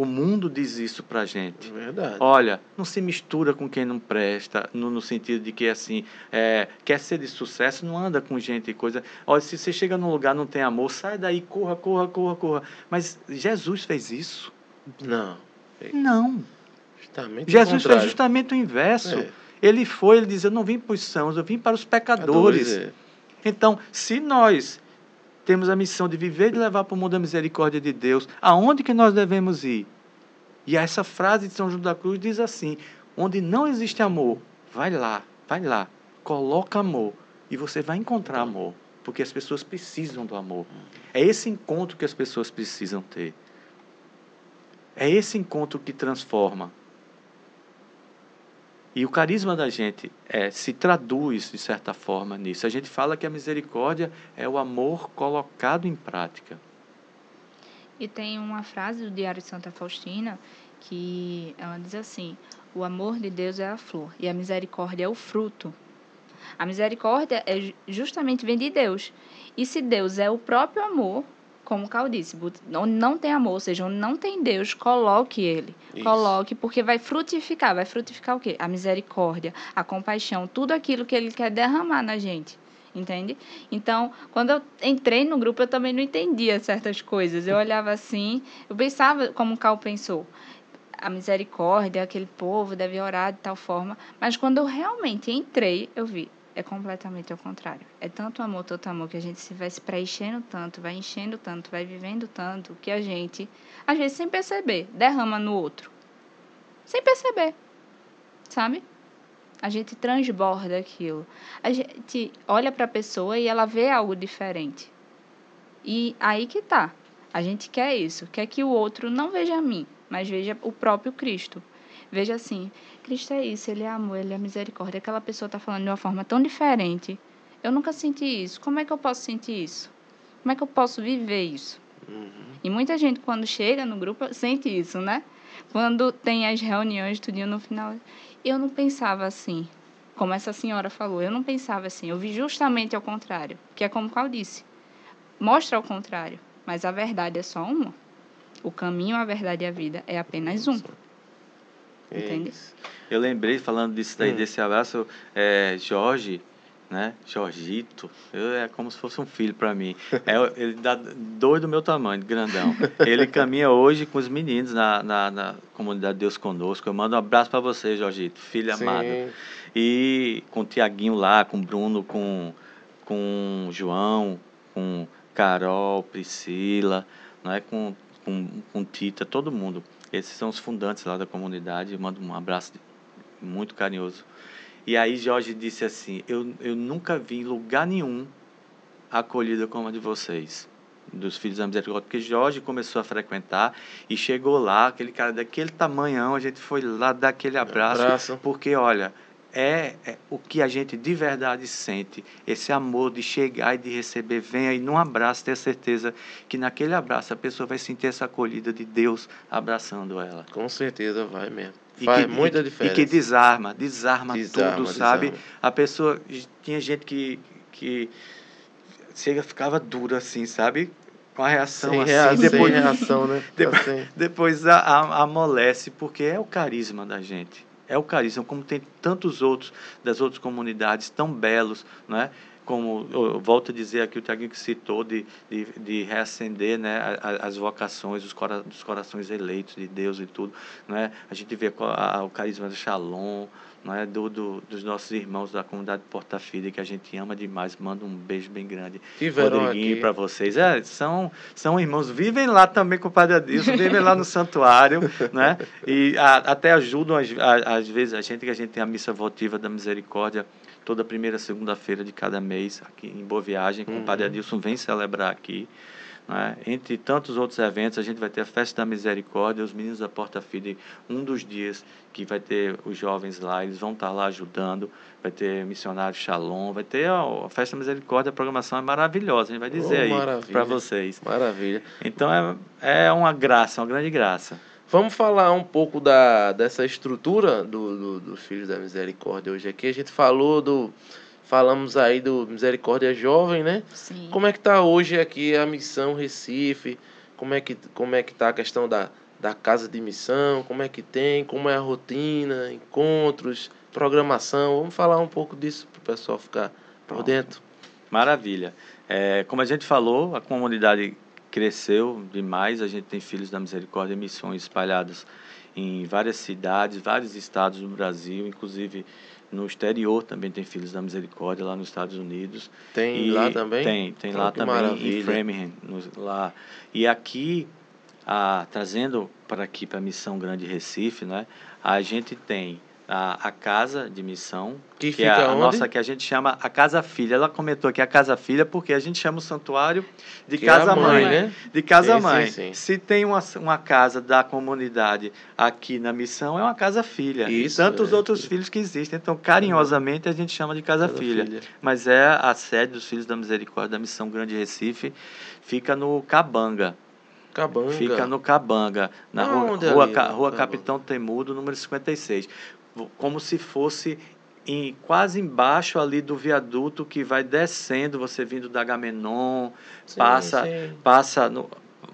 [SPEAKER 2] O mundo diz isso pra gente.
[SPEAKER 1] Verdade.
[SPEAKER 2] Olha, não se mistura com quem não presta, no, no sentido de que, assim, é, quer ser de sucesso, não anda com gente e coisa. Olha, se você chega num lugar não tem amor, sai daí, corra, corra, corra, corra. Mas Jesus fez isso?
[SPEAKER 1] Não.
[SPEAKER 2] Não. Justamente Jesus fez justamente o inverso. É. Ele foi, ele diz, eu não vim para os sãos, eu vim para os pecadores. É. Então, se nós temos a missão de viver e levar para o mundo a misericórdia de Deus. Aonde que nós devemos ir? E essa frase de São João da Cruz diz assim: onde não existe amor, vai lá, vai lá, coloca amor e você vai encontrar amor, porque as pessoas precisam do amor. É esse encontro que as pessoas precisam ter. É esse encontro que transforma. E o carisma da gente é, se traduz, de certa forma, nisso. A gente fala que a misericórdia é o amor colocado em prática.
[SPEAKER 3] E tem uma frase do Diário de Santa Faustina que ela diz assim: O amor de Deus é a flor e a misericórdia é o fruto. A misericórdia é justamente vem de Deus. E se Deus é o próprio amor, como o Cal disse, onde não tem amor, ou seja, onde não tem Deus, coloque ele. Isso. Coloque, porque vai frutificar. Vai frutificar o quê? A misericórdia, a compaixão, tudo aquilo que ele quer derramar na gente. Entende? Então, quando eu entrei no grupo, eu também não entendia certas coisas. Eu olhava assim, eu pensava como o Cal pensou. A misericórdia, aquele povo deve orar de tal forma. Mas quando eu realmente entrei, eu vi, é completamente ao contrário. É tanto amor, tanto amor, que a gente se vai se preenchendo tanto, vai enchendo tanto, vai vivendo tanto, que a gente, às vezes sem perceber, derrama no outro. Sem perceber. Sabe? A gente transborda aquilo. A gente olha para a pessoa e ela vê algo diferente. E aí que tá. A gente quer isso, quer que o outro não veja a mim, mas veja o próprio Cristo. Veja assim, Cristo é isso, ele é amor, ele é misericórdia. Aquela pessoa está falando de uma forma tão diferente. Eu nunca senti isso. Como é que eu posso sentir isso? Como é que eu posso viver isso? Uhum. E muita gente, quando chega no grupo, sente isso, né? Quando tem as reuniões, tudinho no final. Eu não pensava assim, como essa senhora falou. Eu não pensava assim. Eu vi justamente ao contrário. Que é como o qual disse. Mostra ao contrário. Mas a verdade é só uma. O caminho, a verdade e a vida é apenas um. Entende?
[SPEAKER 2] Eu lembrei, falando disso daí,
[SPEAKER 1] Hum.
[SPEAKER 2] desse abraço, é, Jorge, né? Jorgito, eu, é como se fosse um filho para mim. É, ele dá dois do meu tamanho, grandão. Ele caminha hoje com os meninos na, na, na comunidade Deus Conosco. Eu mando um abraço para você, Jorgito, filho amado.
[SPEAKER 1] Sim.
[SPEAKER 2] E com o Tiaguinho lá, com o Bruno, com, com o João, com Carol, Priscila, não é? com, com, com Tita, todo mundo. Esses são os fundantes lá da comunidade. Eu mando um abraço muito carinhoso. E aí Jorge disse assim, eu, eu nunca vi em lugar nenhum acolhida como a de vocês, dos Filhos da Misericórdia, porque Jorge começou a frequentar e chegou lá, aquele cara daquele tamanhão, a gente foi lá dar aquele abraço,
[SPEAKER 1] Abraço.
[SPEAKER 2] porque olha, é, é o que a gente de verdade sente, esse amor de chegar e de receber, venha e num abraço ter certeza que naquele abraço a pessoa vai sentir essa acolhida de Deus abraçando ela.
[SPEAKER 1] Com certeza vai mesmo.
[SPEAKER 2] E
[SPEAKER 1] Faz
[SPEAKER 2] que-
[SPEAKER 1] muita diferença.
[SPEAKER 2] E que desarma, desarma,
[SPEAKER 1] Desarma,
[SPEAKER 2] tudo, sabe?
[SPEAKER 1] desarma.
[SPEAKER 2] A pessoa. Tinha gente que, que chega, ficava dura assim, sabe? Com a reação
[SPEAKER 1] sem,
[SPEAKER 2] assim,
[SPEAKER 1] rea-
[SPEAKER 2] depois,
[SPEAKER 1] sem reação, né?
[SPEAKER 2] Depois-
[SPEAKER 1] sem-
[SPEAKER 2] depois a, a, amolece, porque é o carisma da gente. É o carisma, como tem tantos outros das outras comunidades tão belos, né? Como eu volto a dizer aqui, o Tiaguinho que citou, de, de, de reacender né, a- a- as vocações dos, cora, dos corações eleitos de Deus e tudo. Né? A gente vê co- a- o carisma do Shalom, né, do, do, dos nossos irmãos da comunidade Porta Filha, que a gente ama demais. Manda um beijo bem grande
[SPEAKER 1] Tiveram
[SPEAKER 2] Rodriguinho para vocês. É, são, são irmãos, vivem lá também com o Padre Adilson, vivem lá no santuário, né? E a- até ajudam, às, às vezes, a gente, que a gente tem a missa votiva da misericórdia toda primeira segunda-feira de cada mês, aqui em Boa Viagem, com o Padre
[SPEAKER 1] Uhum.
[SPEAKER 2] Adilson vem celebrar aqui. Né? Entre tantos outros eventos, a gente vai ter a Festa da Misericórdia, os meninos da Porta Fide, um dos dias que vai ter os jovens lá, eles vão estar lá ajudando, vai ter missionário Shalom, vai ter a, Festa da Misericórdia, a programação é maravilhosa, a gente vai dizer
[SPEAKER 1] Oh,
[SPEAKER 2] aí para vocês.
[SPEAKER 1] Maravilha.
[SPEAKER 2] Então é, é uma graça, uma grande graça.
[SPEAKER 1] Vamos falar um pouco da, dessa estrutura do, do, dos Filhos da Misericórdia hoje aqui. A gente falou do. Falamos aí do Misericórdia Jovem, né?
[SPEAKER 3] Sim.
[SPEAKER 1] Como é que tá hoje aqui a missão Recife? Como é que, como é que tá a questão da, da casa de missão? Como é que tem? Como é a rotina? Encontros? Programação? Vamos falar um pouco disso para o pessoal ficar por
[SPEAKER 2] Pronto.
[SPEAKER 1] dentro.
[SPEAKER 2] Maravilha. É, como a gente falou, a comunidade cresceu demais. A gente tem Filhos da Misericórdia, missões espalhadas em várias cidades, vários estados do Brasil, inclusive no exterior também tem Filhos da Misericórdia, lá nos Estados Unidos.
[SPEAKER 1] Tem
[SPEAKER 2] E
[SPEAKER 1] lá também?
[SPEAKER 2] Tem, tem
[SPEAKER 1] Oh,
[SPEAKER 2] lá também
[SPEAKER 1] maravilha.
[SPEAKER 2] em Framingham, nos- lá. E aqui, ah, trazendo para aqui para a Missão Grande Recife, né? A gente tem a, a casa de missão,
[SPEAKER 1] Que
[SPEAKER 2] que é
[SPEAKER 1] fica
[SPEAKER 2] a, a nossa que a gente chama a casa filha. Ela comentou que é a casa filha porque a gente chama o santuário de
[SPEAKER 1] Que é
[SPEAKER 2] casa mãe,
[SPEAKER 1] né?
[SPEAKER 2] de casa
[SPEAKER 1] Sim, sim,
[SPEAKER 2] mãe.
[SPEAKER 1] sim.
[SPEAKER 2] Se tem uma, uma casa da comunidade aqui na missão, é uma casa filha.
[SPEAKER 1] Isso,
[SPEAKER 2] Tantos
[SPEAKER 1] é.
[SPEAKER 2] outros filhos que existem. Então, carinhosamente, a gente chama de casa,
[SPEAKER 1] Casa
[SPEAKER 2] filha.
[SPEAKER 1] filha.
[SPEAKER 2] Mas é a sede dos Filhos da Misericórdia da Missão Grande Recife. Fica no Cabanga.
[SPEAKER 1] Cabanga.
[SPEAKER 2] Fica no Cabanga, na rua,
[SPEAKER 1] Aonde
[SPEAKER 2] rua, rua
[SPEAKER 1] Cabanga?
[SPEAKER 2] Capitão Temudo, número 56. Como se fosse em, quase embaixo ali do viaduto que vai descendo, você vindo da Gamenon,
[SPEAKER 1] Sim,
[SPEAKER 2] passa,
[SPEAKER 1] sim.
[SPEAKER 2] passa no,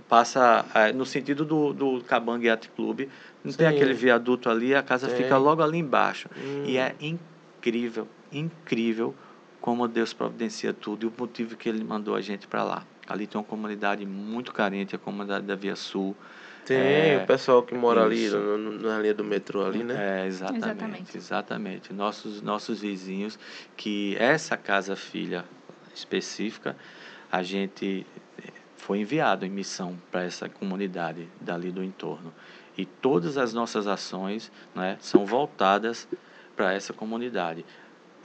[SPEAKER 2] passa eh, no sentido do, do Cabanga Yacht Club. Não tem
[SPEAKER 1] Sim.
[SPEAKER 2] aquele viaduto ali, a casa
[SPEAKER 1] Tem.
[SPEAKER 2] fica logo ali embaixo.
[SPEAKER 1] Hum.
[SPEAKER 2] E é incrível, incrível como Deus providencia tudo e o motivo que Ele mandou a gente para lá. Ali tem uma comunidade muito carente, a comunidade da Via Sul.
[SPEAKER 1] Tem
[SPEAKER 2] É,
[SPEAKER 1] o pessoal que mora ali
[SPEAKER 2] isso.
[SPEAKER 1] no- no- na linha do metrô ali, né?
[SPEAKER 2] É, exatamente,
[SPEAKER 3] Exatamente.
[SPEAKER 2] exatamente. Nossos, nossos vizinhos, que essa casa filha específica, a gente foi enviado em missão para essa comunidade dali do entorno. E todas as nossas ações né, são voltadas para essa comunidade.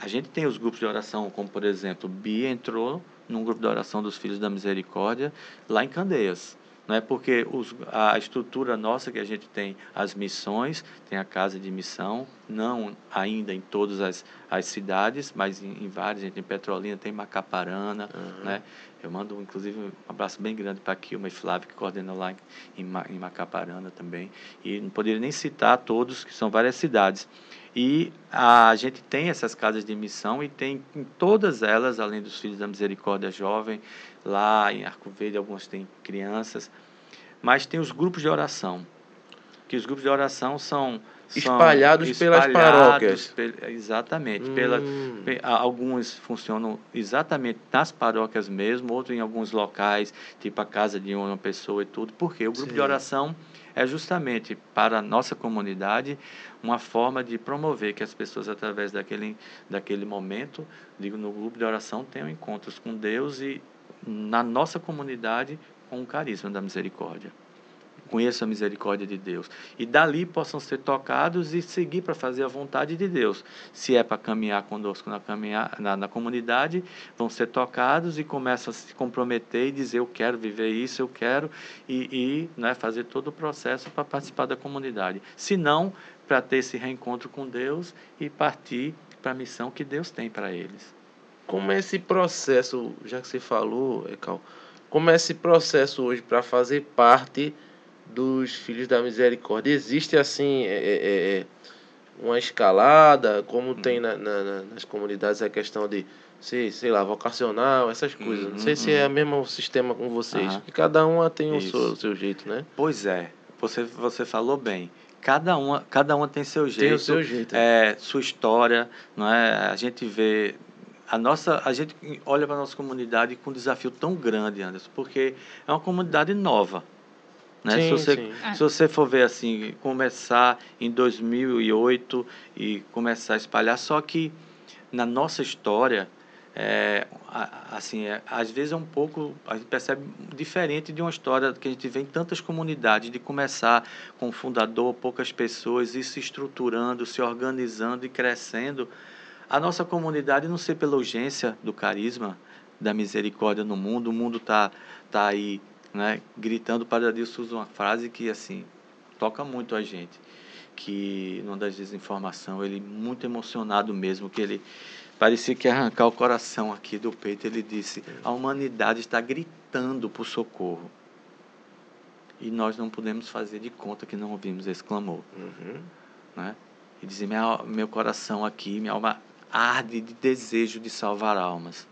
[SPEAKER 2] A gente tem os grupos de oração, como por exemplo, Bia entrou num grupo de oração dos Filhos da Misericórdia lá em Candeias. Não é porque os, a estrutura nossa que a gente tem, as missões, tem a casa de missão, não ainda em todas as, as cidades, mas em, em várias, a gente tem Petrolina, tem Macaparana,
[SPEAKER 1] Aham.
[SPEAKER 2] né? Eu mando, inclusive, um abraço bem grande para a Kilma e Flávio, que coordenam lá em, em, em Macaparana também. E não poderia nem citar todos, que são várias cidades. E a gente tem essas casas de missão e tem em todas elas, além dos Filhos da Misericórdia Jovem, lá em Arco Verde, algumas têm crianças, mas tem os grupos de oração. que os grupos de oração são
[SPEAKER 1] espalhados, pelas paróquias.
[SPEAKER 2] exatamente. Hum. Pela, alguns funcionam exatamente nas paróquias mesmo, outros em alguns locais, tipo a casa de uma pessoa e tudo. Porque o grupo Sim. de oração é justamente para a nossa comunidade uma forma de promover que as pessoas, através daquele, daquele momento, digo, no grupo de oração, tenham encontros com Deus e na nossa comunidade com o carisma da misericórdia conheçam a misericórdia de Deus. E dali possam ser tocados e seguir para fazer a vontade de Deus. Se é para caminhar conosco na, caminhar, na, na comunidade, vão ser tocados e começam a se comprometer e dizer: Eu quero viver isso, eu quero, e, e né, fazer todo o processo para participar da comunidade. Se não, para ter esse reencontro com Deus e partir para a missão que Deus tem para eles.
[SPEAKER 1] Como é esse processo, já que você falou, Ecal, como é esse processo hoje para fazer parte dos Filhos da Misericórdia. Existe assim é, é, é, é uma escalada, como tem na, na, nas comunidades a questão de sei, sei lá, vocacional, essas coisas. Não sei se é o mesmo sistema com vocês. Cada uma tem o seu, o seu, jeito, né?
[SPEAKER 2] Pois é. Você, você falou bem. Cada uma, cada uma tem seu jeito.
[SPEAKER 1] Tem o seu jeito.
[SPEAKER 2] É, sua história, não é? A gente vê a nossa a gente olha para a nossa comunidade com um desafio tão grande, Anderson, porque é uma comunidade nova. Né? Sim, se, você, sim. se você for ver assim, começar em 2008 e começar a espalhar, só que na nossa história, é, assim, é, às vezes é um pouco, a gente percebe diferente de uma história que a gente vê em tantas comunidades, de começar com o fundador, poucas pessoas, e se estruturando, se organizando e crescendo. A nossa comunidade, não sei pela urgência do carisma, da misericórdia no mundo, o mundo está tá aí né, gritando para Deus usa uma frase que assim toca muito a gente, que numa das desinformação ele muito emocionado mesmo, que ele parecia que ia arrancar o coração aqui do peito, ele disse: "A humanidade está gritando por socorro". E nós não podemos fazer de conta que não ouvimos esse clamor. Uhum. Né? E dizer: meu, meu coração aqui, minha alma arde de desejo de salvar almas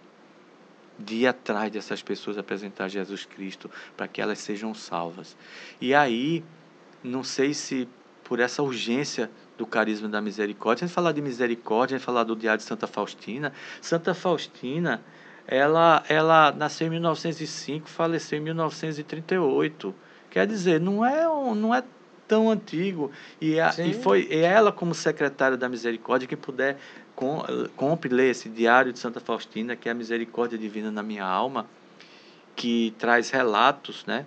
[SPEAKER 2] de ir atrás dessas pessoas apresentar Jesus Cristo para que elas sejam salvas. E aí, não sei se por essa urgência do carisma da misericórdia, a gente falar de misericórdia, a gente falar do Diário de Santa Faustina. Santa Faustina, ela, ela nasceu em 1905, faleceu em 1938. Quer dizer, não é, não é tão antigo. E, a, e foi ela, como secretária da misericórdia, que puder com, compre, lê esse Diário de Santa Faustina, que é a misericórdia divina na minha alma, que traz relatos né,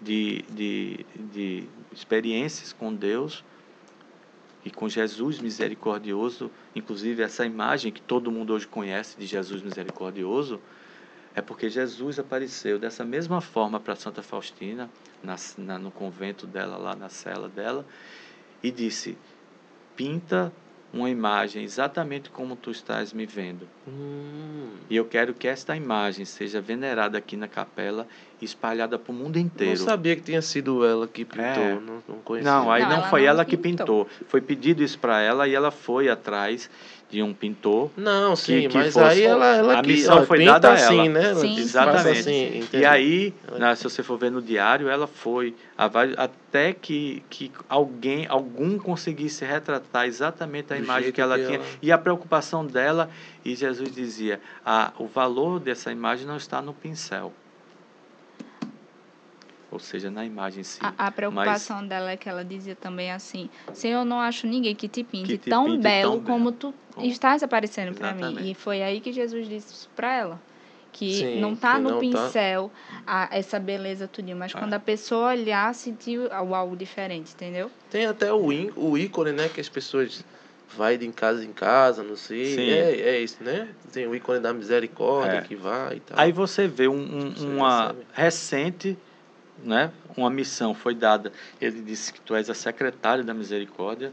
[SPEAKER 2] de, de, de experiências com Deus e com Jesus misericordioso, inclusive essa imagem que todo mundo hoje conhece de Jesus misericordioso, é porque Jesus apareceu dessa mesma forma para Santa Faustina, na, na, no convento dela, lá na cela dela, e disse: pinta uma imagem exatamente como tu estás me vendo. Hum. E eu quero que esta imagem seja venerada aqui na capela e espalhada para o mundo inteiro.
[SPEAKER 1] Eu não sabia que tinha sido ela que pintou, é. não, não conhecia.
[SPEAKER 2] Não, aí não, não foi ela, ela que pintou. Foi pedido isso para ela e ela foi atrás de um pintor.
[SPEAKER 1] Não, sim, que, que mas fosse, aí ela, ela
[SPEAKER 2] a missão foi dada a ela.
[SPEAKER 1] Assim, né?
[SPEAKER 2] Sim. Exatamente. Assim, e aí, né, se você for ver no diário, ela foi até que, que alguém, algum conseguisse retratar exatamente a Do imagem que ela que tinha ela... e a preocupação dela. E Jesus dizia: ah, o valor dessa imagem não está no pincel ou seja, na imagem em si.
[SPEAKER 3] A, a preocupação Mas, dela é que ela dizia também assim: Senhor, não acho ninguém que te pinte, que te tão, pinte belo tão como tu estás aparecendo para mim. E foi aí que Jesus disse para ela. Que Sim, não está no tá pincel tá... a, essa beleza tudinho, mas ah. quando a pessoa olhar, sentir algo diferente, entendeu?
[SPEAKER 1] Tem até o, in, o ícone, né, que as pessoas vai de casa em casa, não sei. Sim. É, é isso, né? Tem o ícone da misericórdia é. que vai e tal.
[SPEAKER 2] Aí você vê um, um, uma recente né, uma missão foi dada. Ele disse que tu és a secretária da misericórdia.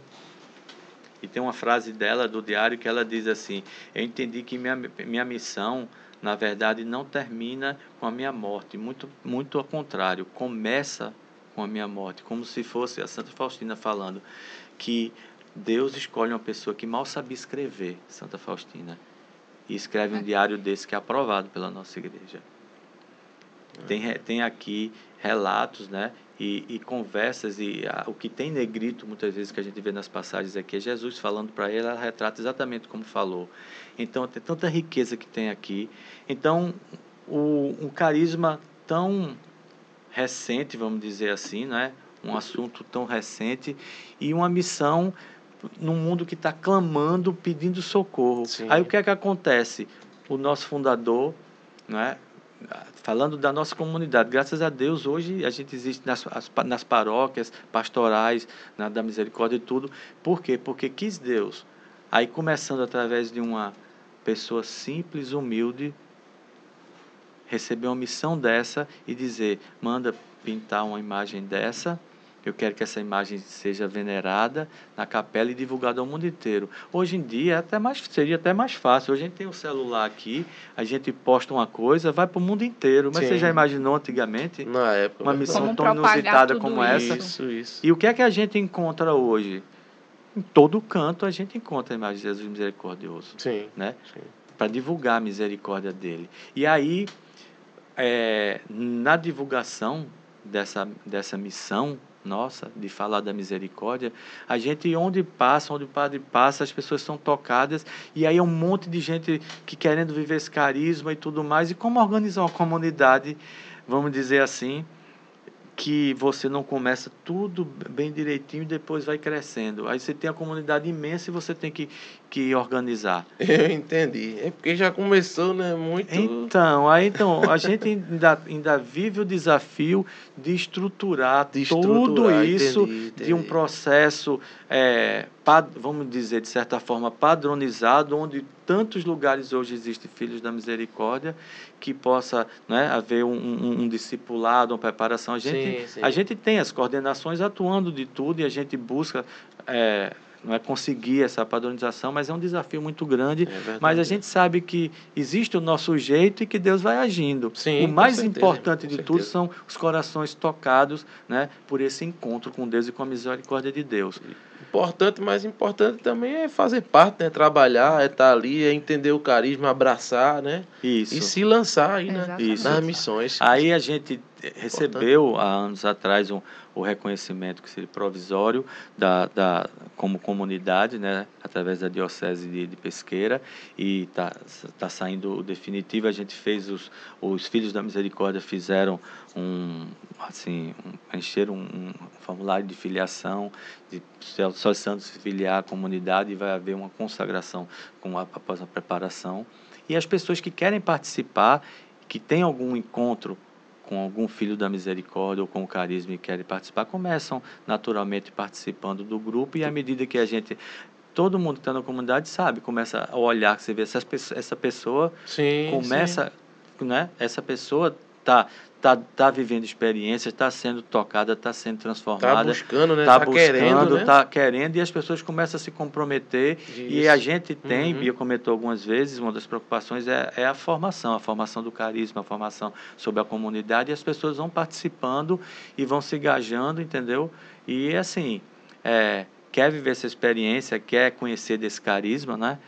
[SPEAKER 2] E tem uma frase dela do diário que ela diz assim: Eu entendi que minha, minha missão, na verdade, não termina com a minha morte. Muito, muito ao contrário, começa com a minha morte. Como se fosse a Santa Faustina falando que Deus escolhe uma pessoa que mal sabia escrever, Santa Faustina, e escreve um é. diário desse que é aprovado pela nossa igreja. Tem, tem aqui relatos, né? E, e, conversas e a, o que tem negrito muitas vezes que a gente vê nas passagens aqui é Jesus falando para ele, ela retrata exatamente como falou. Então tem tanta riqueza que tem aqui. Então o, um carisma tão recente, vamos dizer assim, né? Um assunto tão recente e uma missão num mundo que está clamando, pedindo socorro. Sim. Aí o que é que acontece? O nosso fundador, né? Falando da nossa comunidade, graças a Deus hoje a gente existe nas, nas paróquias pastorais, na, da misericórdia e tudo. Por quê? Porque quis Deus. Aí começando através de uma pessoa simples, humilde, receber uma missão dessa e dizer, manda pintar uma imagem dessa eu quero que essa imagem seja venerada na capela e divulgada ao mundo inteiro. Hoje em dia é até mais, seria até mais fácil. Hoje a gente tem um celular aqui, a gente posta uma coisa, vai para o mundo inteiro. Mas Sim. você já imaginou antigamente?
[SPEAKER 1] Na época.
[SPEAKER 2] Uma missão como tão inusitada como
[SPEAKER 1] isso.
[SPEAKER 2] essa.
[SPEAKER 1] Isso, isso.
[SPEAKER 2] E o que é que a gente encontra hoje? Em todo canto a gente encontra a imagem de Jesus misericordioso.
[SPEAKER 1] Sim.
[SPEAKER 2] Né?
[SPEAKER 1] Sim.
[SPEAKER 2] Para divulgar a misericórdia dele. E aí, é, na divulgação dessa, dessa missão, nossa, de falar da misericórdia, a gente, onde passa, onde o padre passa, as pessoas são tocadas, e aí é um monte de gente que querendo viver esse carisma e tudo mais. E como organizar uma comunidade, vamos dizer assim, que você não começa tudo bem direitinho e depois vai crescendo. Aí você tem a comunidade imensa e você tem que, que organizar.
[SPEAKER 1] Eu entendi. É porque já começou, né? Muito.
[SPEAKER 2] Então, aí então, a gente ainda, ainda vive o desafio de estruturar, de estruturar tudo isso entendi, entendi. de um processo, é, pad, vamos dizer, de certa forma, padronizado, onde tantos lugares hoje existem filhos da misericórdia que possa né, haver um, um, um discipulado, uma preparação. A gente, sim, sim. a gente tem as coordenações atuando de tudo e a gente busca é, não é conseguir essa padronização, mas é um desafio muito grande. É mas a gente sabe que existe o nosso jeito e que Deus vai agindo.
[SPEAKER 1] Sim,
[SPEAKER 2] o mais certeza, importante de certeza. tudo são os corações tocados né, por esse encontro com Deus e com a misericórdia de Deus.
[SPEAKER 1] Importante, mas importante também é fazer parte, né? Trabalhar, é estar ali, é entender o carisma, abraçar, né?
[SPEAKER 2] Isso.
[SPEAKER 1] E se lançar aí, né? Isso. nas missões.
[SPEAKER 2] Aí a gente recebeu há anos atrás um, o reconhecimento que seria provisório da, da, como comunidade, né, através da Diocese de, de Pesqueira, e está tá saindo o definitivo. A gente fez, os, os Filhos da Misericórdia fizeram um, assim, um, encheram um, um, formulário de filiação, de só Santos filiar a comunidade, e vai haver uma consagração com a, após a preparação. E as pessoas que querem participar, que têm algum encontro com algum filho da misericórdia ou com o carisma e querem participar, começam naturalmente participando do grupo e à medida que a gente todo mundo que está na comunidade sabe, começa a olhar, você vê essa, essa pessoa
[SPEAKER 1] sim,
[SPEAKER 2] começa, sim. né? Essa pessoa tá tá, tá vivendo experiências, está sendo tocada, está sendo transformada. Está
[SPEAKER 1] buscando, né?
[SPEAKER 2] Está tá buscando, querendo, né? Tá querendo e as pessoas começam a se comprometer. Isso. E a gente tem, uhum. Bia comentou algumas vezes, uma das preocupações é, é a formação, a formação do carisma, a formação sobre a comunidade, e as pessoas vão participando e vão se engajando, entendeu? E assim, é, quer viver essa experiência, quer conhecer desse carisma, né?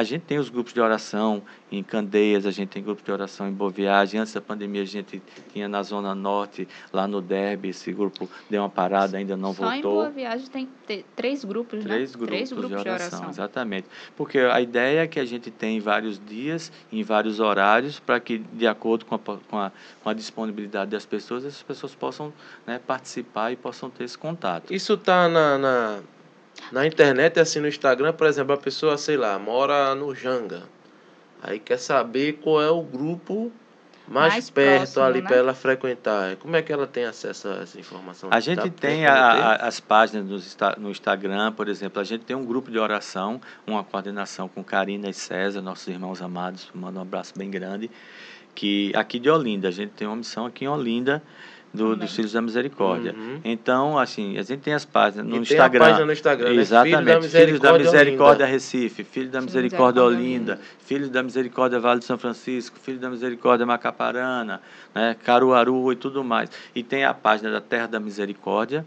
[SPEAKER 2] A gente tem os grupos de oração em Candeias, a gente tem grupos de oração em Boa Viagem. Antes da pandemia, a gente tinha na Zona Norte, lá no Derby, esse grupo deu uma parada, ainda não
[SPEAKER 3] Só
[SPEAKER 2] voltou.
[SPEAKER 3] Só em Boa Viagem tem três grupos,
[SPEAKER 2] três
[SPEAKER 3] né?
[SPEAKER 2] Grupos
[SPEAKER 3] três grupos
[SPEAKER 2] de oração, de oração, exatamente. Porque a ideia é que a gente tem vários dias, em vários horários, para que, de acordo com a, com, a, com a disponibilidade das pessoas, essas pessoas possam né, participar e possam ter esse contato.
[SPEAKER 1] Isso está na, na na internet, assim, no Instagram, por exemplo, a pessoa, sei lá, mora no Janga. Aí quer saber qual é o grupo mais, mais perto próximo, ali né? para ela frequentar. Como é que ela tem acesso a essa informação?
[SPEAKER 2] A gente tem a, a, as páginas no, no Instagram, por exemplo, a gente tem um grupo de oração, uma coordenação com Karina e César, nossos irmãos amados, manda um abraço bem grande, que aqui de Olinda, a gente tem uma missão aqui em Olinda, do, dos Filhos da Misericórdia. Uhum. Então, assim, a gente tem as páginas no Instagram.
[SPEAKER 1] Tem a página no Instagram,
[SPEAKER 2] né? Exatamente. Filhos da Misericórdia, Recife, Filhos da Misericórdia Olinda, Filhos da Misericórdia Vale de São Francisco, Filhos da Misericórdia Macaparana, né? Caruaru e tudo mais. E tem a página da Terra da Misericórdia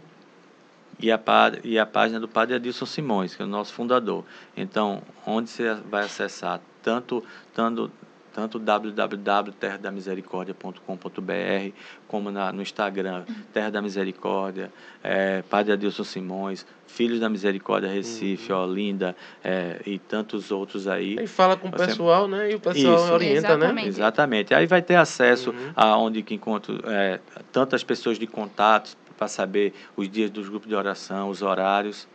[SPEAKER 2] e a, e a página do Padre Adilson Simões, que é o nosso fundador. Então, onde você vai acessar tanto, tanto tanto www.terradamisericordia.com.br, como na, no Instagram, Terra da Misericórdia, é, Padre Adilson Simões, Filhos da Misericórdia Recife, uhum. Olinda é, e tantos outros aí.
[SPEAKER 1] E fala com o pessoal, né? E o pessoal Isso. orienta, né?
[SPEAKER 2] Exatamente. né? Exatamente. Aí vai ter acesso uhum. a onde que encontro é, tantas pessoas de contato para saber os dias dos grupos de oração, os horários.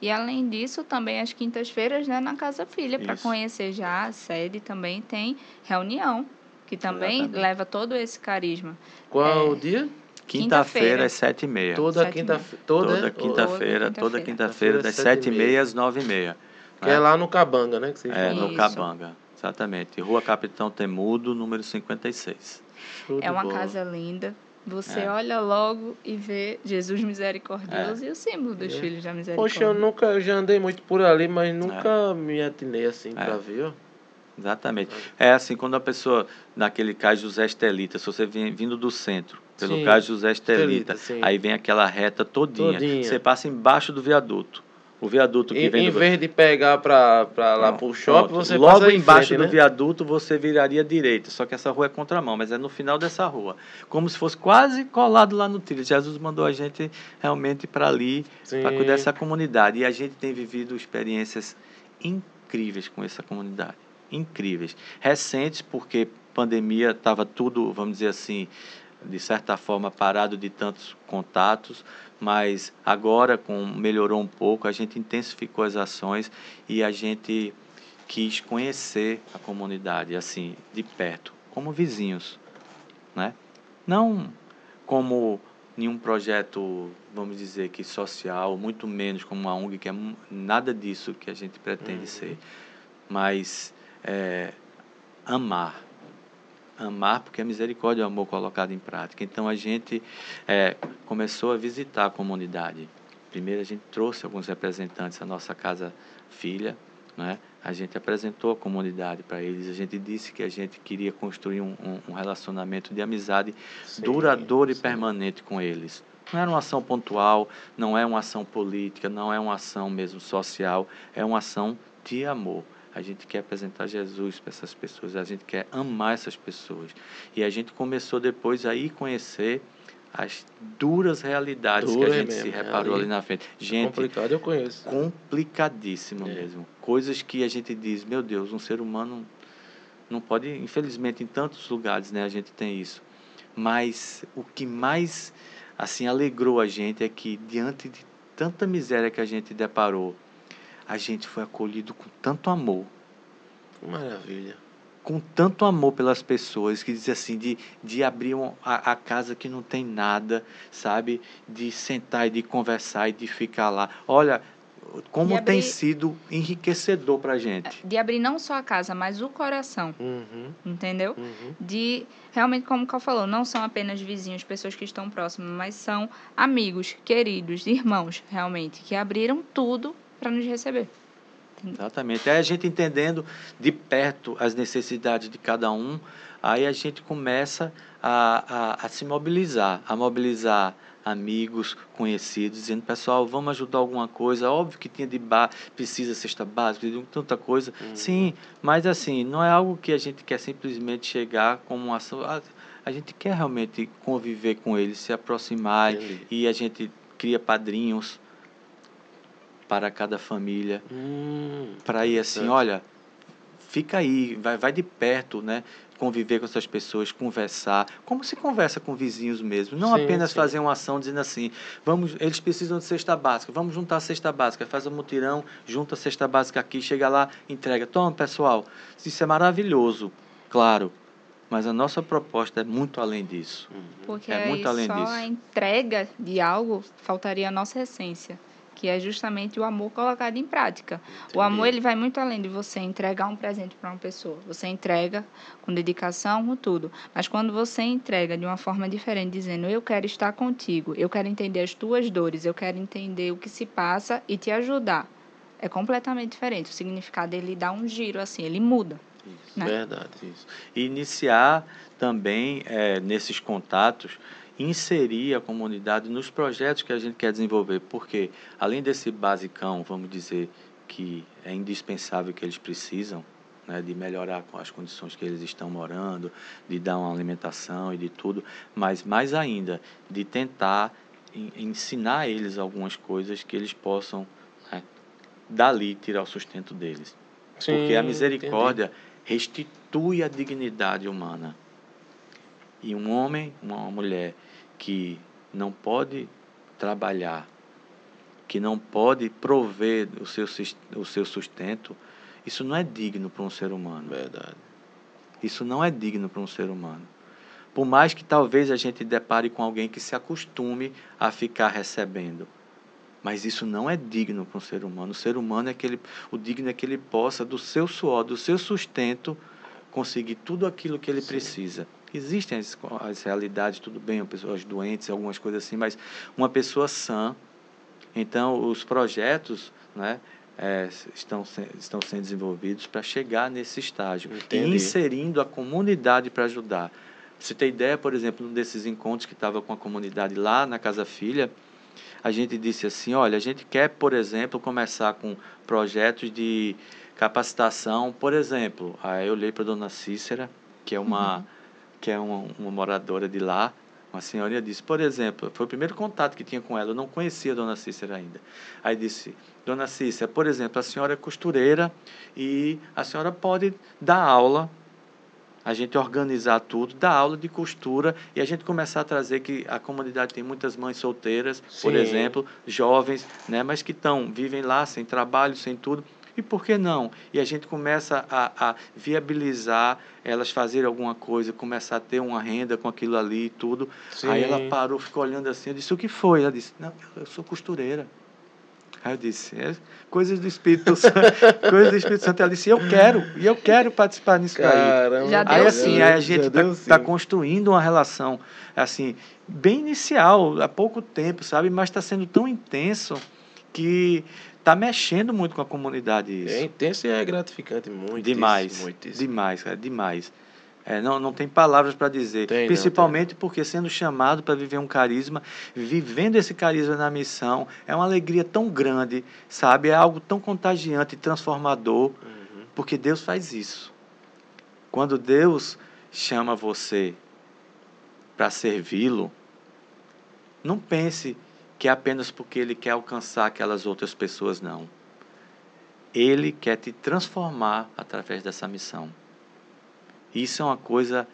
[SPEAKER 3] E além disso, também as quintas-feiras, né, na Casa Filha, para conhecer já a sede, também tem reunião, que também Exatamente. leva todo esse carisma.
[SPEAKER 1] Qual é, o dia?
[SPEAKER 2] Quinta-feira às sete e meia.
[SPEAKER 1] Toda quinta-feira.
[SPEAKER 2] Toda quinta-feira, toda quinta-feira, das sete e meia às nove e meia.
[SPEAKER 1] Que né? é lá no Cabanga, né? Que
[SPEAKER 2] é, no Cabanga, exatamente. Rua Capitão Temudo, número 56.
[SPEAKER 3] Show é uma bola. casa linda, você é. olha logo e vê Jesus misericordioso é. e o símbolo dos é. filhos da misericórdia.
[SPEAKER 1] Poxa, eu nunca eu já andei muito por ali, mas nunca é. me atinei assim para é. ver.
[SPEAKER 2] Exatamente. É assim, quando a pessoa, naquele caso José Estelita, se você vem vindo do centro, pelo sim. caso José Estelita, Estelita aí vem aquela reta todinha, todinha, você passa embaixo do viaduto. O viaduto que
[SPEAKER 1] e,
[SPEAKER 2] vem
[SPEAKER 1] Em do... vez de pegar para lá para o shopping, você
[SPEAKER 2] Logo
[SPEAKER 1] passa
[SPEAKER 2] embaixo
[SPEAKER 1] frente,
[SPEAKER 2] do
[SPEAKER 1] né?
[SPEAKER 2] viaduto você viraria direita, só que essa rua é contramão, mas é no final dessa rua. Como se fosse quase colado lá no trilho. Jesus mandou a gente realmente para ali, para cuidar dessa comunidade. E a gente tem vivido experiências incríveis com essa comunidade. Incríveis. Recentes, porque pandemia estava tudo, vamos dizer assim, de certa forma parado de tantos contatos, mas agora com melhorou um pouco, a gente intensificou as ações e a gente quis conhecer a comunidade assim de perto, como vizinhos, né? Não como nenhum projeto, vamos dizer que social, muito menos como uma ONG que é nada disso que a gente pretende uhum. ser, mas é, amar amar, porque a misericórdia é o amor colocado em prática. Então a gente é, começou a visitar a comunidade. Primeiro a gente trouxe alguns representantes da nossa casa filha, né? a gente apresentou a comunidade para eles, a gente disse que a gente queria construir um, um, um relacionamento de amizade sim, duradouro sim. e permanente com eles. Não era uma ação pontual, não é uma ação política, não é uma ação mesmo social, é uma ação de amor. A gente quer apresentar Jesus para essas pessoas, a gente quer amar essas pessoas. E a gente começou depois a ir conhecer as duras realidades Dura que a gente mesmo, se reparou ali, ali, na frente. É gente,
[SPEAKER 1] complicado eu conheço.
[SPEAKER 2] Complicadíssimo é. mesmo. Coisas que a gente diz, meu Deus, um ser humano não pode, infelizmente, em tantos lugares, né, a gente tem isso. Mas o que mais assim alegrou a gente é que diante de tanta miséria que a gente deparou, a gente foi acolhido com tanto amor.
[SPEAKER 1] Maravilha.
[SPEAKER 2] Com tanto amor pelas pessoas, que diz assim, de, de abrir uma, a, a, casa que não tem nada, sabe? De sentar e de conversar e de ficar lá. Olha, como abrir, tem sido enriquecedor para a gente.
[SPEAKER 3] De abrir não só a casa, mas o coração. Uhum. Entendeu? Uhum. De realmente, como o Cal falou, não são apenas vizinhos, pessoas que estão próximas, mas são amigos, queridos, irmãos, realmente, que abriram tudo para nos receber.
[SPEAKER 2] Exatamente. Aí a gente entendendo de perto as necessidades de cada um, aí a gente começa a, a, a se mobilizar, a mobilizar amigos, conhecidos, dizendo, pessoal, vamos ajudar alguma coisa. Óbvio que tinha de bar, precisa cesta básica, de tanta coisa. Uhum. Sim, mas assim, não é algo que a gente quer simplesmente chegar como uma ação. A, a gente quer realmente conviver com eles, se aproximar Entendi. e a gente cria padrinhos para cada família, hum, para ir assim, olha, fica aí, vai, vai de perto, né? Conviver com essas pessoas, conversar, como se conversa com vizinhos mesmo, não sim, apenas sim. fazer uma ação dizendo assim, vamos, eles precisam de cesta básica, vamos juntar a cesta básica, faz um mutirão, junta a cesta básica aqui, chega lá, entrega, toma pessoal, isso é maravilhoso, claro, mas a nossa proposta é muito além disso.
[SPEAKER 3] Uhum. Porque é muito além só disso. a entrega de algo faltaria a nossa essência que é justamente o amor colocado em prática. Entendi. O amor ele vai muito além de você entregar um presente para uma pessoa. Você entrega com dedicação, com tudo. Mas quando você entrega de uma forma diferente, dizendo eu quero estar contigo, eu quero entender as tuas dores, eu quero entender o que se passa e te ajudar, é completamente diferente. O significado ele dá um giro assim, ele muda.
[SPEAKER 2] Isso, né? Verdade. Isso. E iniciar também é, nesses contatos inserir a comunidade nos projetos que a gente quer desenvolver, porque além desse basicão, vamos dizer, que é indispensável que eles precisam, né, de melhorar com as condições que eles estão morando, de dar uma alimentação e de tudo, mas mais ainda de tentar ensinar a eles algumas coisas que eles possam né, dali tirar o sustento deles. Sim, Porque a misericórdia entendi. restitui a dignidade humana. E um homem, uma mulher que não pode trabalhar, que não pode prover o seu, o seu sustento, isso não é digno para um ser humano.
[SPEAKER 1] Verdade.
[SPEAKER 2] Isso não é digno para um ser humano. Por mais que talvez a gente depare com alguém que se acostume a ficar recebendo. Mas isso não é digno para um ser humano. O ser humano é que ele, o digno é que ele possa, do seu suor, do seu sustento, conseguir tudo aquilo que ele Sim. precisa. Existem as, as realidades, tudo bem, pessoas doentes, algumas coisas assim, mas uma pessoa sã. Então, os projetos, né, é, estão, estão sendo desenvolvidos para chegar nesse estágio Entendi. e inserindo a comunidade para ajudar. Você tem ideia, por exemplo, um desses encontros que estava com a comunidade lá na Casa Filha, a gente disse assim, olha, a gente quer, por exemplo, começar com projetos de capacitação, por exemplo, aí eu olhei para a dona Cícera, que é uma, uhum. Que é uma, uma moradora de lá, uma senhorinha disse, por exemplo, foi o primeiro contato que tinha com ela, eu não conhecia a dona Cícera ainda. Aí disse, dona Cícera, por exemplo, a senhora é costureira e a senhora pode dar aula, a gente organizar tudo, dar aula de costura e a gente começar a trazer que a comunidade tem muitas mães solteiras, Sim. por exemplo, jovens, né, mas que estão, vivem lá sem trabalho, sem tudo, e por que não? E a gente começa a, a viabilizar elas fazerem alguma coisa, começar a ter uma renda com aquilo ali e tudo. Sim. Aí ela parou, ficou olhando assim, eu disse, o que foi? Ela disse, não, eu sou costureira. Aí eu disse, é coisas do Espírito Santo, coisas do Espírito Santo. Ela disse, eu quero, e eu quero participar nisso
[SPEAKER 3] Caramba, aí. Já
[SPEAKER 2] aí assim, aí a gente está tá construindo uma relação, assim, bem inicial, há pouco tempo, sabe? Mas está sendo tão intenso que está mexendo muito com a comunidade isso.
[SPEAKER 1] É intenso e é gratificante, muito.
[SPEAKER 2] Demais, muito demais, cara, demais. É, não, não tem palavras para dizer. Tem, Principalmente não, porque sendo chamado para viver um carisma, vivendo esse carisma na missão, é uma alegria tão grande, sabe? É algo tão contagiante e transformador, uhum. porque Deus faz isso. Quando Deus chama você para servi-lo, não pense que é apenas porque ele quer alcançar aquelas outras pessoas, não. Ele quer te transformar através dessa missão. Isso é uma coisa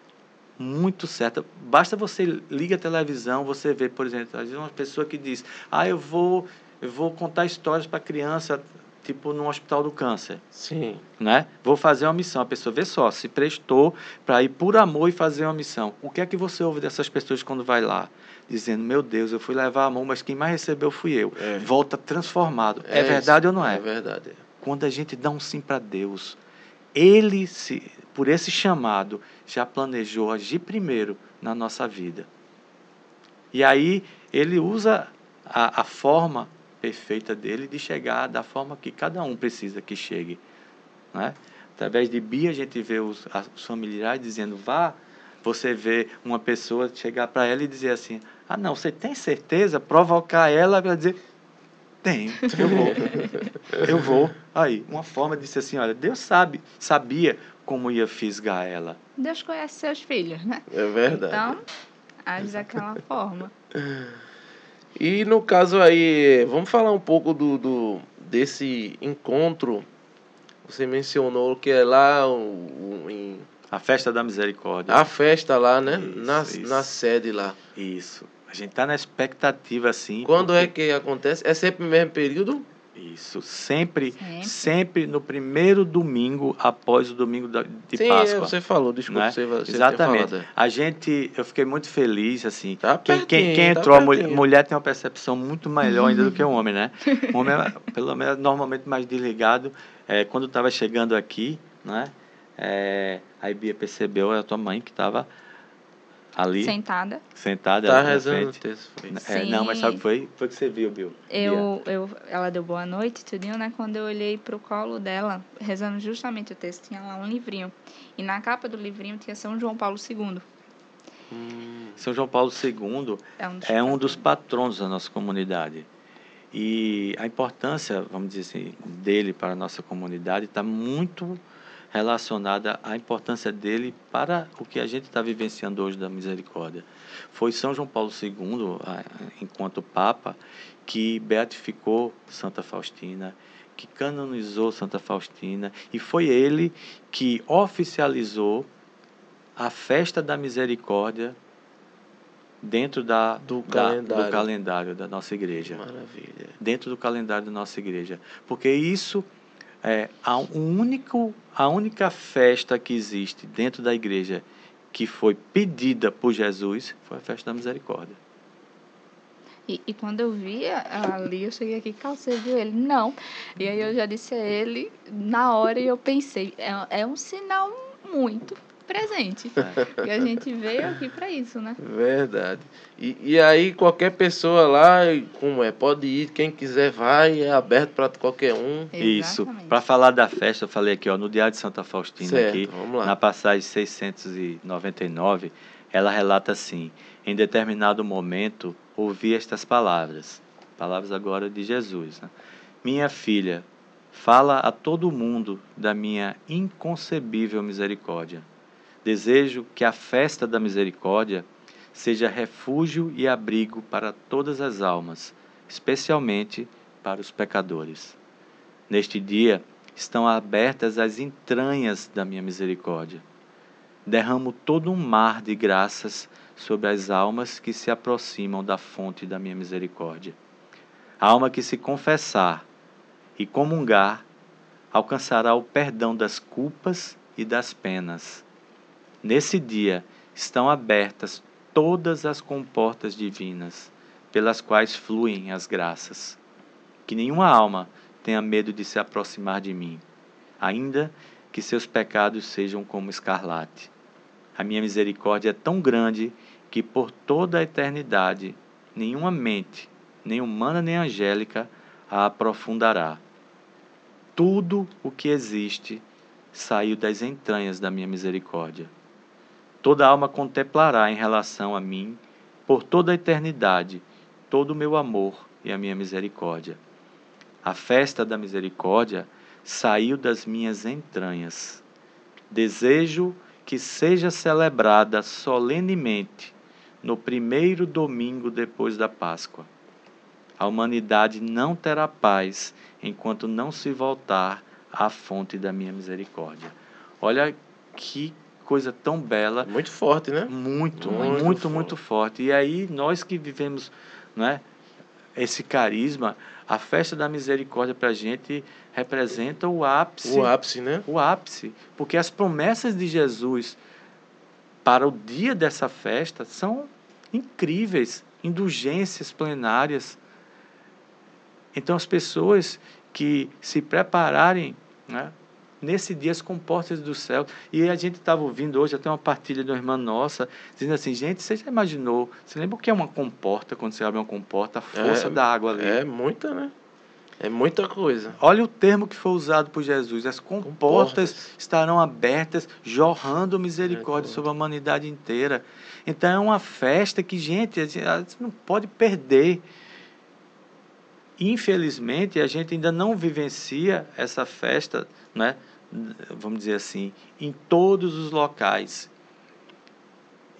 [SPEAKER 2] muito certa. Basta você liga a televisão, você vê, por exemplo, uma pessoa que diz: "Ah, eu vou eu vou contar histórias para criança tipo no hospital do câncer".
[SPEAKER 1] Sim.
[SPEAKER 2] Né? Vou fazer uma missão. A pessoa vê só, se prestou para ir por amor e fazer uma missão. O que é que você ouve dessas pessoas quando vai lá? Dizendo: Meu Deus, eu fui levar a mão, mas quem mais recebeu fui eu. É. Volta transformado. É, é verdade isso. ou não é?
[SPEAKER 1] É verdade.
[SPEAKER 2] Quando a gente dá um sim para Deus, Ele, se, por esse chamado, já planejou agir primeiro na nossa vida. E aí, Ele usa a, a forma perfeita dele de chegar da forma que cada um precisa que chegue. Né? Através de Bia, a gente vê os, os familiares dizendo: vá você vê uma pessoa chegar para ela e dizer assim: ah, não, você tem certeza? Provocar ela para dizer: tenho, eu vou. eu vou. Aí, uma forma de dizer assim: olha, Deus sabe, sabia como ia fisgar ela.
[SPEAKER 3] Deus conhece seus filhos, né?
[SPEAKER 1] É verdade.
[SPEAKER 3] Então, age daquela forma.
[SPEAKER 1] E no caso aí, vamos falar um pouco do, do desse encontro. Você mencionou que é lá em
[SPEAKER 2] a festa da misericórdia.
[SPEAKER 1] A festa lá, né? Isso, na, isso. na sede lá.
[SPEAKER 2] Isso. A gente está na expectativa, assim.
[SPEAKER 1] Quando porque... é que acontece? É sempre no mesmo período?
[SPEAKER 2] Isso, sempre, sempre, sempre, no primeiro domingo após o domingo de Sim, Páscoa.
[SPEAKER 1] você falou, desculpa, né? você, você
[SPEAKER 2] Exatamente. É. A gente, eu fiquei muito feliz, assim. Tá quem, quem, quem tá entrou, a mulher, mulher, tem uma percepção muito melhor ainda do que o homem, né? O homem é, pelo menos, normalmente mais desligado. É, quando estava chegando aqui, né? É, Aí Bia percebeu, era a tua mãe que estava ali.
[SPEAKER 3] Sentada.
[SPEAKER 2] Sentada.
[SPEAKER 1] Tá rezando o texto.
[SPEAKER 2] Foi. É, não, mas sabe o que foi? Foi que você viu, Bill.
[SPEAKER 3] Eu, eu, ela deu boa noite, tudinho, né? Quando eu olhei pro colo dela, rezando justamente o texto, tinha lá um livrinho. E na capa do livrinho tinha São João Paulo II.
[SPEAKER 2] Hum. São João Paulo II é um, dos, é um dos patronos da nossa comunidade. E a importância, vamos dizer assim, dele para a nossa comunidade está muito relacionada à importância dele para o que a gente está vivenciando hoje da misericórdia. Foi São João Paulo II, enquanto Papa, que beatificou Santa Faustina, que canonizou Santa Faustina, e foi ele que oficializou a festa da misericórdia dentro da,
[SPEAKER 1] Do
[SPEAKER 2] da-
[SPEAKER 1] calendário.
[SPEAKER 2] do calendário da nossa igreja.
[SPEAKER 1] Maravilha.
[SPEAKER 2] Dentro do calendário da nossa igreja. Porque isso é a, um único, a única festa que existe dentro da igreja que foi pedida por Jesus foi a festa da misericórdia.
[SPEAKER 3] E, e quando eu vi a- ali, eu cheguei aqui, calcei, viu ele? Não. E aí eu já disse a ele, na hora eu pensei, é, é um sinal muito presente. E a gente veio aqui para isso, né?
[SPEAKER 1] Verdade. E, e aí qualquer pessoa lá, como é, pode ir, quem quiser vai, é aberto para qualquer um.
[SPEAKER 2] Isso.
[SPEAKER 3] Exatamente.
[SPEAKER 2] Para falar da festa, eu falei aqui, ó, no Diário de Santa Faustina
[SPEAKER 1] Certo,
[SPEAKER 2] aqui,
[SPEAKER 1] vamos lá.
[SPEAKER 2] na passagem 699, ela relata assim: em determinado momento ouvi estas palavras, palavras agora de Jesus, né? Minha filha, fala a todo mundo da minha inconcebível misericórdia. Desejo que a festa da misericórdia seja refúgio e abrigo para todas as almas, especialmente para os pecadores. Neste dia estão abertas as entranhas da minha misericórdia. Derramo todo um mar de graças sobre as almas que se aproximam da fonte da minha misericórdia. A alma que se confessar e comungar alcançará o perdão das culpas e das penas. Nesse dia estão abertas todas as comportas divinas, pelas quais fluem as graças. Que nenhuma alma tenha medo de se aproximar de mim, ainda que seus pecados sejam como escarlate. A minha misericórdia é tão grande que por toda a eternidade nenhuma mente, nem humana nem angélica, a aprofundará. Tudo o que existe saiu das entranhas da minha misericórdia. Toda alma contemplará em relação a mim, por toda a eternidade, todo o meu amor e a minha misericórdia. A festa da misericórdia saiu das minhas entranhas. Desejo que seja celebrada solenemente no primeiro domingo depois da Páscoa. A humanidade não terá paz enquanto não se voltar à fonte da minha misericórdia. Olha que coisa tão bela
[SPEAKER 1] Muito forte, né?
[SPEAKER 2] muito,
[SPEAKER 1] Muito
[SPEAKER 2] muito,
[SPEAKER 1] forte.
[SPEAKER 2] muito, forte. E aí, nós que vivemos né, esse carisma, a festa da misericórdia para a gente representa o ápice.
[SPEAKER 1] O ápice, né?
[SPEAKER 2] o ápice. Porque as promessas de Jesus para o dia dessa festa são incríveis indulgências plenárias. Então, as pessoas que se prepararem né, nesse dia as comportas do céu. E a gente estava ouvindo hoje até uma partilha de uma irmã nossa, dizendo assim, gente, você já imaginou, você lembra o que é uma comporta, quando você abre uma comporta, a força
[SPEAKER 1] É,
[SPEAKER 2] da água ali?
[SPEAKER 1] É muita, né? É muita coisa.
[SPEAKER 2] Olha o termo que foi usado por Jesus. As comportas,
[SPEAKER 1] Comportas.
[SPEAKER 2] estarão abertas, jorrando misericórdia
[SPEAKER 1] Misericórdia.
[SPEAKER 2] sobre a humanidade inteira. Então é uma festa que, gente a gente não pode perder. Infelizmente, a gente ainda não vivencia essa festa, né? Vamos dizer assim, em todos os locais.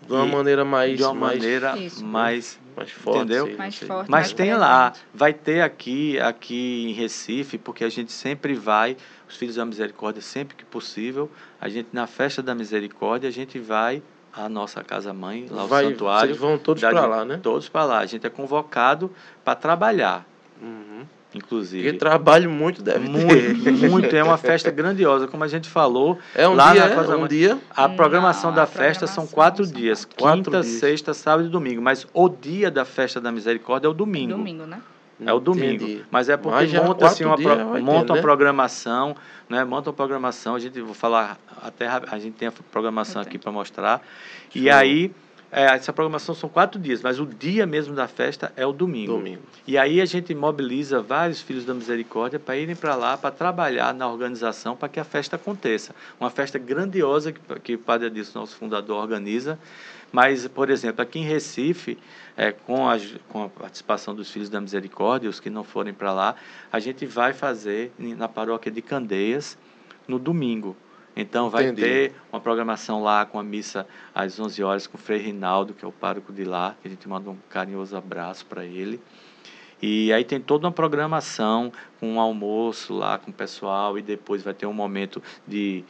[SPEAKER 1] De uma
[SPEAKER 2] E-
[SPEAKER 1] maneira mais.
[SPEAKER 2] de uma
[SPEAKER 1] mais,
[SPEAKER 2] maneira
[SPEAKER 3] Isso.
[SPEAKER 2] mais
[SPEAKER 1] mais forte.
[SPEAKER 2] entendeu?
[SPEAKER 1] sei,
[SPEAKER 3] Mais forte.
[SPEAKER 2] Mas
[SPEAKER 3] mais
[SPEAKER 2] tem lá, vai ter aqui, aqui em Recife, porque a gente sempre vai, os Filhos da Misericórdia, sempre que possível, a gente na festa da Misericórdia, a gente vai à nossa casa-mãe, lá
[SPEAKER 1] Vai,
[SPEAKER 2] o santuário.
[SPEAKER 1] Vocês vão todos para lá, né?
[SPEAKER 2] Todos para lá. A gente é convocado para trabalhar,
[SPEAKER 1] Uhum.
[SPEAKER 2] Inclusive.
[SPEAKER 1] Porque trabalho muito deve ter.
[SPEAKER 2] Muito, muito. É uma festa grandiosa, como a gente falou.
[SPEAKER 1] É um
[SPEAKER 2] Lá
[SPEAKER 1] dia,
[SPEAKER 2] na
[SPEAKER 1] é?
[SPEAKER 2] casa-
[SPEAKER 1] um dia.
[SPEAKER 2] A programação
[SPEAKER 3] Não,
[SPEAKER 2] da
[SPEAKER 3] a
[SPEAKER 2] festa são
[SPEAKER 3] programação
[SPEAKER 2] quatro
[SPEAKER 3] são
[SPEAKER 2] dias:
[SPEAKER 1] quatro
[SPEAKER 2] quinta,
[SPEAKER 1] dias.
[SPEAKER 2] sexta, sábado e domingo. Mas o dia da festa da misericórdia é o domingo.
[SPEAKER 3] Domingo, né?
[SPEAKER 2] É o domingo.
[SPEAKER 1] Entendi.
[SPEAKER 2] Mas é porque
[SPEAKER 1] Mas já
[SPEAKER 2] monta assim uma pro- monta uma
[SPEAKER 1] né?
[SPEAKER 2] programação, né? Monta uma programação, a gente vou falar até a gente tem a programação
[SPEAKER 3] Eu
[SPEAKER 2] aqui para mostrar. E
[SPEAKER 1] Show.
[SPEAKER 2] aí é, essa programação são quatro dias, mas o dia mesmo da festa é o domingo.
[SPEAKER 1] Domingo.
[SPEAKER 2] E aí a gente mobiliza vários filhos da misericórdia para irem para lá para trabalhar na organização para que a festa aconteça. Uma festa grandiosa que, que o Padre Adilson, nosso fundador, organiza. Mas, por exemplo, aqui em Recife, é, com, a, com a participação dos Filhos da Misericórdia, os que não forem para lá, a gente vai fazer na paróquia de Candeias no domingo. Então vai
[SPEAKER 1] Entendi.
[SPEAKER 2] ter uma programação lá com a missa às 11 horas com o Frei Rinaldo, que é o pároco de lá, que a gente manda um carinhoso abraço para ele. E aí tem toda uma programação com um almoço lá com o pessoal e depois vai ter um momento de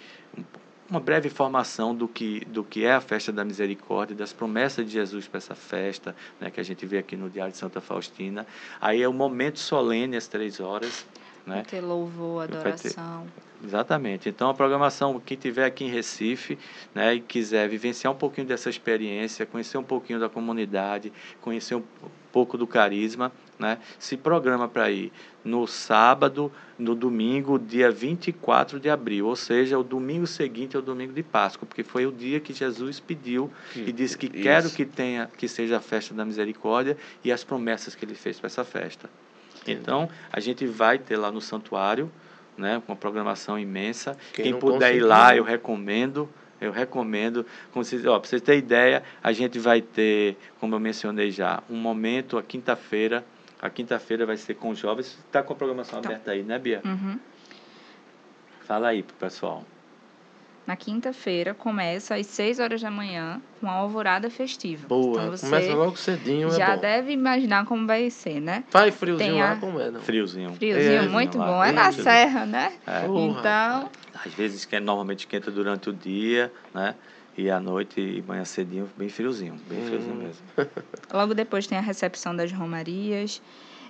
[SPEAKER 2] uma breve informação do que, do que é a festa da misericórdia, das promessas de Jesus para essa festa, né, que a gente vê aqui no Diário de Santa Faustina. Aí é o momento solene às três horas. Né?
[SPEAKER 3] Vai ter louvor, adoração.
[SPEAKER 2] Exatamente. Então a programação, quem tiver aqui em Recife, né, e quiser vivenciar um pouquinho dessa experiência, conhecer um pouquinho da comunidade, conhecer um pouco do carisma, né, se programa para ir no sábado, no domingo, dia 24 de abril, ou seja, o domingo seguinte ao domingo de Páscoa, porque foi o dia que Jesus pediu e disse que
[SPEAKER 1] Isso.
[SPEAKER 2] quero que tenha que seja a festa da misericórdia e as promessas que ele fez para essa festa. Então, a gente vai ter lá no santuário, né, com uma programação imensa.
[SPEAKER 1] Quem
[SPEAKER 2] Quem, puder ir
[SPEAKER 1] conseguir,
[SPEAKER 2] lá,
[SPEAKER 1] né?
[SPEAKER 2] eu recomendo. Eu recomendo. Como vocês, ó, para vocês terem ideia, a gente vai ter, como eu mencionei já, um momento, a quinta-feira. A quinta-feira vai ser com os jovens. Está com a programação
[SPEAKER 3] Tá.
[SPEAKER 2] aberta aí, né, Bia?
[SPEAKER 3] Uhum.
[SPEAKER 2] Fala aí pro pessoal.
[SPEAKER 3] Na quinta-feira começa às 6 horas da manhã com a alvorada festiva.
[SPEAKER 1] Boa,
[SPEAKER 3] então você
[SPEAKER 1] começa logo cedinho,
[SPEAKER 3] já
[SPEAKER 1] é bom.
[SPEAKER 3] deve imaginar como vai ser, né?
[SPEAKER 1] Faz friozinho
[SPEAKER 3] Tem
[SPEAKER 1] lá,
[SPEAKER 3] a-
[SPEAKER 1] como é, não?
[SPEAKER 2] Friozinho.
[SPEAKER 3] Friozinho,
[SPEAKER 1] É,
[SPEAKER 3] muito
[SPEAKER 2] lá,
[SPEAKER 3] bom. É na serra, né?
[SPEAKER 2] É.
[SPEAKER 1] Porra,
[SPEAKER 3] então,
[SPEAKER 2] Às vezes esquenta, normalmente esquenta durante o dia, né? E à noite e manhã cedinho, bem friozinho. Bem
[SPEAKER 1] Hum.
[SPEAKER 2] friozinho mesmo.
[SPEAKER 3] logo depois tem a recepção das romarias.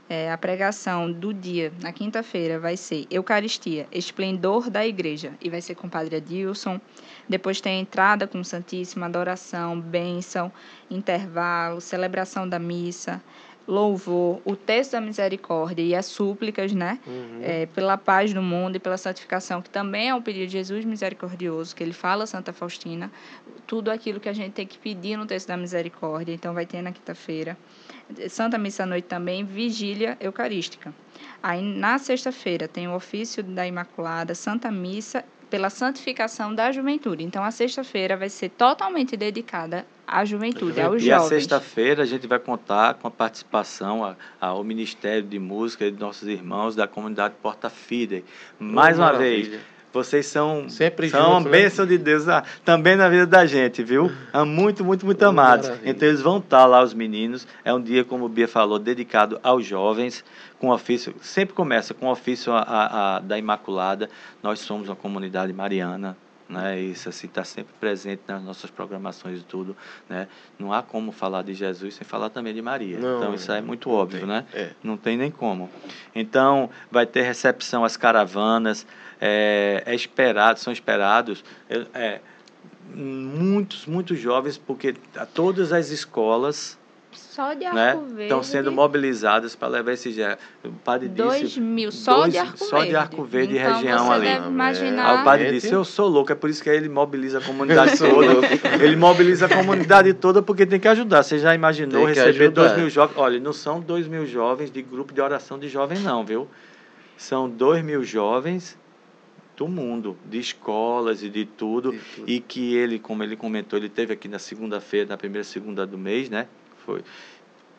[SPEAKER 3] É, a pregação do dia, na quinta-feira, vai ser Eucaristia, Esplendor da Igreja. E vai ser com o Padre Adilson. Depois tem a entrada com o Santíssimo, adoração, bênção, intervalo, celebração da missa, louvor, o texto da misericórdia e as súplicas, né?
[SPEAKER 1] Uhum.
[SPEAKER 3] é, pela paz do mundo e pela santificação, que também é um pedido de Jesus misericordioso, que ele fala a Santa Faustina, tudo aquilo que a gente tem que pedir no texto da misericórdia, então vai ter na quinta-feira. Santa Missa à noite também, vigília eucarística. Aí na sexta-feira tem o ofício da Imaculada, Santa Missa pela santificação da juventude. Então a sexta-feira vai ser totalmente dedicada à juventude, aos
[SPEAKER 2] E a
[SPEAKER 3] jovens.
[SPEAKER 2] sexta-feira a gente vai contar com a participação ao Ministério de Música de nossos irmãos da comunidade Porta Fidei. Mais uma vez. Vocês são,
[SPEAKER 1] Sempre
[SPEAKER 2] são
[SPEAKER 1] juntos,
[SPEAKER 2] uma
[SPEAKER 1] né?
[SPEAKER 2] bênção de Deus ah, também na vida da gente, viu? Ah, Muito, muito, muito amados.
[SPEAKER 1] Maravilha.
[SPEAKER 2] Então eles vão estar lá, os meninos. É um dia, como o Bia falou, dedicado aos jovens, com ofício. Sempre começa com o ofício a- a- a- da Imaculada. Nós somos uma comunidade mariana. Né, isso assim está sempre presente nas nossas programações e tudo, né? Não há como falar de Jesus sem falar também de Maria.
[SPEAKER 1] Não,
[SPEAKER 2] então isso é muito óbvio,
[SPEAKER 1] tem.
[SPEAKER 2] né?
[SPEAKER 1] É.
[SPEAKER 2] Não tem nem como. Então, vai ter recepção às caravanas, é, é esperado, são esperados é, muitos, muitos jovens, porque a- todas as escolas
[SPEAKER 3] Só de
[SPEAKER 2] né,
[SPEAKER 3] Arco Verde.
[SPEAKER 2] estão sendo mobilizadas para levar esse já. O padre
[SPEAKER 3] Dois
[SPEAKER 2] disse.
[SPEAKER 3] mil, só
[SPEAKER 2] dois-
[SPEAKER 3] de Arco
[SPEAKER 2] só
[SPEAKER 3] Verde.
[SPEAKER 2] de Arco Verde e
[SPEAKER 3] então,
[SPEAKER 2] região
[SPEAKER 3] você
[SPEAKER 2] ali.
[SPEAKER 3] deve
[SPEAKER 1] Ah,
[SPEAKER 3] imaginar...
[SPEAKER 2] Aí o padre disse, eu sou louco, é por isso que ele mobiliza a comunidade toda. Ele mobiliza a comunidade toda porque tem que ajudar. Você já imaginou receber
[SPEAKER 1] ajudar.
[SPEAKER 2] dois mil jovens? Olha, não são dois mil jovens de grupo de oração de jovens, não, viu? São dois mil jovens do mundo, de escolas e de tudo.
[SPEAKER 1] De tudo.
[SPEAKER 2] E que ele, como ele comentou, ele teve aqui na segunda-feira, na primeira segunda do mês, né? Foi.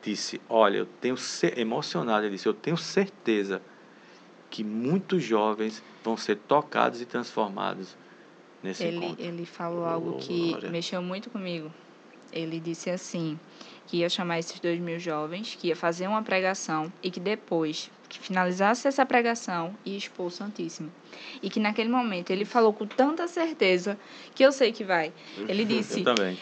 [SPEAKER 2] Disse, olha, eu tenho emocionado, ele disse, eu tenho certeza que muitos jovens vão ser tocados e transformados nesse
[SPEAKER 3] Ele,
[SPEAKER 2] encontro.
[SPEAKER 3] ele falou
[SPEAKER 1] Oh,
[SPEAKER 3] algo que
[SPEAKER 1] glória.
[SPEAKER 3] mexeu muito comigo. Ele disse assim, que ia chamar esses dois mil jovens, que ia fazer uma pregação e que depois que finalizasse essa pregação ia expor o Santíssimo. E que naquele momento ele falou com tanta certeza que eu sei que vai. Ele disse,
[SPEAKER 2] Eu também.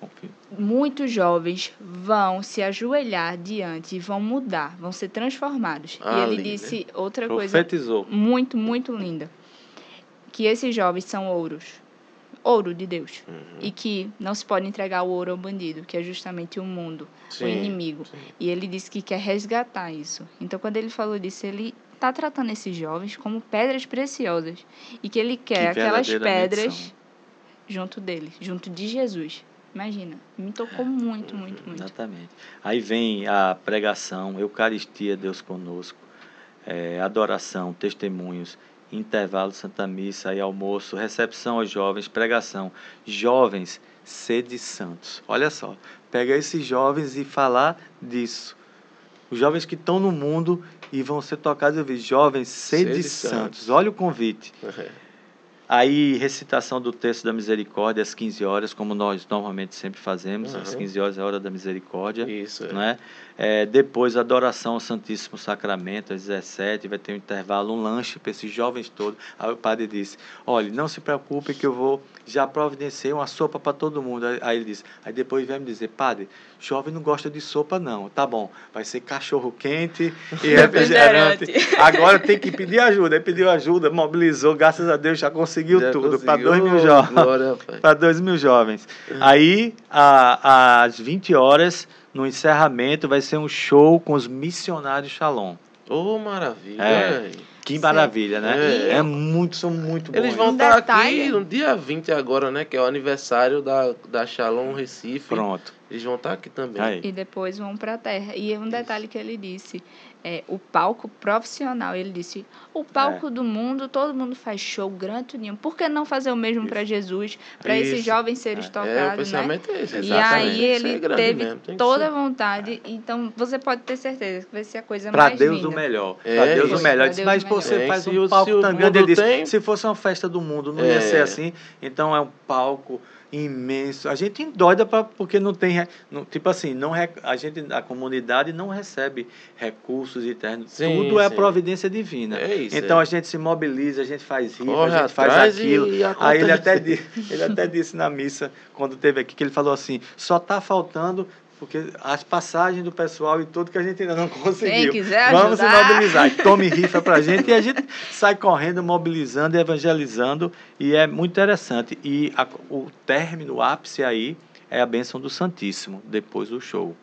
[SPEAKER 2] Confio.
[SPEAKER 3] muitos jovens vão se ajoelhar diante e vão mudar, vão ser transformados.
[SPEAKER 1] Ah,
[SPEAKER 3] e ele
[SPEAKER 1] lindo,
[SPEAKER 3] disse outra coisa
[SPEAKER 2] Profetizou.
[SPEAKER 3] muito, muito linda. Que esses jovens são ouros. Ouro de Deus.
[SPEAKER 1] Uhum.
[SPEAKER 3] E que não se pode entregar o ouro ao bandido, que é justamente o mundo, o
[SPEAKER 1] Sim,
[SPEAKER 3] inimigo.
[SPEAKER 1] sim.
[SPEAKER 3] E ele disse que quer resgatar isso. Então, quando ele falou disso, ele está tratando esses jovens como pedras preciosas. E que ele quer
[SPEAKER 2] Que
[SPEAKER 3] aquelas pedras
[SPEAKER 2] são.
[SPEAKER 3] junto dele, junto de Jesus. Imagina. Me tocou muito, muito, muito.
[SPEAKER 2] Exatamente. Aí vem a pregação, Eucaristia, Deus conosco, é, adoração, testemunhos, intervalo, Santa Missa e almoço, recepção aos jovens, pregação. Jovens, sede santos. Olha só, pega esses jovens e falar disso. Os jovens que estão no mundo e vão ser tocados, eu vi, jovens, sede,
[SPEAKER 1] Sede
[SPEAKER 2] santos.
[SPEAKER 1] santos.
[SPEAKER 2] Olha o convite. Aí, recitação do texto da misericórdia às 15 horas, como nós normalmente sempre fazemos.
[SPEAKER 1] Uhum.
[SPEAKER 2] Às 15 horas é a hora da misericórdia.
[SPEAKER 1] Isso, é.
[SPEAKER 2] Né? É, depois, adoração ao Santíssimo Sacramento, às 17 vai ter um intervalo, um lanche para esses jovens todos. Aí o padre disse: Olha, não se preocupe que eu vou já providenciei uma sopa para todo mundo. Aí, aí ele disse: Aí depois vem me dizer: Padre, jovem não gosta de sopa, não. Tá bom, vai ser cachorro quente e refrigerante. Agora tem que pedir ajuda. Aí pediu ajuda, mobilizou, graças a Deus já conseguiu
[SPEAKER 1] Já
[SPEAKER 2] tudo para dois mil jovens. Para dois mil jovens. Aí, a- às 20 horas, no encerramento, vai ser um show com os missionários Shalom.
[SPEAKER 1] Ô, maravilha.
[SPEAKER 2] É. Que
[SPEAKER 3] Sim.
[SPEAKER 2] maravilha, né?
[SPEAKER 1] É.
[SPEAKER 2] É, muito, são muito bons.
[SPEAKER 1] Eles vão estar
[SPEAKER 3] detalhe-
[SPEAKER 1] aqui no dia 20 agora, né? Que é o aniversário da, da Shalom Recife.
[SPEAKER 2] Pronto.
[SPEAKER 1] Eles vão estar aqui também.
[SPEAKER 2] Aí.
[SPEAKER 3] E depois vão para a terra. E um detalhe que ele disse, é o palco profissional. Ele disse, o palco do mundo, todo mundo faz show grande, tudinho. Por que não fazer o mesmo para Jesus, para esses jovens seres
[SPEAKER 2] É,
[SPEAKER 1] É, o
[SPEAKER 3] tocados, né?
[SPEAKER 1] pensamento é esse.
[SPEAKER 3] E
[SPEAKER 1] exatamente.
[SPEAKER 3] aí
[SPEAKER 1] Tem que
[SPEAKER 3] ele teve
[SPEAKER 1] mesmo,
[SPEAKER 3] toda a vontade. Então você pode ter certeza que vai ser a coisa
[SPEAKER 2] Para
[SPEAKER 3] mais
[SPEAKER 2] Deus
[SPEAKER 3] linda.
[SPEAKER 2] o melhor.
[SPEAKER 1] É
[SPEAKER 2] Para Deus o melhor.
[SPEAKER 3] Pra
[SPEAKER 2] disse,
[SPEAKER 3] Deus
[SPEAKER 2] mas
[SPEAKER 3] o melhor.
[SPEAKER 2] você
[SPEAKER 1] É,
[SPEAKER 2] faz
[SPEAKER 1] se
[SPEAKER 2] um
[SPEAKER 1] o-
[SPEAKER 2] palco
[SPEAKER 1] se o
[SPEAKER 2] tão grande. Ele disse, se fosse uma festa do mundo, não
[SPEAKER 1] É.
[SPEAKER 2] ia ser assim. Então é um palco imenso. A gente endoida pra, porque não tem, não, tipo assim, não a gente a comunidade não recebe recursos internos.
[SPEAKER 1] Sim,
[SPEAKER 2] Tudo é
[SPEAKER 1] sim.
[SPEAKER 2] providência divina.
[SPEAKER 1] É isso,
[SPEAKER 2] então
[SPEAKER 1] é.
[SPEAKER 2] a gente se mobiliza, a gente faz rifa,
[SPEAKER 1] Corre
[SPEAKER 2] a gente faz aquilo.
[SPEAKER 1] e
[SPEAKER 2] Aí ele até, ele até disse na missa, quando teve aqui, que ele falou assim: só está faltando porque as passagens do pessoal e tudo que a gente ainda não conseguiu.
[SPEAKER 3] quiser
[SPEAKER 2] Vamos se mobilizar. E tome rifa pra gente e a gente sai correndo, mobilizando e evangelizando. E é muito interessante. E a- o término, o ápice aí, é a bênção do Santíssimo, depois do show.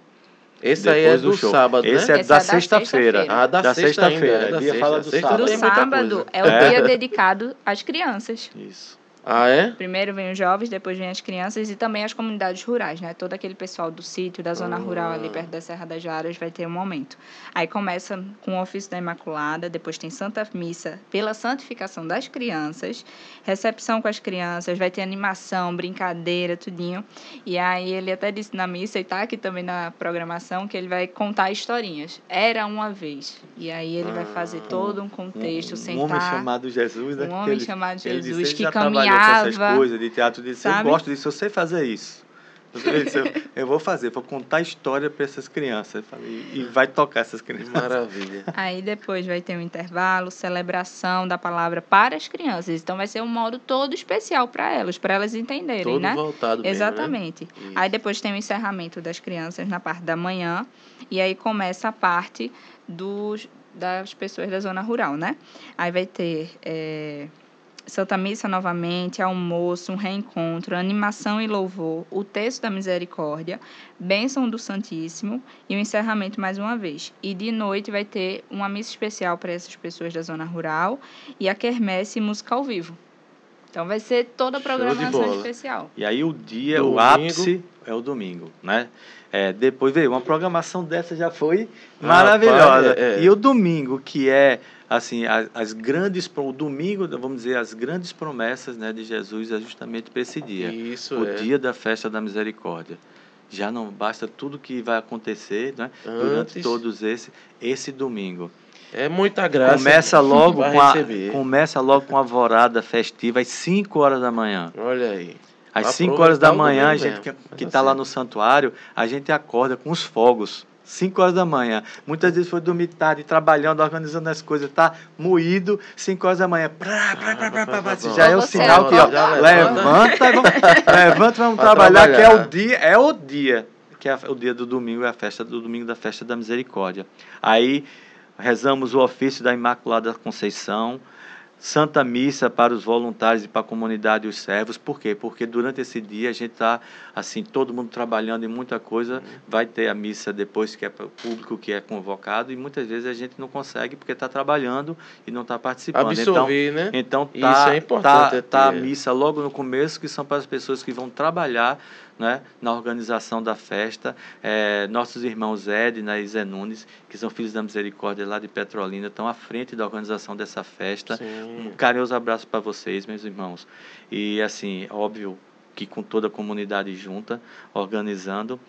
[SPEAKER 1] Esse aí é
[SPEAKER 2] do
[SPEAKER 1] do
[SPEAKER 2] show.
[SPEAKER 1] sábado,
[SPEAKER 2] Esse
[SPEAKER 1] né?
[SPEAKER 2] é
[SPEAKER 3] Esse
[SPEAKER 2] da
[SPEAKER 3] é da
[SPEAKER 2] sexta-feira.
[SPEAKER 3] sexta-feira.
[SPEAKER 1] Ah, da,
[SPEAKER 2] da
[SPEAKER 1] sexta ainda.
[SPEAKER 2] sexta-feira.
[SPEAKER 1] é da sexta.
[SPEAKER 2] falar do
[SPEAKER 1] Sexta
[SPEAKER 2] sábado.
[SPEAKER 3] Sábado é o
[SPEAKER 2] É.
[SPEAKER 3] dia dedicado às crianças.
[SPEAKER 2] Isso.
[SPEAKER 1] Ah, é?
[SPEAKER 3] Primeiro vem os jovens, depois vem as crianças e também as comunidades rurais, né? Todo aquele pessoal do sítio, da zona
[SPEAKER 1] Ah.
[SPEAKER 3] rural ali perto da Serra das Jaras vai ter um momento. Aí começa com o ofício da Imaculada, depois tem Santa Missa pela santificação das crianças, recepção com as crianças, vai ter animação, brincadeira, tudinho. E aí ele até disse na missa e tá aqui também na programação que ele vai contar historinhas. Era uma vez. E aí ele vai fazer todo um contexto,
[SPEAKER 2] um,
[SPEAKER 3] sentar.
[SPEAKER 2] homem chamado Jesus, né?
[SPEAKER 3] Um homem
[SPEAKER 2] ele-
[SPEAKER 3] chamado Jesus que
[SPEAKER 2] já com essas coisas de teatro, disse, eu gosto disso, eu sei fazer isso. Disse, eu, eu vou fazer, vou contar história para essas crianças. Falei, e vai tocar essas crianças.
[SPEAKER 1] Maravilha.
[SPEAKER 3] Aí depois vai ter um intervalo, celebração da palavra para as crianças. Então vai ser um modo todo especial para elas, para elas entenderem,
[SPEAKER 1] Todo
[SPEAKER 3] né?
[SPEAKER 1] voltado mesmo, né?
[SPEAKER 3] Exatamente. Aí depois tem o encerramento das crianças na parte da manhã e aí começa a parte dos das pessoas da zona rural, né? Aí vai ter eh, Santa Missa novamente, almoço, um reencontro, animação e louvor, o texto da misericórdia, bênção do Santíssimo e o encerramento mais uma vez. E de noite vai ter uma missa especial para essas pessoas da zona rural e a quermesse e música ao vivo. Então vai ser toda a programação especial.
[SPEAKER 2] E aí o dia,
[SPEAKER 1] Domingo.
[SPEAKER 2] o ápice é o domingo, né? É, depois veio uma programação dessa já foi maravilhosa.
[SPEAKER 1] Rapaz, é, é.
[SPEAKER 2] E o domingo, que é assim, as, as grandes o domingo, vamos dizer, as grandes promessas, né, de Jesus é justamente para esse dia.
[SPEAKER 1] Isso
[SPEAKER 2] o
[SPEAKER 1] é.
[SPEAKER 2] dia da festa da misericórdia. Já não basta tudo que vai acontecer, né, durante todos esse esse domingo.
[SPEAKER 1] É muita graça.
[SPEAKER 2] começa logo com a,
[SPEAKER 1] receber.
[SPEAKER 2] começa logo com a alvorada festiva às 5 horas da manhã.
[SPEAKER 1] Olha aí.
[SPEAKER 2] Às
[SPEAKER 1] Vai
[SPEAKER 2] 5 horas da manhã, a gente
[SPEAKER 1] mesmo.
[SPEAKER 2] que,
[SPEAKER 1] Vai
[SPEAKER 2] que
[SPEAKER 1] dar
[SPEAKER 2] tá lá
[SPEAKER 1] certo.
[SPEAKER 2] no santuário, a gente acorda com os fogos. 5 horas da manhã. Muitas vezes foi dormir tarde, trabalhando, organizando as coisas, tá moído, 5 horas da manhã. Prá, prá, prá, prá, prá, prá. Já é o sinal que, ó, levanta, e vamos, levanta, vamos trabalhar, que é o dia, é o dia, que é o dia do domingo, é a festa do domingo da festa da misericórdia. Aí rezamos o ofício da Imaculada Conceição, Santa Missa para os voluntários e para a comunidade e os servos. Por quê? Porque durante esse dia a gente está, assim, todo mundo trabalhando em muita coisa. Vai ter a missa depois, que é para o público que é convocado, e muitas vezes a gente não consegue porque está trabalhando e não está participando.
[SPEAKER 1] Absorver, né?
[SPEAKER 2] Então,
[SPEAKER 1] Isso
[SPEAKER 2] tá,
[SPEAKER 1] é importante,
[SPEAKER 2] tá, tá a missa logo no começo, que são para as pessoas que vão trabalhar né, na organização da festa. É, nossos irmãos Edna e Zé Nunes, que são filhos da misericórdia lá de Petrolina, estão à frente da organização dessa festa. Um
[SPEAKER 1] Sim.
[SPEAKER 2] carinhoso abraço para vocês, meus irmãos. E assim, óbvio que com toda a comunidade junta, organizando.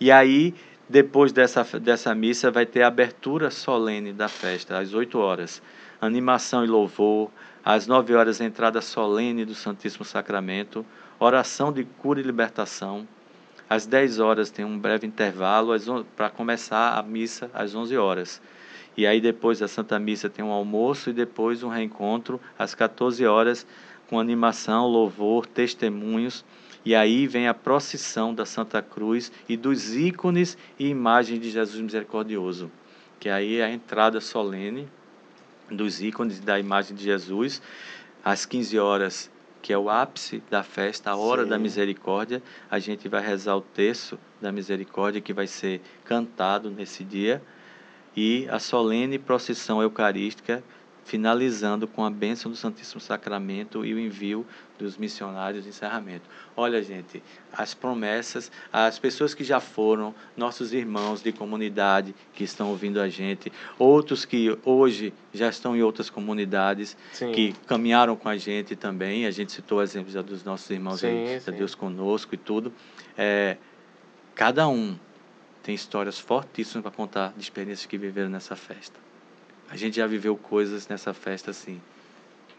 [SPEAKER 2] E aí depois dessa, dessa missa vai ter a abertura solene da festa, às 8 horas. Animação e louvor, às 9 horas entrada solene do Santíssimo Sacramento, oração de cura e libertação. Às 10 horas tem um breve intervalo para começar a missa às 11 horas. E aí depois da Santa Missa tem um almoço e depois um reencontro às 14 horas com animação, louvor, testemunhos. E aí vem a procissão da Santa Cruz e dos ícones e imagens de Jesus misericordioso, que aí é a entrada solene dos ícones da imagem de Jesus, às 15 horas, que é o ápice da festa, a hora Sim. da misericórdia, a gente vai rezar o terço da misericórdia que vai ser cantado nesse dia e a solene procissão eucarística finalizando com a bênção do Santíssimo Sacramento e o envio dos missionários de encerramento. Olha, gente, as promessas, as pessoas que já foram, nossos irmãos de comunidade que estão ouvindo a gente, outros que hoje já estão em outras comunidades, sim. que caminharam com a gente também, a gente citou exemplos dos nossos irmãos sim, aí, sim. Deus conosco e tudo. É, cada um tem histórias fortíssimas para contar de experiências que viveram nessa festa. A gente já viveu coisas nessa festa assim,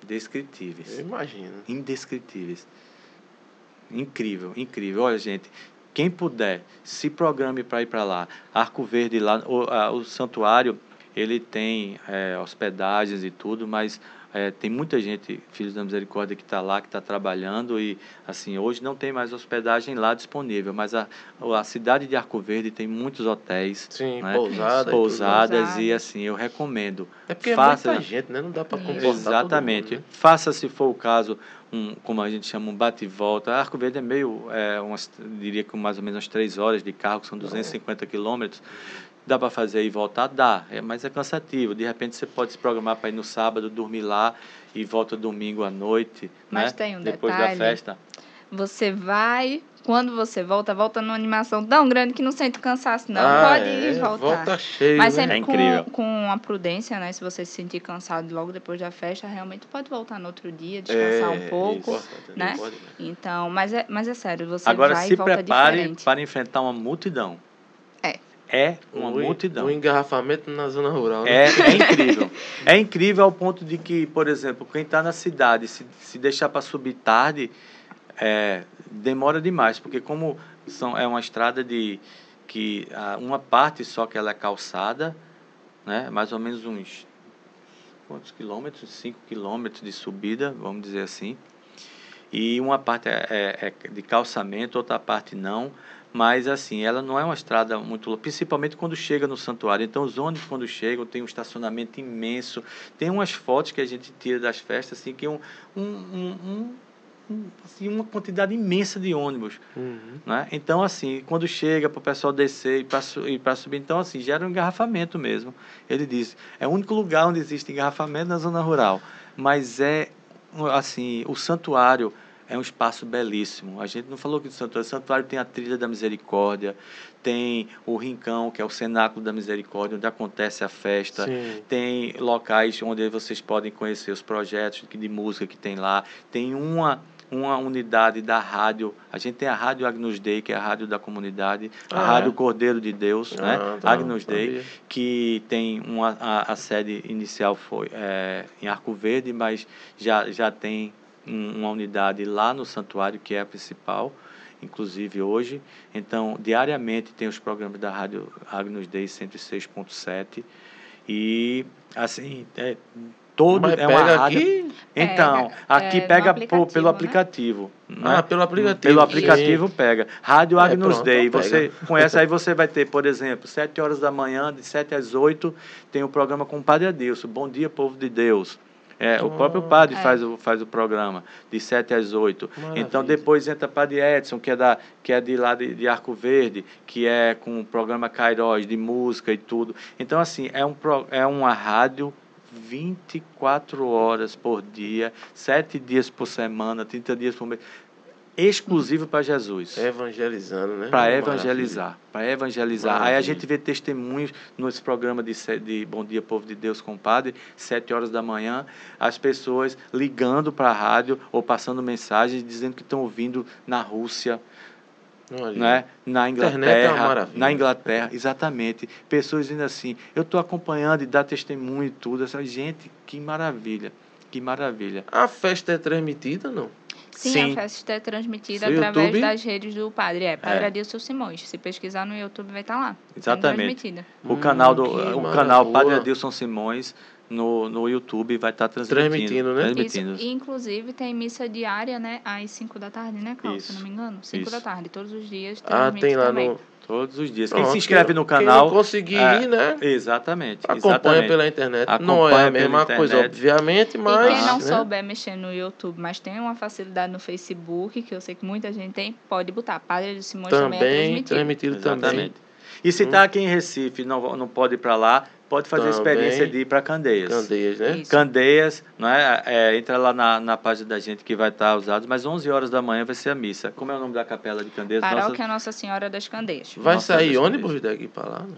[SPEAKER 2] indescritíveis.
[SPEAKER 1] Eu imagino.
[SPEAKER 2] Indescritíveis. Incrível, incrível. Olha, gente, quem puder, se programe para ir para lá. Arco Verde lá, o, a, o santuário, ele tem é, hospedagens e tudo, mas é, tem muita gente, Filhos da Misericórdia, que está lá, que está trabalhando e, assim, hoje não tem mais hospedagem lá disponível, mas a, a cidade de Arco Verde tem muitos hotéis,
[SPEAKER 1] Sim,
[SPEAKER 2] né?
[SPEAKER 1] pousada
[SPEAKER 2] pousadas e, assim, eu recomendo.
[SPEAKER 1] É porque Faça, é muita gente, né? Não dá para comportar
[SPEAKER 2] Exatamente.
[SPEAKER 1] Mundo, né?
[SPEAKER 2] Faça, se for o caso, um, como a gente chama, um bate e volta. Arco Verde é meio, é, umas, diria que mais ou menos umas três horas de carro, que são 250 quilômetros. Dá para fazer e voltar? Dá, é, mas é cansativo. De repente você pode se programar para ir no sábado, dormir lá e volta domingo à noite.
[SPEAKER 3] Mas
[SPEAKER 2] né?
[SPEAKER 3] tem um
[SPEAKER 2] Depois
[SPEAKER 3] detalhe.
[SPEAKER 2] da festa.
[SPEAKER 3] Você vai, quando você volta, volta numa animação tão grande que não sente cansaço, não.
[SPEAKER 1] Ah,
[SPEAKER 3] pode
[SPEAKER 1] é,
[SPEAKER 3] ir e voltar.
[SPEAKER 1] Volta cheio,
[SPEAKER 3] Mas
[SPEAKER 1] né?
[SPEAKER 3] sempre
[SPEAKER 2] É incrível.
[SPEAKER 3] com, com a prudência, né? Se você se sentir cansado logo depois da festa, realmente pode voltar no outro dia, descansar
[SPEAKER 1] É,
[SPEAKER 3] um pouco.
[SPEAKER 1] isso,
[SPEAKER 3] né?
[SPEAKER 1] pode, né?
[SPEAKER 3] Então, mas é, mas é sério, você
[SPEAKER 2] Agora
[SPEAKER 3] vai
[SPEAKER 2] se
[SPEAKER 3] e volta
[SPEAKER 2] prepare
[SPEAKER 3] diferente.
[SPEAKER 2] para enfrentar uma multidão.
[SPEAKER 3] É.
[SPEAKER 2] Uma multidão.
[SPEAKER 1] O engarrafamento na zona rural. né?
[SPEAKER 2] É, é incrível. É incrível ao ponto de que, por exemplo, quem está na cidade, se, se deixar para subir tarde, é, demora demais, porque como são, é uma estrada de que ah, uma parte só que ela é calçada, né, mais ou menos uns quantos quilômetros? 5 quilômetros de subida, vamos dizer assim. E uma parte é, é- é de calçamento, outra parte não. Mas assim, ela não é uma estrada muito longa, principalmente quando chega no santuário. Então os ônibus quando chegam tem um estacionamento imenso. Tem umas fotos que a gente tira das festas assim que é um, um, um- um- assim, uma quantidade imensa de ônibus.
[SPEAKER 1] Uhum.
[SPEAKER 2] Né? Então, assim, quando chega para o pessoal descer e para subir, então, assim, gera um engarrafamento mesmo. Ele diz, é o único lugar onde existe engarrafamento na zona rural. Mas é, assim, o santuário é um espaço belíssimo. A gente não falou que o santuário, o santuário tem a trilha da misericórdia, tem o rincão, que é o cenáculo da misericórdia, onde acontece a festa.
[SPEAKER 1] Sim.
[SPEAKER 2] Tem locais onde vocês podem conhecer os projetos de música que tem lá. Tem uma uma unidade da rádio. A gente tem a Rádio Agnus Dei, que é a rádio da comunidade, a
[SPEAKER 1] Ah,
[SPEAKER 2] Rádio
[SPEAKER 1] é?
[SPEAKER 2] Cordeiro de Deus, né?
[SPEAKER 1] Ah, tá,
[SPEAKER 2] Agnus Dei, que tem uma a, a sede inicial foi é, em Arco Verde, mas já já tem uma unidade lá no santuário que é a principal, inclusive hoje. Então, diariamente tem os programas da Rádio Agnus Dei 106.7 e assim, é, todo
[SPEAKER 1] Mas
[SPEAKER 2] é uma rádio
[SPEAKER 1] aqui.
[SPEAKER 2] então,
[SPEAKER 3] Pega,
[SPEAKER 2] aqui
[SPEAKER 3] é,
[SPEAKER 2] pega
[SPEAKER 3] aplicativo,
[SPEAKER 2] pelo
[SPEAKER 3] né?
[SPEAKER 2] aplicativo.
[SPEAKER 1] Ah,
[SPEAKER 2] né?
[SPEAKER 1] pelo aplicativo.
[SPEAKER 2] Pelo aplicativo pega. Rádio
[SPEAKER 1] É,
[SPEAKER 2] Agnus
[SPEAKER 1] pronto,
[SPEAKER 2] Dei,
[SPEAKER 1] pega.
[SPEAKER 2] você conhece, aí você vai ter, por exemplo, 7 horas da manhã, de 7 às 8, tem o programa com o Padre Adilson. Bom dia, povo de Deus. É, o próprio
[SPEAKER 1] Ah.
[SPEAKER 2] padre
[SPEAKER 3] É.
[SPEAKER 2] faz, o, faz o programa, de 7 às 8.
[SPEAKER 1] Maravilha.
[SPEAKER 2] Então, depois entra Padre Edson, que é, da, que é de lá de, de Arco Verde, que é com o programa Cairóis, de música e tudo. Então, assim, é, um, pro- é uma rádio 24 horas por dia, 7 dias por semana, 30 dias por mês, exclusivo para Jesus.
[SPEAKER 1] Evangelizando, né?
[SPEAKER 2] Para
[SPEAKER 1] Maravilha.
[SPEAKER 2] evangelizar, para evangelizar. Aí a
[SPEAKER 1] Maravilha.
[SPEAKER 2] gente vê testemunhos nesse programa de, de Bom Dia Povo de Deus com o Padre, sete horas da manhã, as pessoas ligando para a rádio ou passando mensagens dizendo que estão ouvindo na Rússia,
[SPEAKER 1] Olha.
[SPEAKER 2] né? na
[SPEAKER 1] Internet é
[SPEAKER 2] Inglaterra,
[SPEAKER 1] maravilha.
[SPEAKER 2] na Inglaterra, exatamente. Pessoas dizendo assim, eu estou acompanhando e dá testemunho e tudo. Essa gente, que maravilha, que maravilha.
[SPEAKER 1] A festa é transmitida, não?
[SPEAKER 3] Sim,
[SPEAKER 2] Sim.
[SPEAKER 3] a festa é transmitida
[SPEAKER 1] No
[SPEAKER 3] através
[SPEAKER 1] YouTube?
[SPEAKER 3] das redes do padre. É, Padre
[SPEAKER 2] É.
[SPEAKER 3] Adilson Simões. Se pesquisar no YouTube vai estar lá. sendo
[SPEAKER 2] Exatamente.
[SPEAKER 3] transmitida.
[SPEAKER 2] O
[SPEAKER 1] Hum,
[SPEAKER 2] canal do
[SPEAKER 1] que
[SPEAKER 2] o canal Padre Adilson Simões no, no YouTube vai estar transmitindo.
[SPEAKER 1] Transmitindo, né?
[SPEAKER 2] Transmitindo.
[SPEAKER 3] Isso. E, inclusive tem missa diária, né? Às 5 da tarde, né, Cláudio? Se não me engano. 5
[SPEAKER 2] Isso.
[SPEAKER 3] da tarde, todos os dias.
[SPEAKER 1] Ah, tem lá
[SPEAKER 3] também.
[SPEAKER 1] no.
[SPEAKER 2] Todos os dias. Quem
[SPEAKER 1] Pronto,
[SPEAKER 2] se inscreve
[SPEAKER 1] quem-
[SPEAKER 2] no
[SPEAKER 1] Quem
[SPEAKER 2] canal.
[SPEAKER 1] não conseguir
[SPEAKER 2] é,
[SPEAKER 1] ir, né?
[SPEAKER 2] Exatamente.
[SPEAKER 1] Acompanha
[SPEAKER 2] exatamente.
[SPEAKER 1] pela internet. não é
[SPEAKER 2] Acompanha
[SPEAKER 1] a mesma coisa, obviamente,
[SPEAKER 3] E
[SPEAKER 1] mas.
[SPEAKER 3] quem não
[SPEAKER 1] né?
[SPEAKER 3] souber mexer no YouTube, mas tem uma facilidade no Facebook, que eu sei que muita gente tem, pode botar. Padre de Simões também, é
[SPEAKER 1] Também,
[SPEAKER 3] transmitido.
[SPEAKER 1] transmitido também.
[SPEAKER 2] E se está aqui em Recife não não pode ir para lá, pode fazer a
[SPEAKER 1] Também.
[SPEAKER 2] experiência de ir para Candeias.
[SPEAKER 1] Candeias, né?
[SPEAKER 3] Isso.
[SPEAKER 2] Candeias, não é? É, entra lá na, na página da gente que vai estar usados, mas 11 horas da manhã vai ser a missa. Como é o nome da capela de Candeias?
[SPEAKER 3] Paróquia Nossa Senhora das Candeias.
[SPEAKER 1] Vai
[SPEAKER 2] Nossa,
[SPEAKER 1] sair ônibus daqui pra lá? né?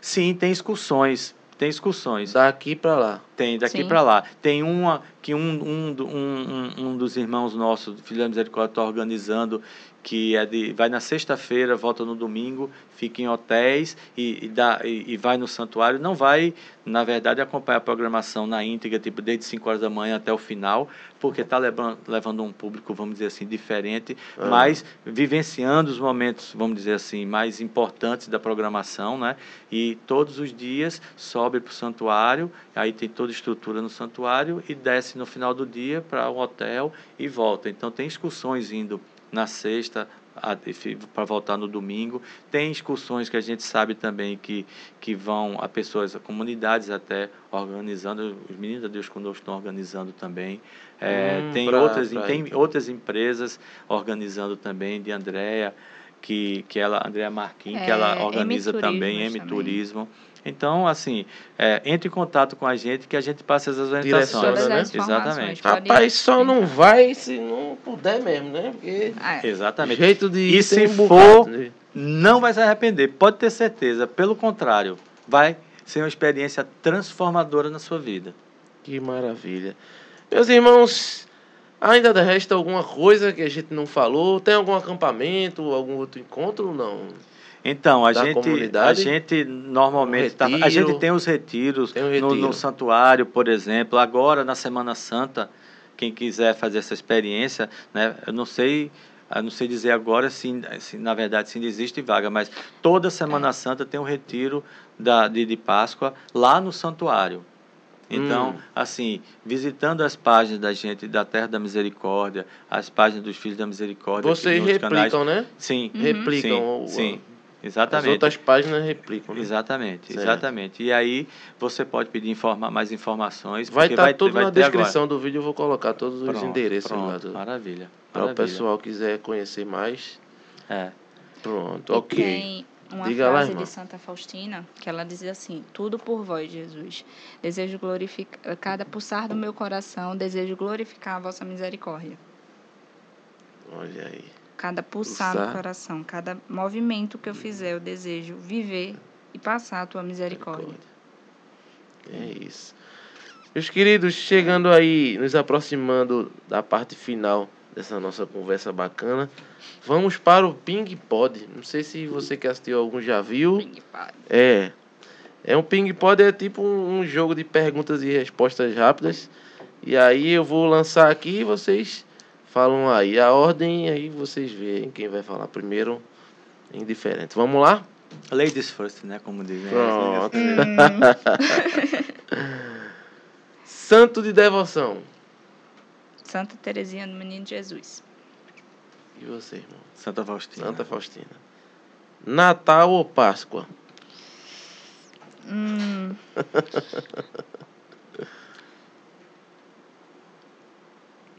[SPEAKER 2] Sim, tem excursões. Tem excursões.
[SPEAKER 1] Daqui pra lá.
[SPEAKER 2] Tem daqui para lá. Tem uma que um, um, um, um, um dos irmãos nossos, Filho da Misericórdia, está organizando, que é de, vai na sexta-feira, volta no domingo, fica em hotéis e, e, dá, e, e vai no santuário. Não vai, na verdade, acompanhar a programação na íntegra, tipo, desde 5 horas da manhã até o final, porque está levando, levando um público, vamos dizer assim, diferente,
[SPEAKER 1] Ah.
[SPEAKER 2] mas vivenciando os momentos, vamos dizer assim, mais importantes da programação, né? E todos os dias sobe para o santuário, aí tem toda a estrutura no santuário e desce no final do dia para o hotel e volta. Então tem excursões indo na sexta para voltar no domingo. Tem excursões que a gente sabe também que, que vão a pessoas, a comunidades até organizando, os meninos da Deus Conosco estão organizando também. É,
[SPEAKER 1] Hum,
[SPEAKER 2] tem
[SPEAKER 1] pra-
[SPEAKER 2] outras,
[SPEAKER 1] pra
[SPEAKER 2] tem outras empresas organizando também, de Andréa, que, que ela, Andréa Marquim, que
[SPEAKER 3] É,
[SPEAKER 2] ela
[SPEAKER 3] M
[SPEAKER 2] organiza também,
[SPEAKER 3] Turismos
[SPEAKER 2] M
[SPEAKER 3] também.
[SPEAKER 2] Então, assim, é, entre em contato com a gente que a gente passa essas orientações.
[SPEAKER 3] Todas
[SPEAKER 1] né?
[SPEAKER 3] as informações.
[SPEAKER 2] Exatamente.
[SPEAKER 1] Rapaz, só não vai se não puder mesmo, né? Porque
[SPEAKER 3] Ah, é.
[SPEAKER 2] Exatamente.
[SPEAKER 1] jeito de
[SPEAKER 2] E se
[SPEAKER 1] um
[SPEAKER 2] for-
[SPEAKER 1] bocado, né?
[SPEAKER 2] Não vai se arrepender, pode ter certeza. Pelo contrário, vai ser uma experiência transformadora na sua vida.
[SPEAKER 1] Que maravilha. Meus irmãos, ainda resta alguma coisa que a gente não falou? Tem algum acampamento, algum outro encontro ou não?
[SPEAKER 2] Então, a gente, a gente normalmente tá- a gente tem os retiros,
[SPEAKER 1] Tem um
[SPEAKER 2] no-
[SPEAKER 1] retiro.
[SPEAKER 2] No, santuário, por exemplo. Agora na Semana Santa, quem quiser fazer essa experiência, né? Eu não sei, eu não sei dizer agora se, se na verdade se ainda existe vaga, mas toda Semana Santa tem um retiro da, de, de Páscoa lá no santuário. Então,
[SPEAKER 1] Hum.
[SPEAKER 2] assim, visitando as páginas da gente da Terra da Misericórdia, as páginas dos Filhos da Misericórdia,
[SPEAKER 1] Vocês
[SPEAKER 2] nos canais-
[SPEAKER 1] replicam, né?
[SPEAKER 2] Sim,
[SPEAKER 3] Uhum.
[SPEAKER 1] Replicam.
[SPEAKER 2] sim,
[SPEAKER 1] o-
[SPEAKER 2] sim,
[SPEAKER 1] As
[SPEAKER 2] exatamente.
[SPEAKER 1] outras páginas replicam. né?
[SPEAKER 2] Exatamente,
[SPEAKER 1] Certo.
[SPEAKER 2] exatamente. E aí você pode pedir informa mais informações.
[SPEAKER 1] Vai estar
[SPEAKER 2] ter-
[SPEAKER 1] tudo
[SPEAKER 2] vai
[SPEAKER 1] na
[SPEAKER 2] ter agora.
[SPEAKER 1] descrição do vídeo, eu vou colocar todos os
[SPEAKER 2] Pronto,
[SPEAKER 1] endereços lá.
[SPEAKER 2] pronto,
[SPEAKER 1] Do,
[SPEAKER 2] Maravilha.
[SPEAKER 1] para o pessoal quiser conhecer mais.
[SPEAKER 2] É.
[SPEAKER 1] Pronto, ok.
[SPEAKER 3] Tem uma
[SPEAKER 1] Diga lá,
[SPEAKER 3] frase
[SPEAKER 1] irmã.
[SPEAKER 3] de Santa Faustina que ela dizia assim: Tudo por vós, Jesus. Desejo glorificar, cada pulsar do meu coração, desejo glorificar a vossa misericórdia.
[SPEAKER 1] Olha aí.
[SPEAKER 3] Cada pulsar,
[SPEAKER 1] Pulsar.
[SPEAKER 3] no coração, cada movimento que eu fizer, eu desejo viver e passar a tua misericórdia.
[SPEAKER 1] É isso. Meus queridos, chegando aí, nos aproximando da parte final dessa nossa conversa bacana, vamos para o Ping Pod. Não sei se você que assistiu algum já viu. É. É um Ping Pod, é tipo um, um jogo de perguntas e respostas rápidas. E aí eu vou lançar aqui e vocês falam aí a ordem, aí vocês veem quem vai falar primeiro. Indiferente. Vamos lá?
[SPEAKER 2] Ladies first, né? Como dizem.
[SPEAKER 1] Pronto. Santo de devoção.
[SPEAKER 3] Santa Teresinha do Menino Jesus.
[SPEAKER 1] E você, irmão?
[SPEAKER 2] Santa Faustina.
[SPEAKER 1] Santa Faustina. Natal ou Páscoa?
[SPEAKER 3] Hum,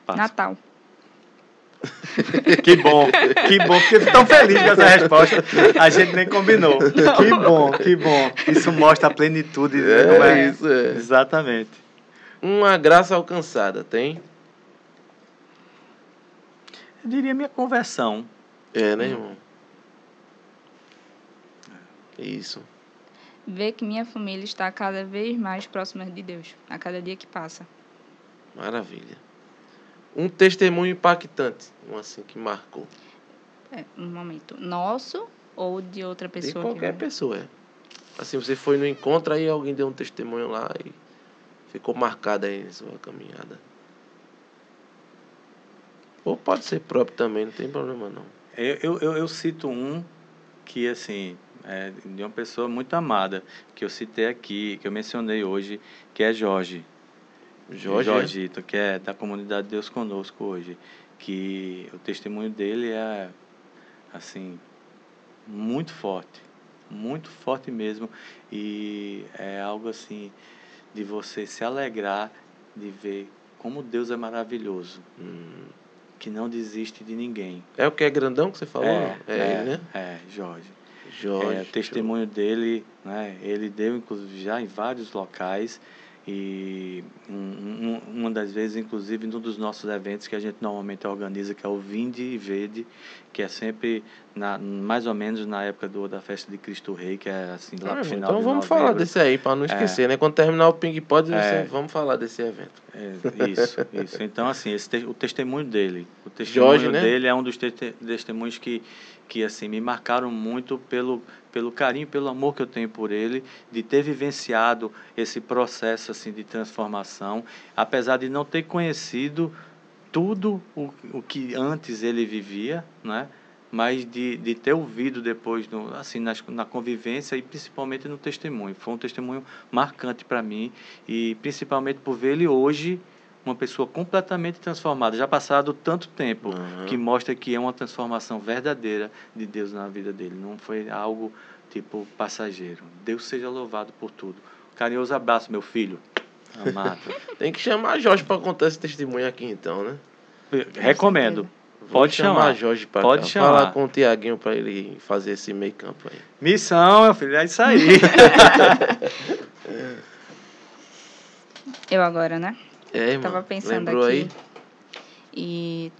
[SPEAKER 2] Páscoa.
[SPEAKER 3] Natal.
[SPEAKER 2] Que bom, que bom. Fiquei tão feliz com essa resposta. A gente nem combinou. Que bom, que bom. Isso mostra a plenitude. não é?
[SPEAKER 1] isso, é.
[SPEAKER 2] Exatamente.
[SPEAKER 1] Uma graça alcançada, tem?
[SPEAKER 2] Eu diria minha conversão.
[SPEAKER 1] É, né, irmão? Isso.
[SPEAKER 3] Ver que minha família está cada vez mais próxima de Deus, a cada dia que passa.
[SPEAKER 1] Maravilha. Um testemunho impactante, um assim que marcou.
[SPEAKER 3] É, um momento. Nosso ou de outra
[SPEAKER 1] De
[SPEAKER 3] pessoa?
[SPEAKER 1] qualquer
[SPEAKER 3] que...
[SPEAKER 1] pessoa, é. Assim, você foi no encontro, aí alguém deu um testemunho lá e ficou marcado aí na sua caminhada. Ou pode ser próprio também, não tem problema não.
[SPEAKER 2] Eu, eu, eu, eu cito um que, assim, é de uma pessoa muito amada, que eu citei aqui, que eu mencionei hoje, que é Jorge.
[SPEAKER 1] Jorge, é?
[SPEAKER 2] Jorgito, que é da comunidade Deus Conosco hoje. Que o testemunho dele é, assim, muito forte. Muito forte mesmo. E é algo, assim, de você se alegrar de ver como Deus é maravilhoso.
[SPEAKER 1] Hum.
[SPEAKER 2] Que não desiste de ninguém.
[SPEAKER 1] É o que é grandão que você falou?
[SPEAKER 2] é,
[SPEAKER 1] é, ele, né?
[SPEAKER 2] É, Jorge.
[SPEAKER 1] Jorge.
[SPEAKER 2] É, o testemunho dele, né, ele deu inclusive já em vários locais e um, um, uma das vezes, inclusive, num dos nossos eventos que a gente normalmente organiza, que é o Vinde e Vede, que é sempre na, mais ou menos na época do, da festa de Cristo Rei, que é assim lá
[SPEAKER 1] Ah,
[SPEAKER 2] pro final
[SPEAKER 1] então vamos falar desse aí, para não esquecer, né? Quando terminar o Ping Pod,
[SPEAKER 2] É.
[SPEAKER 1] vamos falar desse evento.
[SPEAKER 2] É, isso, isso. Então, assim, esse o testemunho dele, o testemunho
[SPEAKER 1] Jorge, né?
[SPEAKER 2] dele é um dos te- testemunhos que, que assim, me marcaram muito pelo, pelo carinho, pelo amor que eu tenho por ele, de ter vivenciado esse processo assim de transformação, apesar de não ter conhecido tudo o, o que antes ele vivia, né? mas de, de ter ouvido depois, no, assim, nas, na convivência e principalmente no testemunho. Foi um testemunho marcante para mim e principalmente por ver ele hoje uma pessoa completamente transformada, já passado tanto tempo,
[SPEAKER 1] Aham.
[SPEAKER 2] que mostra que é uma transformação verdadeira de Deus na vida dele. Não foi algo tipo passageiro. Deus seja louvado por tudo. Carinhoso abraço, meu filho. Amado.
[SPEAKER 1] Tem que chamar Jorge para contar esse testemunho aqui, então, né?
[SPEAKER 2] Recomendo. Pode
[SPEAKER 1] chamar
[SPEAKER 2] chamar.
[SPEAKER 1] Jorge para
[SPEAKER 2] Pode
[SPEAKER 1] cá.
[SPEAKER 2] chamar.
[SPEAKER 1] Falar com o Tiaguinho para ele fazer esse meio campo aí.
[SPEAKER 2] Missão, meu filho, é isso aí.
[SPEAKER 3] Eu agora, né?
[SPEAKER 1] É, irmão.
[SPEAKER 3] Tava pensando
[SPEAKER 1] Lembrou
[SPEAKER 3] aqui.
[SPEAKER 1] aí?
[SPEAKER 3] E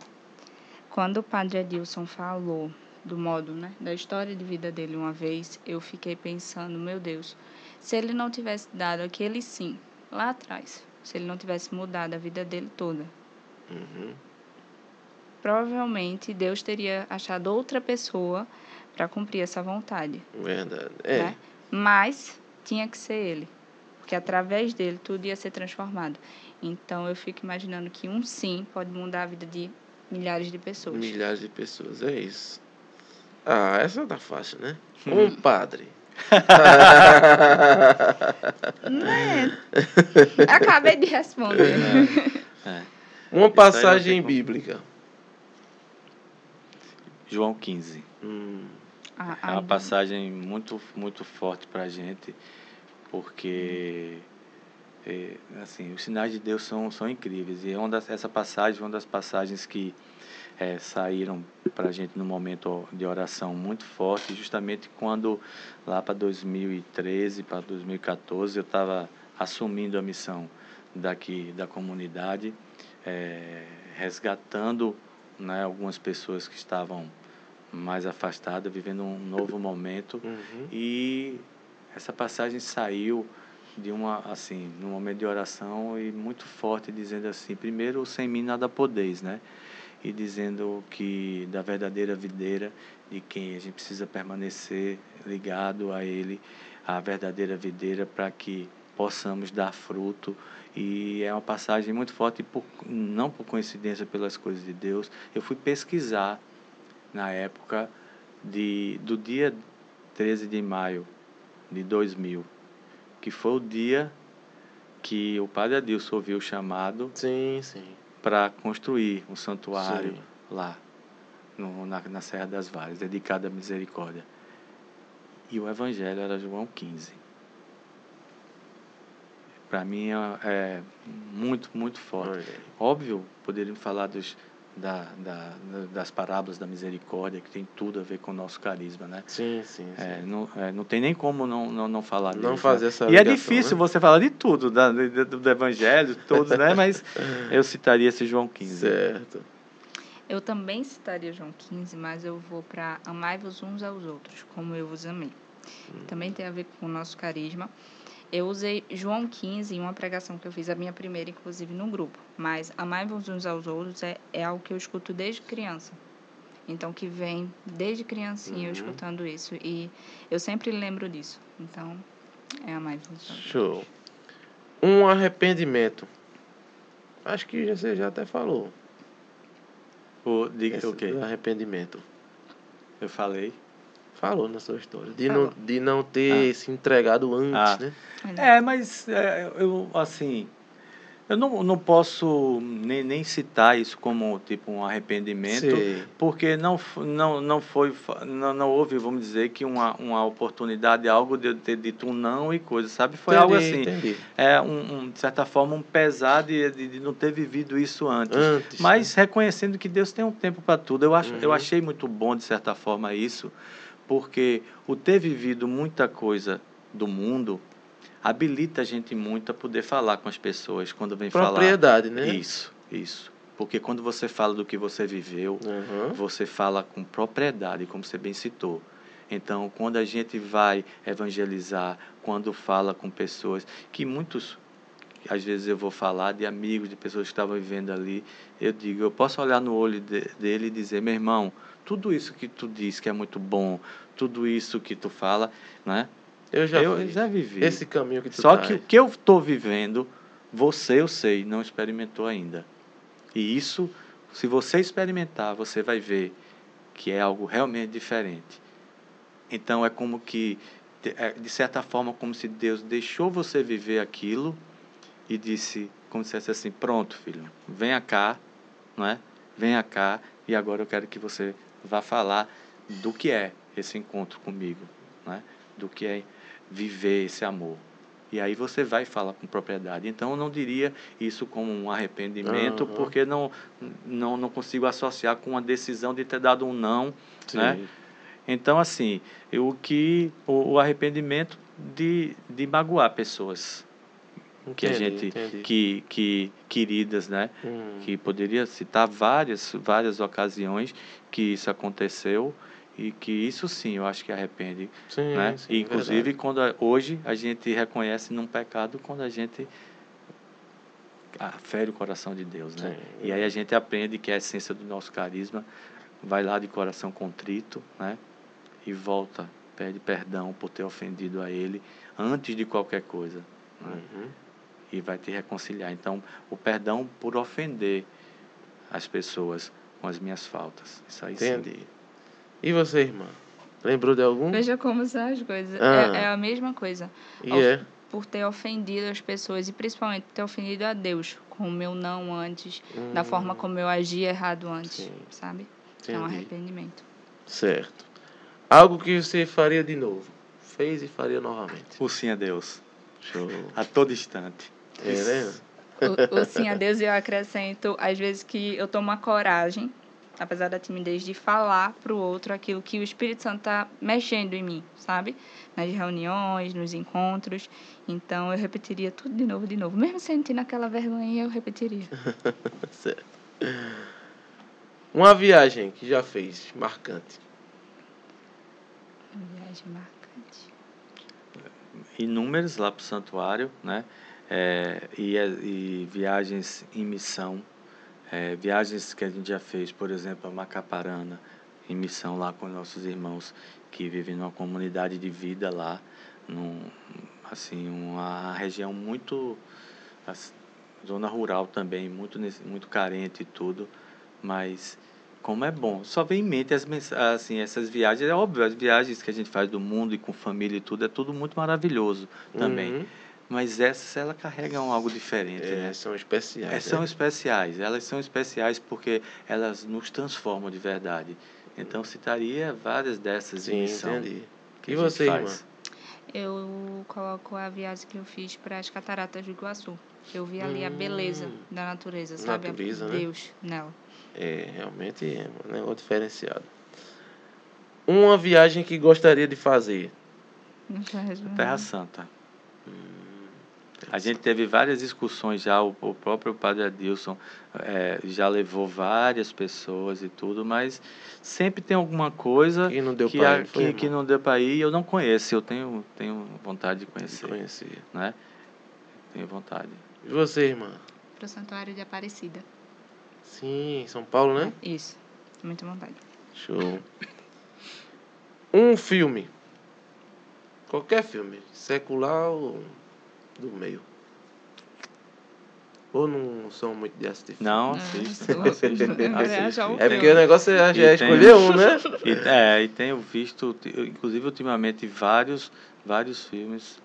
[SPEAKER 3] quando o padre Adilson falou do modo, né, da história de vida dele uma vez, eu fiquei pensando, meu Deus, se ele não tivesse dado aquele sim lá atrás, se ele não tivesse mudado a vida dele toda,
[SPEAKER 1] Uhum.
[SPEAKER 3] provavelmente Deus teria achado outra pessoa para cumprir essa vontade,
[SPEAKER 1] Verdade. É.
[SPEAKER 3] né? Mas tinha que ser ele, porque através dele tudo ia ser transformado. Então eu fico imaginando que um sim pode mudar a vida de milhares de pessoas.
[SPEAKER 1] Milhares de pessoas, é isso. Ah, essa tá fácil, né?
[SPEAKER 2] Hum.
[SPEAKER 1] Um padre.
[SPEAKER 3] Né? Acabei de responder.
[SPEAKER 2] É.
[SPEAKER 1] Uma
[SPEAKER 2] não
[SPEAKER 1] passagem bíblica.
[SPEAKER 2] João 15.
[SPEAKER 1] Hum,
[SPEAKER 3] A-
[SPEAKER 2] É uma passagem muito, muito forte para a gente, porque é, assim, os sinais de Deus são, são incríveis. E é uma das, essa passagem, uma das passagens que é, saíram para a gente no momento de oração muito forte, justamente quando lá para 2013, para 2014, eu estava assumindo a missão daqui da comunidade, é, resgatando né, algumas pessoas que estavam mais afastadas, vivendo um novo momento.
[SPEAKER 1] uhum.
[SPEAKER 2] E essa passagem saiu de uma assim, num momento de oração e muito forte dizendo assim, primeiro sem mim nada podeis, né? E dizendo que da verdadeira videira de quem a gente precisa permanecer ligado a ele, a verdadeira videira para que possamos dar fruto e é uma passagem muito forte por, não por coincidência pelas coisas de Deus. Eu fui pesquisar na época de, do dia 13 de maio de 2000, que foi o dia que o padre Adilson ouviu o chamado para construir um santuário
[SPEAKER 1] Sim.
[SPEAKER 2] lá, no, na, na Serra das Varas, dedicado à misericórdia. E o evangelho era João 15. Para mim é, é muito, muito forte. Óbvio, poderíamos falar dos, da, da, das parábolas da misericórdia, que tem tudo a ver com o nosso carisma, né?
[SPEAKER 1] Sim, sim, sim.
[SPEAKER 2] É, não, é, não tem nem como não, não, não falar
[SPEAKER 1] Não fazer
[SPEAKER 2] né?
[SPEAKER 1] essa
[SPEAKER 2] E é difícil
[SPEAKER 1] né?
[SPEAKER 2] você falar de tudo, da, do, do evangelho, todos, né? Mas eu citaria esse João 15.
[SPEAKER 1] Certo.
[SPEAKER 3] Eu também citaria João 15, mas eu vou para amai-vos uns aos outros, como eu vos amei. Também tem a ver com o nosso carisma. Eu usei João 15 em uma pregação que eu fiz, a minha primeira, inclusive, no grupo. Mas amai-vos uns aos outros é, é algo que eu escuto desde criança. Então, que vem desde criancinha eu escutando isso. E eu sempre lembro disso. Então, é a mais
[SPEAKER 1] Show. Um arrependimento. Acho que você já até falou.
[SPEAKER 2] O, diga
[SPEAKER 1] Esse
[SPEAKER 2] o quê?
[SPEAKER 1] arrependimento.
[SPEAKER 2] Eu falei.
[SPEAKER 1] Falou na sua história. De,
[SPEAKER 2] Falou.
[SPEAKER 1] não, de não ter se entregado antes,
[SPEAKER 2] Ah.
[SPEAKER 1] né?
[SPEAKER 2] É, mas é, eu, assim, eu não, não posso nem, nem citar isso como tipo um arrependimento,
[SPEAKER 1] Sei.
[SPEAKER 2] porque não, não, não foi, não, não houve, vamos dizer, que uma, uma oportunidade, algo de eu ter dito um não e coisa, sabe? Foi algo
[SPEAKER 1] Entendi,
[SPEAKER 2] assim,
[SPEAKER 1] Entendi.
[SPEAKER 2] é um, um, de certa forma, um pesar de, de, de não ter vivido isso antes.
[SPEAKER 1] Antes.
[SPEAKER 2] Mas reconhecendo que Deus tem um tempo para tudo. Eu, acho, eu
[SPEAKER 1] Uhum.
[SPEAKER 2] achei muito bom, de certa forma, isso, porque o ter vivido muita coisa do mundo habilita a gente muito a poder falar com as pessoas quando vem falar.
[SPEAKER 1] Propriedade, né?
[SPEAKER 2] Isso, isso. Porque quando você fala do que você viveu,
[SPEAKER 1] Uhum.
[SPEAKER 2] você fala com propriedade, como você bem citou. Então, quando a gente vai evangelizar, quando fala com pessoas que muitos, às vezes eu vou falar de amigos, de pessoas que estavam vivendo ali, eu digo, eu posso olhar no olho de- dele e dizer, meu irmão, tudo isso que tu diz que é muito bom, tudo isso que tu fala, né?
[SPEAKER 1] Eu já
[SPEAKER 2] eu
[SPEAKER 1] fiz.
[SPEAKER 2] já vivi.
[SPEAKER 1] Esse caminho que tu
[SPEAKER 2] Só
[SPEAKER 1] tá
[SPEAKER 2] que o que eu estou vivendo, você, eu sei, não experimentou ainda. E isso, se você experimentar, você vai ver que é algo realmente diferente. Então é como que, de é, de certa forma, como se Deus deixou você viver aquilo e disse, como se dissesse assim, pronto, filho, venha cá, não é? Venha cá e agora eu quero que você vá falar do que é esse encontro comigo, não é? Do que é viver esse amor. E aí você vai falar com propriedade. Então eu não diria isso como um arrependimento,
[SPEAKER 1] Aham.
[SPEAKER 2] porque não, não não consigo associar com a decisão de ter dado um não,
[SPEAKER 1] Sim.
[SPEAKER 2] né? Então assim, o que o, o arrependimento de, de magoar pessoas que a
[SPEAKER 1] Entendi,
[SPEAKER 2] gente
[SPEAKER 1] entendi.
[SPEAKER 2] que que queridas, né?
[SPEAKER 1] Hum.
[SPEAKER 2] que poderia citar várias várias ocasiões que isso aconteceu e que isso sim eu acho que arrepende
[SPEAKER 1] Sim,
[SPEAKER 2] né?
[SPEAKER 1] sim,
[SPEAKER 2] E, Inclusive,
[SPEAKER 1] verdade.
[SPEAKER 2] quando a- hoje a gente reconhece num pecado quando a gente fere o coração de Deus, né?
[SPEAKER 1] Sim.
[SPEAKER 2] E aí a gente aprende que a essência do nosso carisma vai lá de coração contrito, né? E volta, pede perdão por ter ofendido a Ele antes de qualquer coisa, né?
[SPEAKER 1] Uhum.
[SPEAKER 2] E vai te reconciliar. Então, o perdão por ofender as pessoas com as minhas faltas. Isso aí sim.
[SPEAKER 1] Entendi. E você, irmã? Lembrou de algum?
[SPEAKER 3] Veja como são as coisas.
[SPEAKER 1] Ah.
[SPEAKER 3] É, é a mesma coisa.
[SPEAKER 1] E
[SPEAKER 3] Of-
[SPEAKER 1] é?
[SPEAKER 3] Por ter ofendido as pessoas e principalmente ter ofendido a Deus com o meu não antes, da forma
[SPEAKER 1] Hum,
[SPEAKER 3] como eu agi errado antes,
[SPEAKER 1] Sim.
[SPEAKER 3] sabe? É um
[SPEAKER 1] entendi.
[SPEAKER 3] arrependimento.
[SPEAKER 1] Certo. Algo que você faria de novo. Fez e faria novamente.
[SPEAKER 2] O sim a Deus,
[SPEAKER 1] Show.
[SPEAKER 2] a todo instante.
[SPEAKER 1] É, né?
[SPEAKER 3] O, o sim a Deus eu acrescento, às vezes, que eu tomo a coragem, apesar da timidez, de falar para o outro aquilo que o Espírito Santo está mexendo em mim, sabe? Nas reuniões, nos encontros. Então, eu repetiria tudo de novo, de novo. Mesmo sentindo aquela vergonha, eu repetiria.
[SPEAKER 1] certo. Uma viagem que já fez, marcante.
[SPEAKER 3] Viagem marcante.
[SPEAKER 2] inúmeras lá para o santuário, né? É, e, é- e viagens em missão, é, viagens que a gente já fez, por exemplo, a Macaparana, em missão lá com nossos irmãos que vivem numa comunidade de vida lá, num, assim, uma região muito, as- zona rural também, muito, muito carente e tudo, mas como é bom. Só vem em mente as, assim, essas viagens. É óbvio, as viagens que a gente faz do mundo e com família e tudo, é tudo muito maravilhoso também.
[SPEAKER 1] Uhum.
[SPEAKER 2] Mas essas, elas carregam algo diferente,
[SPEAKER 1] É,
[SPEAKER 2] né?
[SPEAKER 1] são especiais.
[SPEAKER 2] É, são
[SPEAKER 1] né?
[SPEAKER 2] especiais. Elas são especiais porque elas nos transformam de verdade. Então, citaria várias dessas em
[SPEAKER 1] Sim,
[SPEAKER 2] missão
[SPEAKER 1] entendi.
[SPEAKER 2] que
[SPEAKER 1] E
[SPEAKER 2] a
[SPEAKER 1] você, irmã?
[SPEAKER 2] faz.
[SPEAKER 3] Eu coloco a viagem que eu fiz para as cataratas do Iguaçu. Eu vi ali a
[SPEAKER 1] Hum.
[SPEAKER 3] beleza da natureza, sabe? A-
[SPEAKER 1] Natureza, né?
[SPEAKER 3] Deus nela.
[SPEAKER 1] É, realmente é um negócio diferenciado. Uma viagem que gostaria de fazer.
[SPEAKER 3] Né?
[SPEAKER 2] Terra Santa. A gente teve várias discussões já, o, o próprio padre Adilson eh, já levou várias pessoas e tudo, mas sempre tem alguma coisa
[SPEAKER 1] Que não deu
[SPEAKER 2] que,
[SPEAKER 1] pra
[SPEAKER 2] a-
[SPEAKER 1] ir,
[SPEAKER 2] que, que não deu para ir e eu não conheço. Eu tenho, tenho vontade de conhecer,
[SPEAKER 1] conhecia.
[SPEAKER 2] né? Tenho vontade.
[SPEAKER 1] E você, irmã?
[SPEAKER 3] Para o Santuário de Aparecida.
[SPEAKER 1] Sim, São Paulo, né?
[SPEAKER 3] Isso. Muita vontade.
[SPEAKER 1] Show. Um filme. Qualquer filme. Secular ou do meio. Ou não são muito de assistir filme?
[SPEAKER 2] Não,
[SPEAKER 3] Não,
[SPEAKER 2] assista.
[SPEAKER 3] eu
[SPEAKER 2] assista,
[SPEAKER 3] o
[SPEAKER 1] É
[SPEAKER 3] filme.
[SPEAKER 1] porque o negócio é já é
[SPEAKER 2] tem-
[SPEAKER 1] escolher um, né?
[SPEAKER 2] E, é, e tenho visto, inclusive ultimamente, vários, vários filmes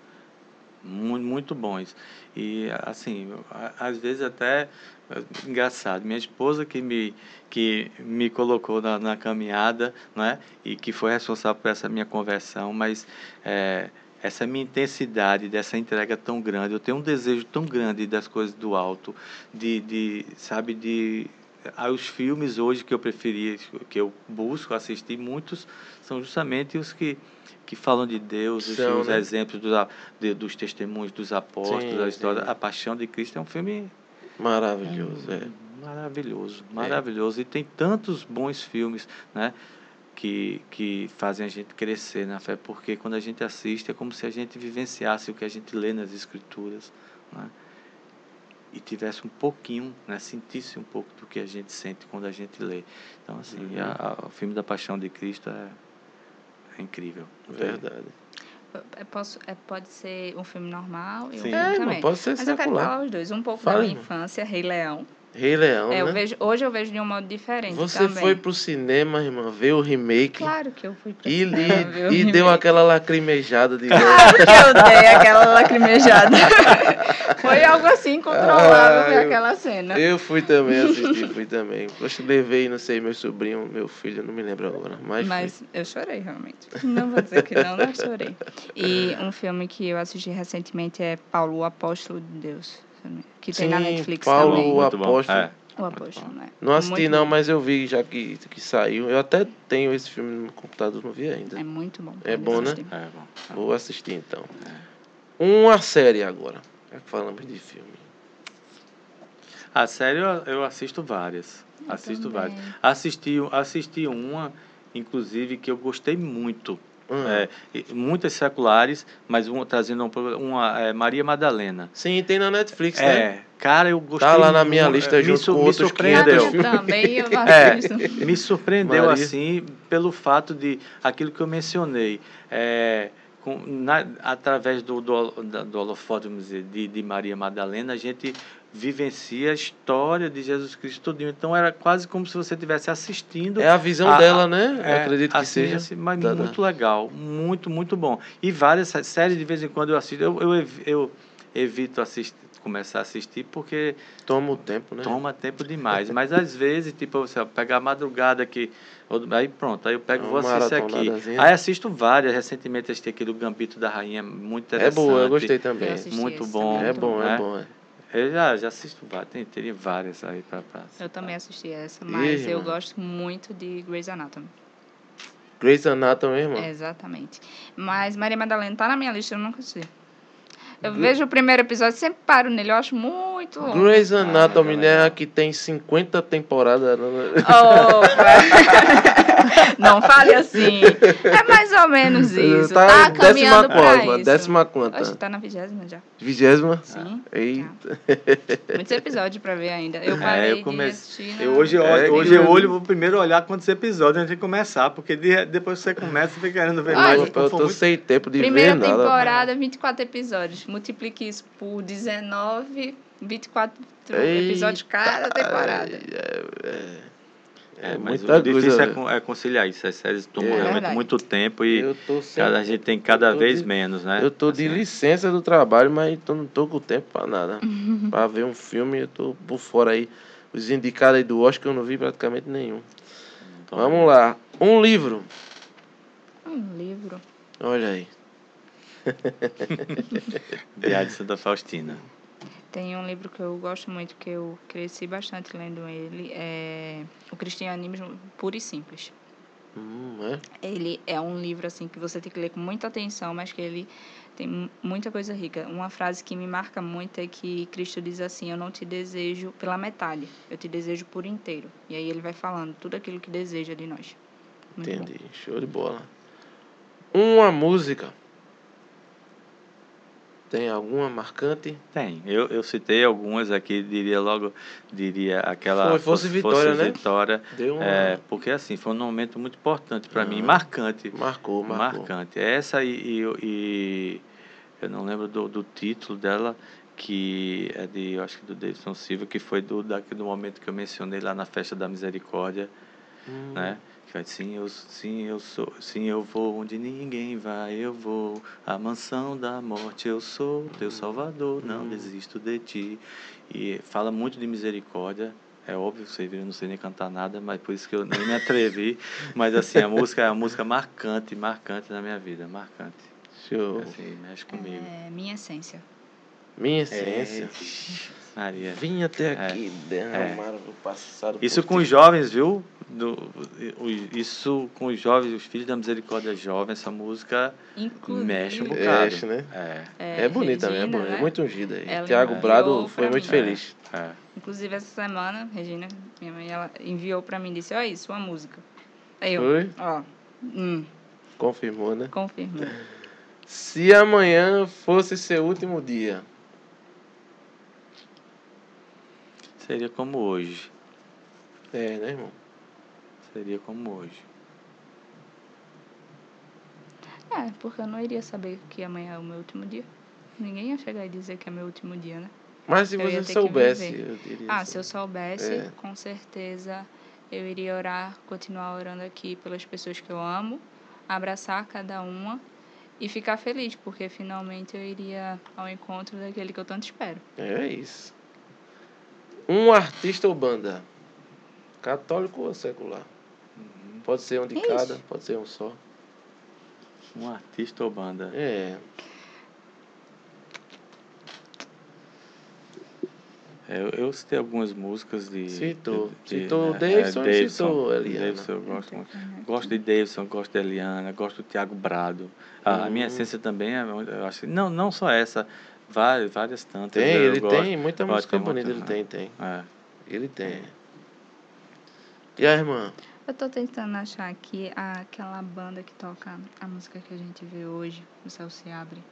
[SPEAKER 2] muito, muito bons. E, assim, às vezes até é, engraçado. Minha esposa que me, que me colocou na, na caminhada, né? E que foi responsável por essa minha conversão, mas é, essa minha intensidade dessa entrega tão grande, eu tenho um desejo tão grande das coisas do alto, de, de sabe, de ah, os filmes hoje que eu preferia, que eu busco assistir, muitos são justamente os que, que falam de Deus, os,
[SPEAKER 1] São,
[SPEAKER 2] os
[SPEAKER 1] né?
[SPEAKER 2] exemplos dos, de- dos testemunhos dos apóstolos,
[SPEAKER 1] Sim,
[SPEAKER 2] a história,
[SPEAKER 1] sim.
[SPEAKER 2] a paixão de Cristo é um filme
[SPEAKER 1] Maravilhoso, é.
[SPEAKER 2] maravilhoso, maravilhoso. E tem tantos bons filmes, né? Que, que fazem a gente crescer na fé, porque quando a gente assiste é como se a gente vivenciasse o que a gente lê nas escrituras, né? e tivesse um pouquinho, né? sentisse um pouco do que a gente sente quando a gente lê. Então, assim,
[SPEAKER 1] Uhum.
[SPEAKER 2] a- a- o filme da Paixão de Cristo é, é incrível.
[SPEAKER 1] Verdade.
[SPEAKER 3] É, posso, é, pode ser um filme normal e um
[SPEAKER 2] Sim.
[SPEAKER 3] filme
[SPEAKER 1] É,
[SPEAKER 3] também.
[SPEAKER 1] irmão, pode ser
[SPEAKER 3] Mas eu quero
[SPEAKER 1] secular.
[SPEAKER 3] falar os dois. Um pouco
[SPEAKER 1] Fala,
[SPEAKER 3] da minha
[SPEAKER 1] irmão.
[SPEAKER 3] infância, Rei Leão.
[SPEAKER 1] Rei Leão,
[SPEAKER 3] É, eu
[SPEAKER 1] né?
[SPEAKER 3] vejo, hoje eu vejo de um modo diferente
[SPEAKER 1] Você
[SPEAKER 3] também.
[SPEAKER 1] foi pro cinema, irmã, ver o remake
[SPEAKER 3] Claro que eu fui pra
[SPEAKER 1] e,
[SPEAKER 3] cinema
[SPEAKER 1] e, e deu aquela lacrimejada de
[SPEAKER 3] Claro que eu dei aquela lacrimejada. Foi algo assim incontrolável ver
[SPEAKER 1] Ah, eu-
[SPEAKER 3] aquela cena.
[SPEAKER 1] Eu fui também assistir, fui também. Poxa, levei, não sei, meu sobrinho, meu filho, não me lembro agora. Mas,
[SPEAKER 3] Mas eu chorei, realmente. Não vou dizer que não, não chorei. E um filme que eu assisti recentemente é Paulo, o Apóstolo de Deus. Que tem na
[SPEAKER 1] Sim,
[SPEAKER 3] Netflix
[SPEAKER 1] Paulo,
[SPEAKER 3] também.
[SPEAKER 1] o
[SPEAKER 2] Muito bom.
[SPEAKER 1] Apóstolo.
[SPEAKER 2] É.
[SPEAKER 3] O Apóstolo, né?
[SPEAKER 1] não assisti
[SPEAKER 3] Muito
[SPEAKER 1] não,
[SPEAKER 3] bom.
[SPEAKER 1] mas eu vi já que, que saiu. Eu até tenho esse filme no computador, não vi ainda.
[SPEAKER 3] É muito bom.
[SPEAKER 1] É bom, né?
[SPEAKER 3] assistir.
[SPEAKER 2] É bom.
[SPEAKER 1] Vou assistir então. Uma série agora. Já que falamos de filme.
[SPEAKER 2] A série eu, eu assisto várias.
[SPEAKER 3] Eu
[SPEAKER 2] assisto
[SPEAKER 3] também.
[SPEAKER 2] várias. Assisti, assisti uma, inclusive, que eu gostei muito.
[SPEAKER 1] Hum.
[SPEAKER 2] É, muitas seculares, mas uma trazendo um, pro- uma é, Maria Madalena.
[SPEAKER 1] Sim, tem na Netflix, né?
[SPEAKER 2] É, cara, eu gostei.
[SPEAKER 1] Tá lá na minha lista
[SPEAKER 2] me
[SPEAKER 1] junto
[SPEAKER 2] su-
[SPEAKER 1] com
[SPEAKER 2] me
[SPEAKER 1] outros
[SPEAKER 2] surpreendeu.
[SPEAKER 1] 500
[SPEAKER 3] também eu
[SPEAKER 2] É, me surpreendeu
[SPEAKER 1] Maria.
[SPEAKER 2] assim pelo fato de aquilo que eu mencionei. É, com, na- através do, do, do holofote vamos dizer, de, de Maria Madalena, a gente vivencia a história de Jesus Cristo todinho. Então era quase como se você estivesse assistindo.
[SPEAKER 1] É a visão
[SPEAKER 2] A-
[SPEAKER 1] dela, né?
[SPEAKER 2] É,
[SPEAKER 1] Acredito que
[SPEAKER 2] assim,
[SPEAKER 1] seja.
[SPEAKER 2] assim, mas muito legal, muito, muito bom. E várias sé- séries de vez em quando eu assisto. Eu, eu, eu evito assistir, começar a assistir porque
[SPEAKER 1] Toma o tempo, né?
[SPEAKER 2] toma tempo demais. Mas às vezes, tipo, você pega a madrugada aqui, aí pronto, aí eu pego e vou assistir aqui. Aí assisto várias. Recentemente assisti aquele do Gambito da Rainha, muito
[SPEAKER 1] É
[SPEAKER 2] interessante.
[SPEAKER 1] boa, eu gostei também.
[SPEAKER 3] Eu assisti
[SPEAKER 2] Muito
[SPEAKER 3] esse
[SPEAKER 2] bom.
[SPEAKER 3] também,
[SPEAKER 1] É
[SPEAKER 3] muito
[SPEAKER 1] bom, é
[SPEAKER 2] né?
[SPEAKER 1] bom. É.
[SPEAKER 2] Eu já, já assisto várias, tem, teria várias aí pra, pra
[SPEAKER 3] Eu também assisti essa, mas eu
[SPEAKER 1] irmã.
[SPEAKER 3] gosto muito de Grey's Anatomy.
[SPEAKER 1] Grey's Anatomy, irmão.
[SPEAKER 3] Exatamente. Mas Maria Madalena tá na minha lista, eu nunca assisti. Eu
[SPEAKER 1] Gre-
[SPEAKER 3] vejo o primeiro episódio, sempre paro nele, eu acho muito longo.
[SPEAKER 1] Grey's Anatomy,
[SPEAKER 2] Ah,
[SPEAKER 1] né? Que tem 50 temporadas. né?
[SPEAKER 3] Não fale assim. É mais ou menos isso. Tá,
[SPEAKER 1] décima
[SPEAKER 3] caminhando pra
[SPEAKER 1] quanta?
[SPEAKER 3] isso.
[SPEAKER 1] Décima
[SPEAKER 3] Acho que
[SPEAKER 1] quanta?
[SPEAKER 3] tá na vigésima já.
[SPEAKER 1] Vigésima?
[SPEAKER 3] Sim.
[SPEAKER 1] Eita.
[SPEAKER 3] Muitos episódios pra ver ainda. Eu
[SPEAKER 2] É,
[SPEAKER 3] parei
[SPEAKER 2] eu comecei-
[SPEAKER 3] de assistir.
[SPEAKER 2] Eu hoje, eu,
[SPEAKER 1] É,
[SPEAKER 2] hoje eu olho, vou primeiro olhar quantos episódios antes de começar, porque de- depois que você começa, você fica querendo ver
[SPEAKER 3] Ai,
[SPEAKER 2] mais.
[SPEAKER 1] eu, eu tô
[SPEAKER 2] muito-
[SPEAKER 1] sem tempo de
[SPEAKER 3] Primeira
[SPEAKER 1] ver nada.
[SPEAKER 3] temporada, 24 episódios. Multiplique isso por 19, 24
[SPEAKER 1] Eita,
[SPEAKER 3] episódios cada temporada.
[SPEAKER 1] É, é,
[SPEAKER 2] É,
[SPEAKER 1] é
[SPEAKER 2] mas
[SPEAKER 1] muita
[SPEAKER 2] o difícil
[SPEAKER 1] coisa.
[SPEAKER 2] é, con- é conciliar isso. As séries tomam
[SPEAKER 1] É.
[SPEAKER 2] realmente
[SPEAKER 3] Verdade.
[SPEAKER 2] muito tempo e
[SPEAKER 1] Eu tô sem
[SPEAKER 2] cada, a gente tem cada vez
[SPEAKER 1] de-
[SPEAKER 2] menos, né?
[SPEAKER 1] Eu tô de
[SPEAKER 2] Assim,
[SPEAKER 1] licença do trabalho, mas tô, não tô com tempo pra nada. pra ver um filme, eu tô por fora aí. Os indicados aí do Oscar eu não vi praticamente nenhum.
[SPEAKER 2] então,
[SPEAKER 1] Vamos lá. Um livro.
[SPEAKER 3] Um livro.
[SPEAKER 1] Olha aí.
[SPEAKER 2] Diário de Santa Faustina.
[SPEAKER 3] Tem um livro que eu gosto muito, que eu cresci bastante lendo ele, é O Cristianismo Puro e Simples.
[SPEAKER 1] Hum, é?
[SPEAKER 3] Ele é um livro assim que você tem que ler com muita atenção, mas que ele tem mu- muita coisa rica. Uma frase que me marca muito é que Cristo diz assim: Eu não te desejo pela metade, eu te desejo por inteiro. E aí ele vai falando tudo aquilo que deseja de nós. Muito bom.
[SPEAKER 1] Entendi. Show de bola. Uma música. Tem alguma marcante?
[SPEAKER 2] Tem. Eu, eu citei algumas aqui, diria logo, diria aquela
[SPEAKER 1] Foi Fosse Vitória, né?
[SPEAKER 2] Vitória,
[SPEAKER 1] Deu uma...
[SPEAKER 2] é, porque assim, foi um momento muito importante para mim,
[SPEAKER 1] Ah.
[SPEAKER 2] marcante.
[SPEAKER 1] Marcou, marcou.
[SPEAKER 2] Marcante. Essa e, e, e eu não lembro do, do título dela, que é de, eu acho que do Davidson Silva, que foi do, daquele momento que eu mencionei lá na Festa da Misericórdia,
[SPEAKER 1] Hum.
[SPEAKER 2] né? Sim, eu, sim, eu sou, sim, eu vou onde ninguém vai, eu vou, a mansão da morte, eu sou teu salvador, não
[SPEAKER 1] Hum.
[SPEAKER 2] desisto de ti. E fala muito de misericórdia, é óbvio, vocês viram, eu não sei nem cantar nada, mas por isso que eu nem me atrevi. mas assim, a música é uma música marcante, marcante na minha vida, marcante.
[SPEAKER 1] Show.
[SPEAKER 2] Assim, mexe comigo.
[SPEAKER 3] É, minha essência.
[SPEAKER 1] Minha
[SPEAKER 2] É,
[SPEAKER 1] essência.
[SPEAKER 2] Maria.
[SPEAKER 1] Vim até
[SPEAKER 2] É.
[SPEAKER 1] aqui, derramaram o passado.
[SPEAKER 2] Isso com os jovens, viu? Do, o- isso com os jovens, os filhos da misericórdia jovem, essa música
[SPEAKER 3] Inclusive,
[SPEAKER 2] mexe um bocado.
[SPEAKER 1] Mexe, né?
[SPEAKER 2] É,
[SPEAKER 1] É, bonita mesmo, é, bonita,
[SPEAKER 3] né?
[SPEAKER 1] é muito ungida. aí.
[SPEAKER 3] Ela
[SPEAKER 1] Tiago Brado foi muito
[SPEAKER 3] mim.
[SPEAKER 1] feliz.
[SPEAKER 2] é.
[SPEAKER 3] Inclusive, essa semana, Regina, minha mãe, ela enviou pra mim e disse, olha isso, uma música. Aí eu,
[SPEAKER 1] Foi?
[SPEAKER 3] ó, hum,
[SPEAKER 1] Confirmou, né?
[SPEAKER 3] confirmou.
[SPEAKER 1] Se amanhã fosse seu último dia,
[SPEAKER 2] Seria como hoje.
[SPEAKER 1] é, né, irmão?
[SPEAKER 2] Seria como hoje.
[SPEAKER 3] É, porque eu não iria saber que amanhã é o meu último dia. Ninguém ia chegar e dizer que é meu último dia, né?
[SPEAKER 1] Mas se
[SPEAKER 3] Eu
[SPEAKER 1] você soubesse, eu diria
[SPEAKER 3] Ah,
[SPEAKER 1] assim.
[SPEAKER 3] se eu soubesse,
[SPEAKER 1] É.
[SPEAKER 3] com certeza eu iria orar, continuar orando aqui pelas pessoas que eu amo, abraçar cada uma e ficar feliz, porque finalmente eu iria ao encontro daquele que eu tanto espero.
[SPEAKER 1] É isso. Um artista ou banda? Católico ou secular? Pode ser um de
[SPEAKER 3] Ixi.
[SPEAKER 1] cada, pode ser um só.
[SPEAKER 2] Um artista ou banda?
[SPEAKER 1] É.
[SPEAKER 2] É, Eu, eu citei algumas músicas de.
[SPEAKER 1] Citou.
[SPEAKER 2] de- de-
[SPEAKER 1] Citou o
[SPEAKER 2] é,
[SPEAKER 1] Davidson e
[SPEAKER 2] Davidson.
[SPEAKER 1] citou a Eliana.
[SPEAKER 2] Davidson eu gosto muito. Gosto de Davidson, gosto de Eliana, gosto do Tiago Brado. A, a minha
[SPEAKER 1] Hum.
[SPEAKER 2] essência também é. Eu acho, que- não, não só essa, várias, várias tantas.
[SPEAKER 1] Tem,
[SPEAKER 2] eu
[SPEAKER 1] ele
[SPEAKER 2] gosto.
[SPEAKER 1] tem muita música bonita, ele
[SPEAKER 2] muita,
[SPEAKER 1] tem, tem.
[SPEAKER 2] É.
[SPEAKER 1] Ele tem. E a irmã?
[SPEAKER 3] Eu tô tentando achar aqui aquela banda que toca a música que a gente vê hoje, O Céu Se Abre.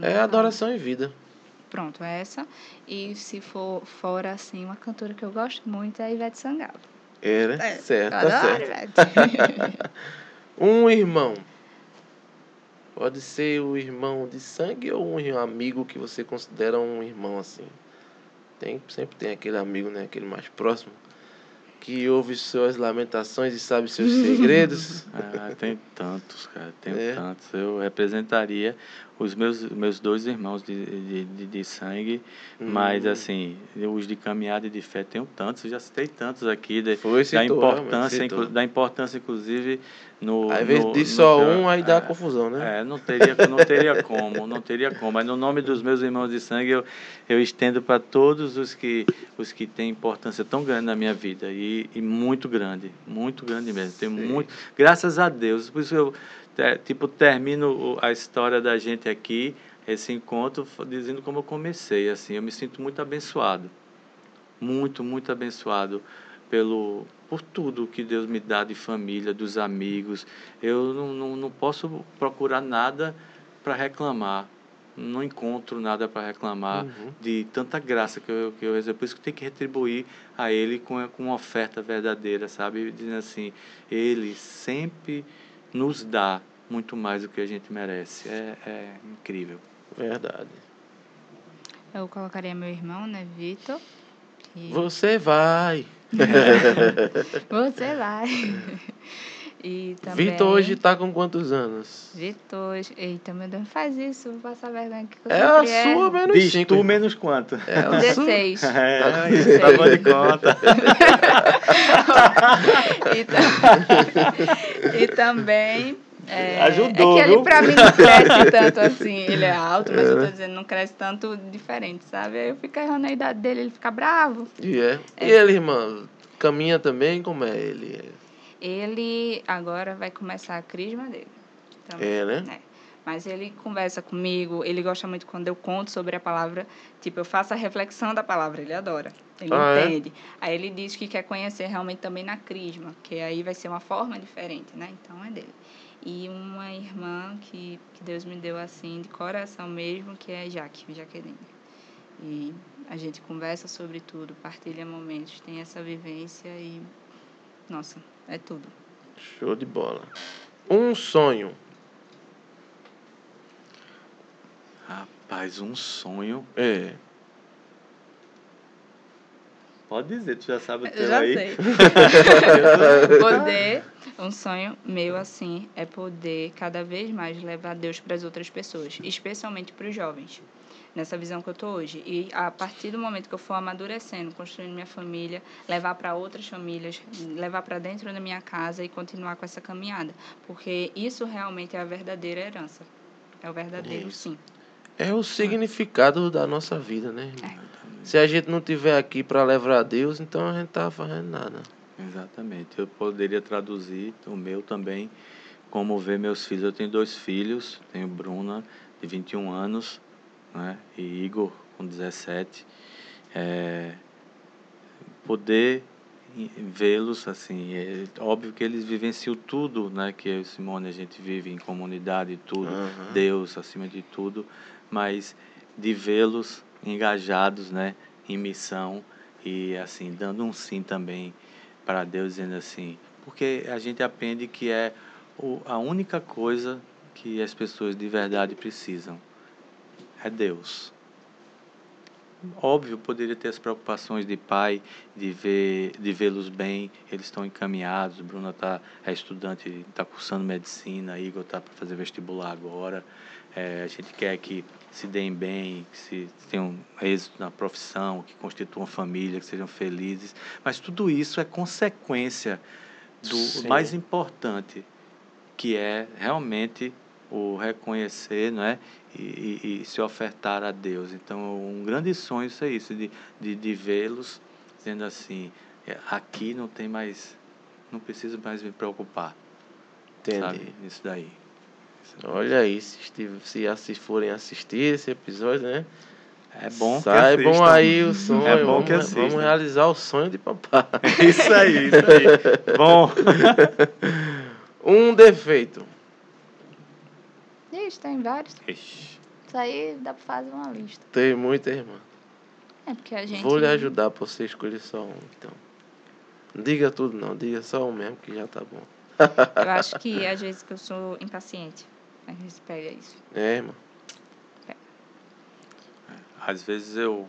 [SPEAKER 1] É. Adoração e Vida.
[SPEAKER 3] Pronto, é essa. E se for fora, assim, uma cantora que eu gosto muito é a Ivete Sangalo.
[SPEAKER 1] É, né?
[SPEAKER 3] É,
[SPEAKER 1] certo, tá
[SPEAKER 3] adoro
[SPEAKER 1] certo.
[SPEAKER 3] Ivete.
[SPEAKER 1] Um irmão. Pode ser o irmão de sangue ou um amigo que você considera um irmão assim. Tem, sempre tem aquele amigo, né? Aquele mais próximo. Que ouve suas lamentações e sabe seus segredos.
[SPEAKER 2] Ah, tem tantos, cara, tem
[SPEAKER 1] É.
[SPEAKER 2] tantos. Eu representaria os meus, meus dois irmãos de, de, de, de sangue, mas
[SPEAKER 1] Hum.
[SPEAKER 2] assim, os de caminhada e de fé tenho tantos, eu já citei tantos aqui, de,
[SPEAKER 1] Foi,
[SPEAKER 2] da,
[SPEAKER 1] citou,
[SPEAKER 2] importância,
[SPEAKER 1] realmente, citou.
[SPEAKER 2] inclu- da importância, inclusive, no.
[SPEAKER 1] Às vezes
[SPEAKER 2] no-
[SPEAKER 1] diz
[SPEAKER 2] no-
[SPEAKER 1] só um, aí dá
[SPEAKER 2] é,
[SPEAKER 1] confusão, né?
[SPEAKER 2] É, não teria, não teria como, não teria como. Mas no nome dos meus irmãos de sangue, eu, eu estendo para todos os que, os que têm importância tão grande na minha vida. E, e muito grande, muito grande mesmo. Tem muito. Graças a Deus. Por isso eu te- tipo, termino a história da gente aqui, esse encontro, dizendo como eu comecei. Assim, eu me sinto muito abençoado. Muito, muito abençoado pelo por tudo que Deus me dá de família, dos amigos. Eu não, não, não posso procurar nada para reclamar. Não encontro nada para reclamar
[SPEAKER 1] Uhum.
[SPEAKER 2] de tanta graça que eu, que eu recebo. Por isso que tem que retribuir a Ele com, com uma oferta verdadeira, sabe? Dizendo assim, Ele sempre nos dá muito mais do que a gente merece. É, é incrível.
[SPEAKER 1] Verdade.
[SPEAKER 3] Eu colocaria meu irmão, né, Vitor. E
[SPEAKER 1] Você vai.
[SPEAKER 3] você vai. E também...
[SPEAKER 1] Vitor hoje tá com quantos anos?
[SPEAKER 3] Vitor, eita, meu Deus, não faz isso, vou passar vergonha aqui.
[SPEAKER 1] É a
[SPEAKER 3] sempre erro.
[SPEAKER 1] sua menos
[SPEAKER 2] Diz
[SPEAKER 1] cinco.
[SPEAKER 2] tu menos quanto?
[SPEAKER 1] É a sua.
[SPEAKER 3] 16.
[SPEAKER 2] É,
[SPEAKER 1] Tá
[SPEAKER 2] isso, tá bom de conta.
[SPEAKER 3] e, tam- e também. É,
[SPEAKER 2] Ajudou,
[SPEAKER 3] é que ele pra mim não cresce tanto assim. Ele é alto, mas eu tô dizendo, não cresce tanto diferente, sabe? Aí eu fico errando a idade dele, ele fica bravo.
[SPEAKER 1] E é.
[SPEAKER 3] É.
[SPEAKER 1] E ele, irmão, caminha também? Como é ele?
[SPEAKER 3] Ele agora vai começar a crisma dele. também.
[SPEAKER 1] É, né?
[SPEAKER 3] É. Mas ele conversa comigo, ele gosta muito quando eu conto sobre a palavra, tipo, eu faço a reflexão da palavra, ele adora. Ele
[SPEAKER 1] Ah, é?
[SPEAKER 3] entende. Aí ele diz que quer conhecer realmente também na crisma, que aí vai ser uma forma diferente, né? Então é dele. E uma irmã que, que Deus me deu assim, de coração mesmo, que é Jaque, Jaqueline. E a gente conversa sobre tudo, partilha momentos, tem essa vivência e, nossa, é tudo.
[SPEAKER 1] Show de bola. Um sonho.
[SPEAKER 2] Rapaz, um sonho.
[SPEAKER 1] É.
[SPEAKER 2] Pode dizer, tu já sabe o
[SPEAKER 3] Eu
[SPEAKER 2] teu
[SPEAKER 3] já
[SPEAKER 2] aí.
[SPEAKER 3] sei. poder, um sonho meu assim, é poder cada vez mais levar Deus para as outras pessoas, especialmente para os jovens. Nessa visão que eu tô hoje. E a partir do momento que eu for amadurecendo, construindo minha família, levar para outras famílias, levar para dentro da minha casa e continuar com essa caminhada. Porque isso realmente é a verdadeira herança. É o verdadeiro,
[SPEAKER 1] Isso.
[SPEAKER 3] sim.
[SPEAKER 1] É o significado da nossa vida, né, irmão? Se a gente não tiver aqui para levar a Deus, então a gente tá fazendo nada.
[SPEAKER 2] Exatamente. Eu poderia traduzir o meu também como ver meus filhos. Eu tenho dois filhos, tenho Bruna, de 21 anos, né? e Igor, com 17. É, poder vê-los, assim, é óbvio que eles vivenciam tudo, né? Que eu e Simone a gente vive em comunidade tudo,
[SPEAKER 1] Aham.
[SPEAKER 2] Deus acima de tudo, mas de vê-los engajados, né? Em missão e, assim, dando um sim também para Deus, dizendo assim, porque a gente aprende que é o, a única coisa que as pessoas de verdade precisam é Deus. Óbvio, poderia ter as preocupações de pai, de ver, de vê-los bem, eles estão encaminhados. Bruna tá, é estudante, está cursando medicina, Igor está para fazer vestibular agora. É, a gente quer que se deem bem, que se tenham êxito na profissão, que constituam família, que sejam felizes. Mas tudo isso é consequência do
[SPEAKER 1] Sim.
[SPEAKER 2] mais importante, que é realmente o reconhecer, não é? E, e- e se ofertar a Deus. Então, um grande sonho isso é isso, de, de, de vê-los dizendo assim, "É, aqui não tem mais, não preciso mais me preocupar,
[SPEAKER 1] Entendi.
[SPEAKER 2] sabe? Isso daí.
[SPEAKER 1] Olha aí, se, estive- se assi- forem assistir esse episódio, né?
[SPEAKER 2] É bom que
[SPEAKER 1] Saibam
[SPEAKER 2] assistam.
[SPEAKER 1] aí o sonho.
[SPEAKER 2] É bom que assistam.
[SPEAKER 1] vamos realizar o sonho de papai.
[SPEAKER 2] Isso aí, isso aí. Bom,
[SPEAKER 1] Um defeito.
[SPEAKER 3] Ixi, tem vários.
[SPEAKER 2] Ixi,
[SPEAKER 3] Isso aí dá para fazer uma lista.
[SPEAKER 1] Tem muita irmã.
[SPEAKER 3] É porque a gente.
[SPEAKER 1] Vou lhe ajudar pra você escolher só um, então. Não diga tudo não, diga só um mesmo que já tá bom.
[SPEAKER 3] Eu acho que às vezes que eu sou impaciente. A gente pega isso.
[SPEAKER 1] É, irmão.
[SPEAKER 2] às vezes eu,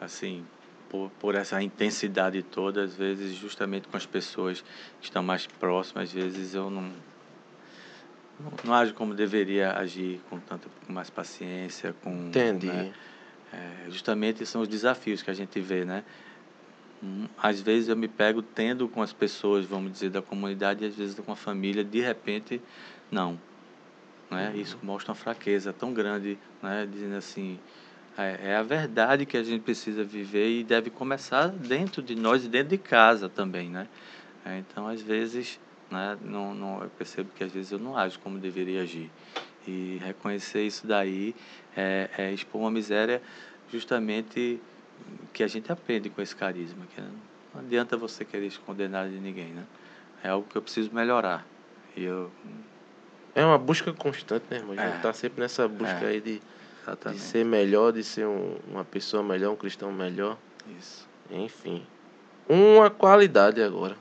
[SPEAKER 2] assim, por, por essa intensidade toda, às vezes justamente com as pessoas que estão mais próximas, às vezes eu não, não, não ajo como deveria agir, com tanta com mais paciência, com...
[SPEAKER 1] Entendi.
[SPEAKER 2] né, é, justamente são os desafios que a gente vê, né? Hum, Às vezes eu me pego tendo com as pessoas, vamos dizer, da comunidade, e às vezes com a família, de repente, não. Né? Isso mostra uma fraqueza tão grande, né? dizendo assim, é, é a verdade que a gente precisa viver e deve começar dentro de nós e dentro de casa também, né? É, então, às vezes, né, não, não, eu percebo que às vezes eu não ajo como deveria agir. E reconhecer isso daí é, é expor uma miséria justamente que a gente aprende com esse carisma. Que não adianta você querer esconder nada de ninguém, né? É algo que eu preciso melhorar. E eu,
[SPEAKER 1] É uma busca constante, né, irmão? A gente
[SPEAKER 2] É.
[SPEAKER 1] tá sempre nessa busca
[SPEAKER 2] É.
[SPEAKER 1] aí de, de ser melhor, de ser um- uma pessoa melhor, um cristão melhor.
[SPEAKER 2] isso.
[SPEAKER 1] Enfim. Uma qualidade agora.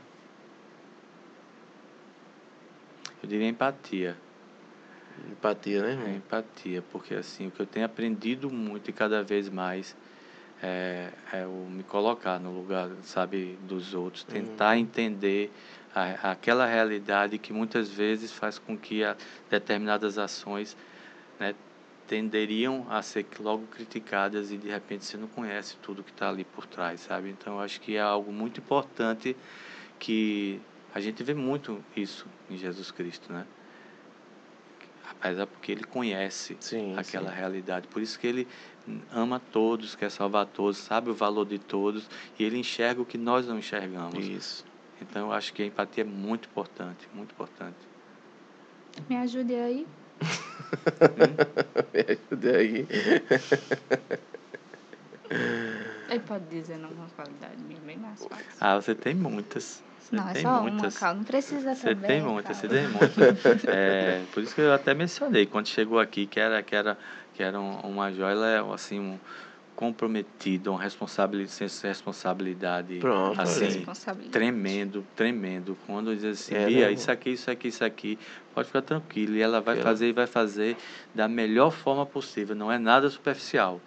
[SPEAKER 2] Eu diria empatia.
[SPEAKER 1] Empatia, né,
[SPEAKER 2] É,
[SPEAKER 1] irmão?
[SPEAKER 2] empatia, porque assim, o que eu tenho aprendido muito e cada vez mais é, é o me colocar no lugar, sabe, dos outros, tentar entender a, aquela realidade que muitas vezes faz com que determinadas ações né, tenderiam a ser logo criticadas e de repente você não conhece tudo que está ali por trás, sabe? Então eu acho que é algo muito importante que a gente vê muito isso em Jesus Cristo, né? Apesar porque ele conhece
[SPEAKER 1] Sim.
[SPEAKER 2] aquela
[SPEAKER 1] sim.
[SPEAKER 2] realidade. Por isso que ele ama todos, quer salvar todos, sabe o valor de todos e ele enxerga o que nós não enxergamos.
[SPEAKER 1] Isso.
[SPEAKER 2] Então eu acho que a empatia é muito importante, muito importante.
[SPEAKER 3] Me ajude aí.
[SPEAKER 1] Me ajuda aí.
[SPEAKER 3] Ele pode dizer não uma qualidade minha bem mais fácil.
[SPEAKER 2] Ah, você tem muitas. Você
[SPEAKER 3] não, é só
[SPEAKER 2] muitas.
[SPEAKER 3] uma, calma. Não precisa
[SPEAKER 2] Você
[SPEAKER 3] também.
[SPEAKER 2] tem muitas, você tem muitas. É, por isso que eu até mencionei quando chegou aqui que era que era que era um- uma joia, ela é assim um comprometida, uma responsabilidade, responsabilidade
[SPEAKER 1] Pronto,
[SPEAKER 2] assim.
[SPEAKER 3] Responsabilidade.
[SPEAKER 2] tremendo, tremendo. Quando diz assim,
[SPEAKER 1] É,
[SPEAKER 2] Bia,
[SPEAKER 1] né,
[SPEAKER 2] isso aqui, isso aqui, isso aqui, pode ficar tranquilo. E ela vai
[SPEAKER 1] Ela-
[SPEAKER 2] fazer e vai fazer da melhor forma possível, não é nada superficial.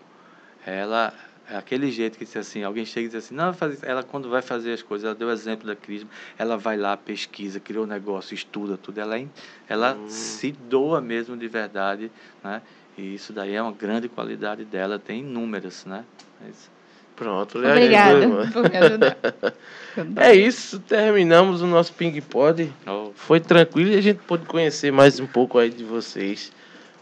[SPEAKER 2] Ela, é aquele jeito que diz assim, alguém chega e diz assim, não, fazer, ela quando vai fazer as coisas, ela deu o exemplo da Crisma, ela vai lá, pesquisa, cria um negócio, estuda tudo, ela, é ela
[SPEAKER 1] Hum.
[SPEAKER 2] se doa mesmo de verdade, né? E isso daí é uma grande qualidade dela, tem inúmeras, né? Mas,
[SPEAKER 1] Pronto, lhe ajudou,
[SPEAKER 3] Obrigada por me ajudar.
[SPEAKER 1] É isso, terminamos o nosso Ping Pod.
[SPEAKER 2] oh,
[SPEAKER 1] Foi tranquilo e a gente pôde conhecer mais um pouco aí de vocês.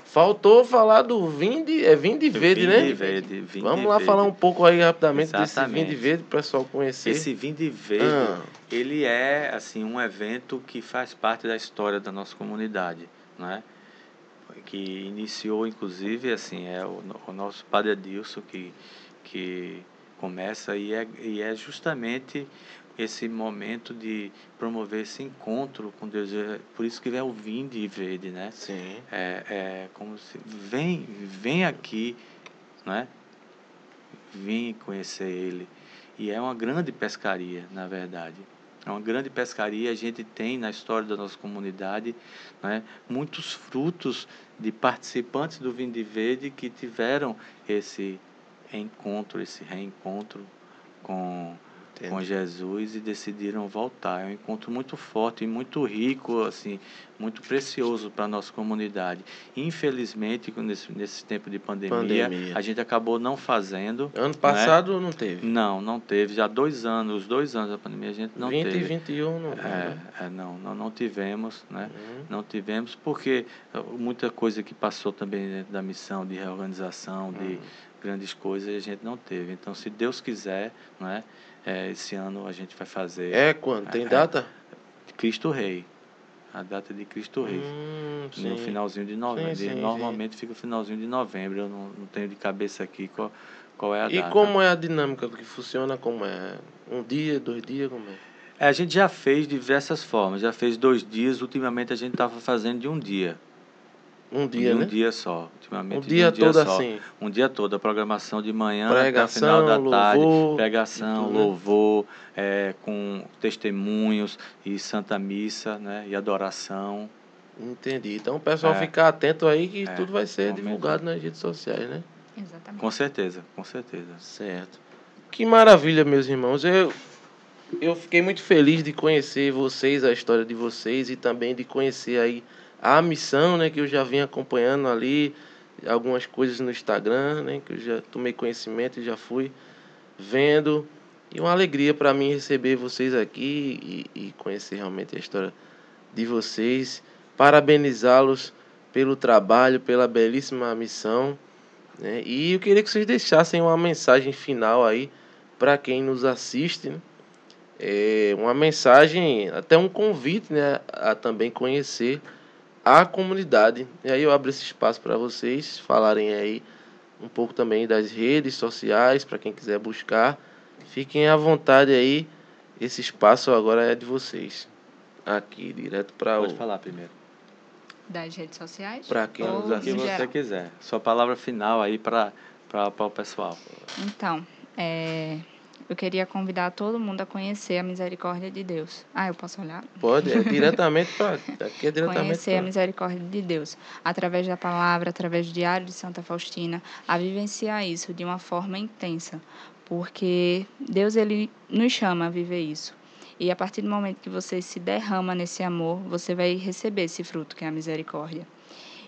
[SPEAKER 1] Faltou falar do Vinde, é Vinde Verde, né?
[SPEAKER 2] Vinde Verde, Vinde
[SPEAKER 1] Vamos lá
[SPEAKER 2] Verde.
[SPEAKER 1] falar um pouco aí rapidamente desse
[SPEAKER 2] Exatamente.
[SPEAKER 1] Vinde Verde para o pessoal conhecer.
[SPEAKER 2] Esse Vinde Verde,
[SPEAKER 1] Ah.
[SPEAKER 2] ele é assim um evento que faz parte da história da nossa comunidade, né? Que iniciou inclusive assim é o, o nosso Padre Adilson que que começa e é, e é justamente esse momento de promover esse encontro com Deus. É Por isso que é o Vinde Verde, né?
[SPEAKER 1] Sim.
[SPEAKER 2] É, é como se vem vem aqui, né? Vem conhecer ele e é uma grande pescaria, na verdade. É uma grande pescaria. A gente tem na história da nossa comunidade, né, muitos frutos de participantes do Vinde Verde que tiveram esse encontro, esse reencontro com com. Jesus e decidiram voltar. É um encontro muito forte e muito rico, assim, muito precioso para a nossa comunidade. Infelizmente, nesse, nesse tempo de pandemia,
[SPEAKER 1] Pandemia.
[SPEAKER 2] a gente acabou não fazendo.
[SPEAKER 1] Ano passado não teve.
[SPEAKER 2] Não, não teve. Já dois anos, os dois anos da pandemia, a gente não
[SPEAKER 1] 20
[SPEAKER 2] teve.
[SPEAKER 1] e 21 não. né?
[SPEAKER 2] É, é, não, não, não tivemos, né?
[SPEAKER 1] Uhum.
[SPEAKER 2] Não tivemos porque eh, muita coisa que passou também dentro da missão de reorganização, de
[SPEAKER 1] Uhum.
[SPEAKER 2] grandes coisas, a gente não teve. Então, se Deus quiser, né, eh, esse ano a gente vai fazer
[SPEAKER 1] É quando? Tem
[SPEAKER 2] É.
[SPEAKER 1] data?
[SPEAKER 2] Cristo Rei. A data de Cristo Rei.
[SPEAKER 1] Hum,
[SPEAKER 2] no
[SPEAKER 1] sim.
[SPEAKER 2] finalzinho de novembro.
[SPEAKER 1] Sim, sim,
[SPEAKER 2] Normalmente fica finalzinho de novembro. Eu não, não tenho de cabeça aqui qual, qual é a
[SPEAKER 1] E
[SPEAKER 2] data.
[SPEAKER 1] como é a dinâmica que funciona? Como é? Um dia, dois dias, como é?
[SPEAKER 2] É, a gente já fez diversas formas. Já fez dois dias. Ultimamente a gente estava fazendo de um dia.
[SPEAKER 1] Um dia,
[SPEAKER 2] um
[SPEAKER 1] né?
[SPEAKER 2] dia só. Ultimamente
[SPEAKER 1] Um
[SPEAKER 2] de
[SPEAKER 1] dia todo
[SPEAKER 2] só.
[SPEAKER 1] assim.
[SPEAKER 2] Um dia todo. A programação de manhã
[SPEAKER 1] Pregação,
[SPEAKER 2] até o final da tarde.
[SPEAKER 1] louvor,
[SPEAKER 2] Pregação,
[SPEAKER 1] tudo, né?
[SPEAKER 2] louvor, é, com testemunhos e Santa Missa, né? E adoração.
[SPEAKER 1] Entendi. Então o pessoal
[SPEAKER 2] É.
[SPEAKER 1] fica atento aí que
[SPEAKER 2] É,
[SPEAKER 1] tudo vai ser
[SPEAKER 2] momento.
[SPEAKER 1] divulgado nas redes sociais, né?
[SPEAKER 3] Exatamente.
[SPEAKER 2] Com certeza, com certeza.
[SPEAKER 1] Certo. Que maravilha, meus irmãos. Eu, eu fiquei muito feliz de conhecer vocês, a história de vocês e também de conhecer aí a missão, né, que eu já vim acompanhando ali, algumas coisas no Instagram, né, que eu já tomei conhecimento e já fui vendo. E uma alegria para mim receber vocês aqui e, e conhecer realmente a história de vocês. Parabenizá-los pelo trabalho, pela belíssima missão. Né? E eu queria que vocês deixassem uma mensagem final aí para quem nos assiste. Né? É uma mensagem, até um convite né? a também conhecer a comunidade. E aí eu abro esse espaço para vocês falarem aí um pouco também das redes sociais, para quem quiser buscar. Fiquem à vontade aí. Esse espaço agora é de vocês. Aqui, direto para
[SPEAKER 2] Pode
[SPEAKER 1] o.
[SPEAKER 2] falar primeiro.
[SPEAKER 3] Das redes sociais?
[SPEAKER 1] Pra quem
[SPEAKER 3] Ou
[SPEAKER 1] nos assiste.
[SPEAKER 2] você
[SPEAKER 3] geral?
[SPEAKER 2] quiser. Sua palavra final aí para o pessoal.
[SPEAKER 3] Então, é, eu queria convidar todo mundo a conhecer a misericórdia de Deus. Ah, eu posso olhar?
[SPEAKER 1] Pode, é diretamente para. Aqui é diretamente
[SPEAKER 3] Conhecer a
[SPEAKER 1] pra...
[SPEAKER 3] misericórdia de Deus através da palavra, através do Diário de Santa Faustina, a vivenciar isso de uma forma intensa, porque Deus ele nos chama a viver isso. E a partir do momento que você se derrama nesse amor, você vai receber esse fruto que é a misericórdia.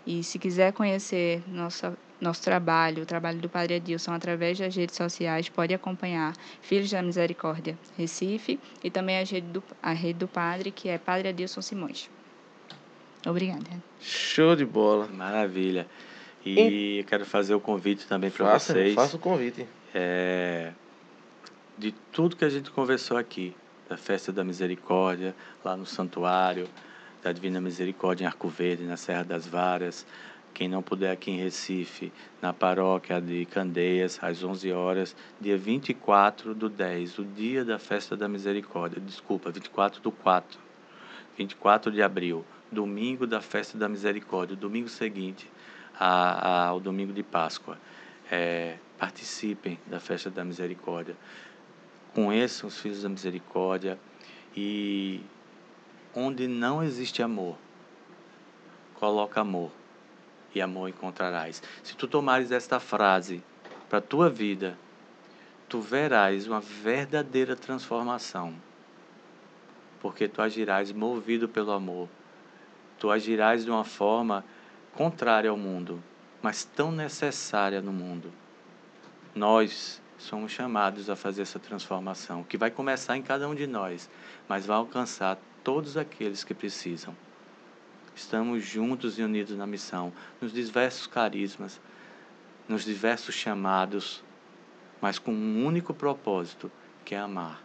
[SPEAKER 3] E se quiser conhecer nossa, nosso trabalho, o trabalho do Padre Adilson através das redes sociais, pode acompanhar Filhos da Misericórdia Recife e também a rede do, a rede do Padre, que é Padre Adilson Simões. Obrigada.
[SPEAKER 1] Show de bola.
[SPEAKER 2] Maravilha. E eu quero fazer o convite também para vocês.
[SPEAKER 1] faça o convite.
[SPEAKER 2] é, de tudo que a gente conversou aqui, da festa da misericórdia, lá no santuário, da Divina Misericórdia em Arco Verde, na Serra das Varas, Quem não puder aqui em Recife, na paróquia de Candeias, às 11 horas, dia 24 do 10, o dia da festa da misericórdia. Desculpa, 24 do 4. 24 de abril, domingo da festa da misericórdia, domingo seguinte ao domingo de Páscoa. É, participem da festa da misericórdia. Conheçam os filhos da misericórdia e onde não existe amor, coloca amor e amor encontrarás. Se tu tomares esta frase para a tua vida, tu verás uma verdadeira transformação. Porque tu agirás movido pelo amor. Tu agirás de uma forma contrária ao mundo, mas tão necessária no mundo. Nós somos chamados a fazer essa transformação, que vai começar em cada um de nós, mas vai alcançar todos aqueles que precisam. Estamos juntos e unidos na missão, nos diversos carismas, nos diversos chamados, mas com um único propósito, que é amar,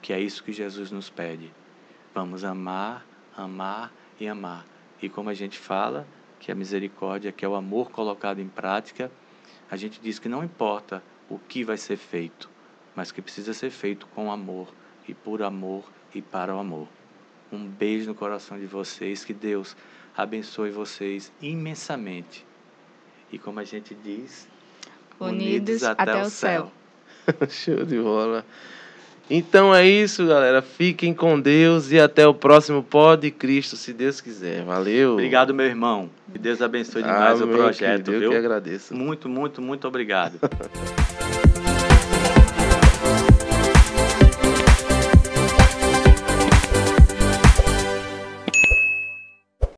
[SPEAKER 2] que é isso que Jesus nos pede. Vamos amar, amar e amar. E como a gente fala, que a misericórdia, que é o amor colocado em prática, a gente diz que não importa o que vai ser feito, mas que precisa ser feito com amor e por amor e para o amor. Um beijo no coração de vocês, que Deus abençoe vocês imensamente. E como a gente diz,
[SPEAKER 3] unidos, unidos até, até, o céu.
[SPEAKER 1] céu. Show de bola. Então é isso, galera. Fiquem com Deus e até o próximo Pod Cristo, se Deus quiser. Valeu.
[SPEAKER 2] Obrigado, meu irmão. Que Deus abençoe demais ah, o projeto,
[SPEAKER 1] querido,
[SPEAKER 2] viu?
[SPEAKER 1] Eu que agradeço.
[SPEAKER 2] Muito, muito, muito obrigado.